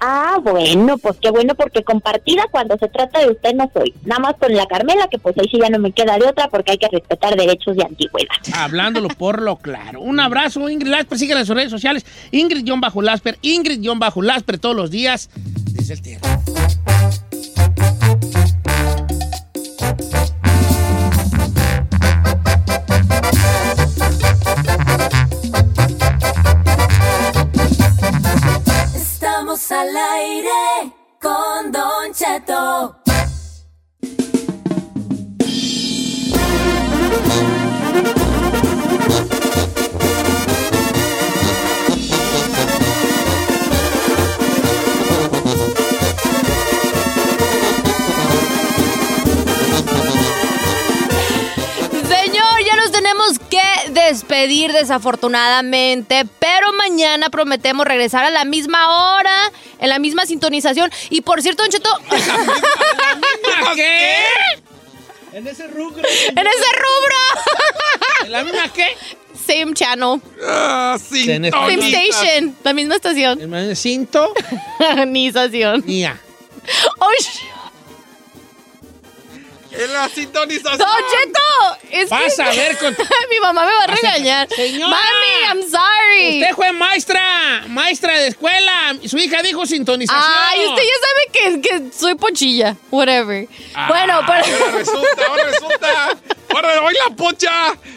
Ah, bueno, pues qué bueno, porque compartida cuando se trata de usted no soy. Nada más con la Carmela, que pues ahí sí ya no me queda de otra, porque hay que respetar derechos de antigüedad. Hablándolo por lo claro. Un abrazo, Ingrid Lasper, síguela en sus redes sociales. Ingrid-Lasper, Ingrid-Lasper todos los días desde el tierra. Estamos al aire con Don Cheto. Tenemos que despedir desafortunadamente, pero mañana prometemos regresar a la misma hora, en la misma sintonización. Y por cierto, Don Cheto... ¿Qué? En ese rubro. ¡En ese rubro! ¿En la misma qué? Same channel. Ah, Same station. La misma estación. ¿El cinto? Ni estación. Mía. ¡Ay! En la sintonización. ¡Don Cheto! Es Vas que- a ver con- Mi mamá me va a regañar. Señora. Mami, I'm sorry. Usted fue maestra, maestra de escuela. Su hija dijo sintonización. Ay, usted ya sabe que, que soy pochilla. Whatever. Ah, bueno, Ahora pero. resulta, ahora resulta. Ahora hoy la pocha,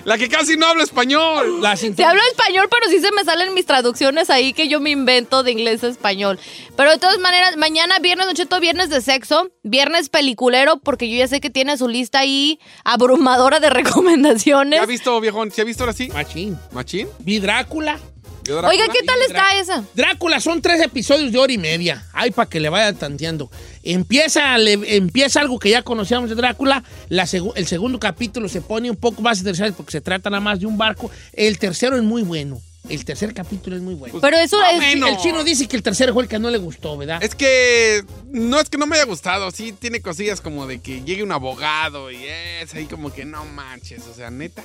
la que casi no habla español. La Se hablo español, pero sí se me salen mis traducciones ahí que yo me invento de inglés a español. Pero de todas maneras, mañana, viernes, Don Cheto, viernes de sexo, viernes peliculero, porque yo ya sé que tiene su lista ahí abrumadora de recomendaciones. ¿Ya ha visto, viejón? ¿Se ha visto ahora sí? Machín. ¿Machín? Vi Drácula. ¿Vio Drácula? Oiga, ¿qué tal está esa? Drácula son tres episodios de hora y media. Ay, para que le vayan tanteando. Empieza, le- empieza algo que ya conocíamos de Drácula. La el segundo capítulo se pone un poco más interesante porque se trata nada más de un barco. El tercero es muy bueno. El tercer capítulo es muy bueno. Pero eso o es- menos. El chino dice que el tercero fue el que no le gustó, ¿verdad? Es que no es que no me haya gustado, sí tiene cosillas como de que llegue un abogado y es ahí como que no manches, o sea, neta.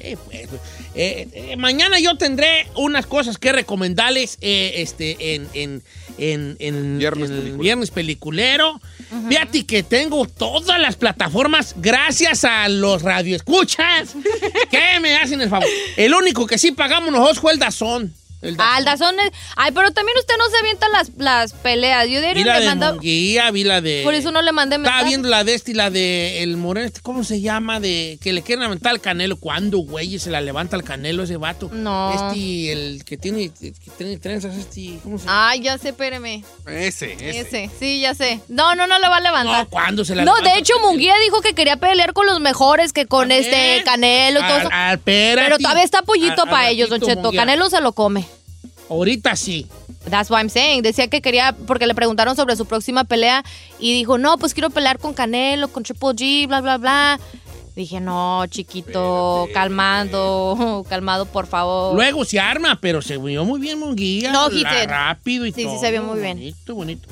Eh, pues, eh, eh, mañana yo tendré unas cosas que recomendarles eh, este, en, en, en, en- Viernes peliculero. viernes peliculero. Fíjate que tengo todas las plataformas gracias a los radioescuchas que me hacen el favor. El único que sí pagamos nosotros fue el Dazón. El Ah, el Dazón es- Ay, pero también usted no se avienta las, las peleas. Yo Vi diario la le de manda. Munguía, vi la de... Por eso no le mandé Estaba mensaje. viendo la de este y la de el moreno, este, ¿cómo se llama? De que le quieren levantar al canelo. ¿Cuándo, güey? Se la levanta al canelo ese vato. No. Este, el que tiene, que tiene trenzas, este, ¿cómo se llama? Ay, ya sé, espéreme. Ese, ese. Ese, sí, ya sé. No, no, no le va a levantar. No, ¿cuándo se la No, levanta? de hecho, Munguía dijo que quería pelear con los mejores, que con este Canelo y todo Al- eso. al- espérate. Pero todavía está pollito Al- para ellos, Don Cheto. Munguía. Canelo se lo come. Ahorita sí. That's what I'm saying. Decía que quería, porque le preguntaron sobre su próxima pelea y dijo, no, pues quiero pelear con Canelo, con Triple G, bla, bla, bla. Dije, no, chiquito, calmado, calmado, por favor. Luego se arma, pero se vio muy bien Munguía. No, la- rápido y Sí, sí, todo. se vio muy bien. Bonito, bonito.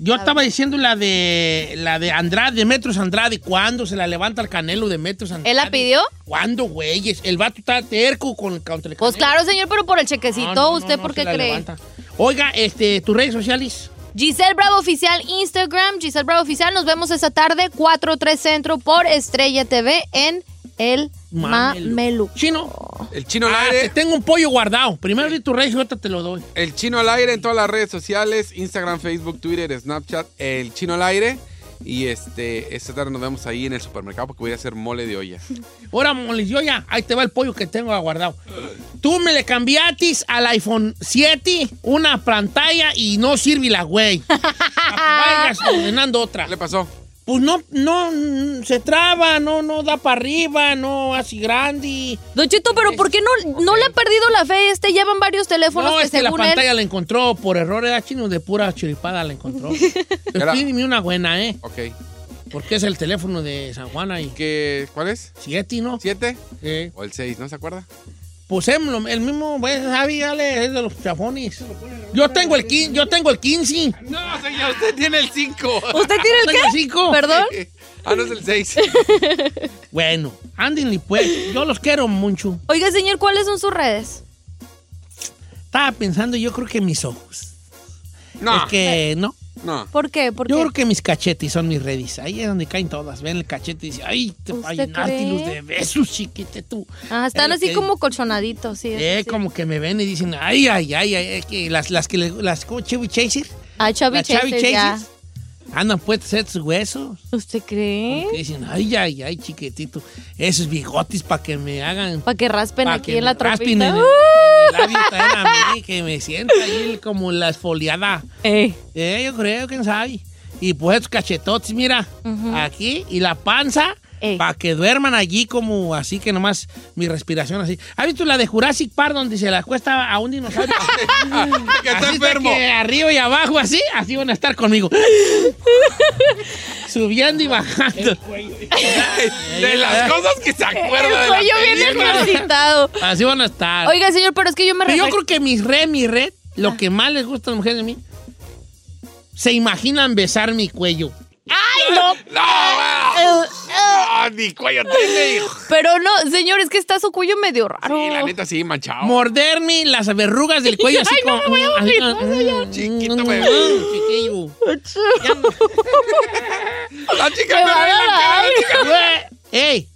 Yo estaba diciendo la de la de Andrade, de Metros Andrade, ¿cuándo se la levanta el canelo de Metros Andrade? ¿Él la pidió? ¿Cuándo, güeyes? El vato está terco con el Pues Canelo. claro, señor, pero por el chequecito, No, ¿usted no por qué cree? levanta. Oiga, este, tus redes sociales. Giselle Bravo Oficial, Instagram, Giselle Bravo Oficial. Nos vemos esta tarde, 4-3 Centro por Estrella TV en el Mamelu. Chino. El chino al Ah, aire. te tengo un pollo guardado. Primero di tu rey y ahorita te lo doy. El chino al aire en todas las redes sociales, Instagram, Facebook, Twitter, Snapchat, el chino al aire. Y este, esta tarde nos vemos ahí en el supermercado porque voy a hacer mole de olla. Ahora, moles, yo ya, ahí te va el pollo que tengo guardado. Tú me le cambiaste al iPhone 7 una pantalla y no sirve la güey. Vayas ordenando otra. ¿Qué le pasó? Pues no, no, se traba, no, no da para arriba, no así grande. Don Chito, pero ¿por qué no, no le ha perdido la fe? Este llevan varios teléfonos No, que es que la según pantalla él... la encontró por error, era chino de pura chiripada la encontró. Pero pídeme una buena, ¿eh? Ok. Porque es el teléfono de San Juana y... ¿Qué, ¿Cuál es? Siete, ¿no? ¿Siete? Sí. O el seis, ¿no se acuerda? Pues es lo- el mismo, pues, Javi, dale, es de los chafones. Yo tengo el 15, yo tengo el 15. No, señor, usted tiene el 5. ¿Usted tiene el Tengo el qué? 5. ¿Perdón? Ah, no es el 6. Bueno, ándenle pues, yo los quiero mucho. Oiga, señor, ¿cuáles son sus redes? Estaba pensando, yo creo que mis ojos. No. Es que, no. No. ¿Por qué? ¿Por Yo qué? creo que mis cachetes son mis redes. Ahí es donde caen todas. Ven el cachete y dice, ay, te luz de besos, chiquite tú. Ah, están así que- como colchonaditos, sí. Eh, sí. como que me ven y dicen, ay, ay, ay, ay, ay, que las, las que le, las, ¿cómo, Chevy Chaser? Ah, Chevy Chasers, ya. Chasers. Andan puestos estos huesos. ¿Usted cree? Dicen, ay, ay, ay, chiquitito. Esos bigotes para que me hagan. Para que raspen pa' aquí que en la me raspen en el, en el labio a mí, que me sienta ahí como la esfoliada. Eh. Eh, yo creo, quién sabe. Y pues estos cachetotes, mira, aquí, y la panza, para que duerman allí como así que nomás mi respiración así. ¿Has visto la de Jurassic Park donde se la cuesta a un dinosaurio? que está Así enfermo. que arriba y abajo así, así van a estar conmigo. Subiendo y bajando. De las cosas que se acuerda de la cuello bien película. ejercitado. Así van a estar. Oiga, señor, pero es que yo me Pero yo creo que mis red, mi red, lo que más les gusta a las mujeres de mí, se imaginan besar mi cuello. ¡Ay, no! No, Ah, ni cuello tiene, hijo. Pero no, señor, es que está su cuello medio raro. Sí, la neta sí, manchado. Morderme las verrugas del cuello así Ay, no como... me voy a morir, como- señor. mm, Chiquito, mm, bebé. mm, chiquillo. La chica Me me va a la cara, Ey,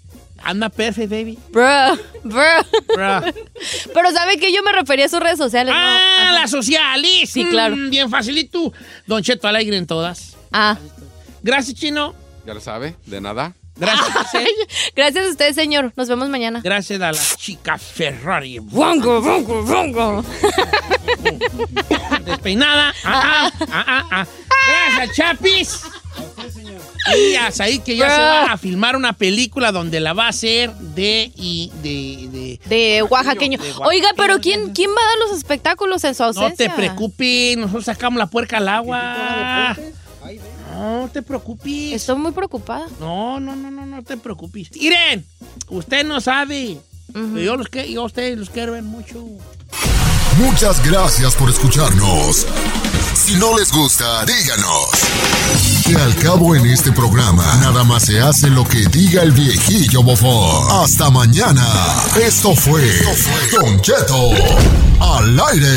anda perfect, baby. Bruh, bruh. Bruh. Pero ¿sabe que Yo me refería a sus redes sociales. Ah, no. Las sociales. Sí, claro. Mm, bien facilito. Don Cheto alegre en todas. Ah. Gracias, Chino. Ya lo sabe, de nada. Gracias. Gracias a usted, señor. Nos vemos mañana. Gracias a la chica Ferrari. Bongo, bongo, bongo. Despeinada. Ah, ah, ah, ah, ah. Gracias, Chapis. Y hasta ahí que ya se va a filmar una película donde la va a hacer de y de, de De oaxaqueño. De oaxaqueño. Oiga, pero ¿quién, ¿quién va a dar los espectáculos en su No te preocupes, nosotros sacamos la puerca al agua. No te preocupes. Estoy muy preocupada. No, no, no, no, no te preocupes. Miren, usted no sabe. yo, los que, yo a ustedes los quiero ver mucho. Muchas gracias por escucharnos. Si no les gusta, díganos. Que al cabo en este programa, nada más se hace lo que diga el viejillo bofón. Hasta mañana. Esto fue, Don Cheto al aire.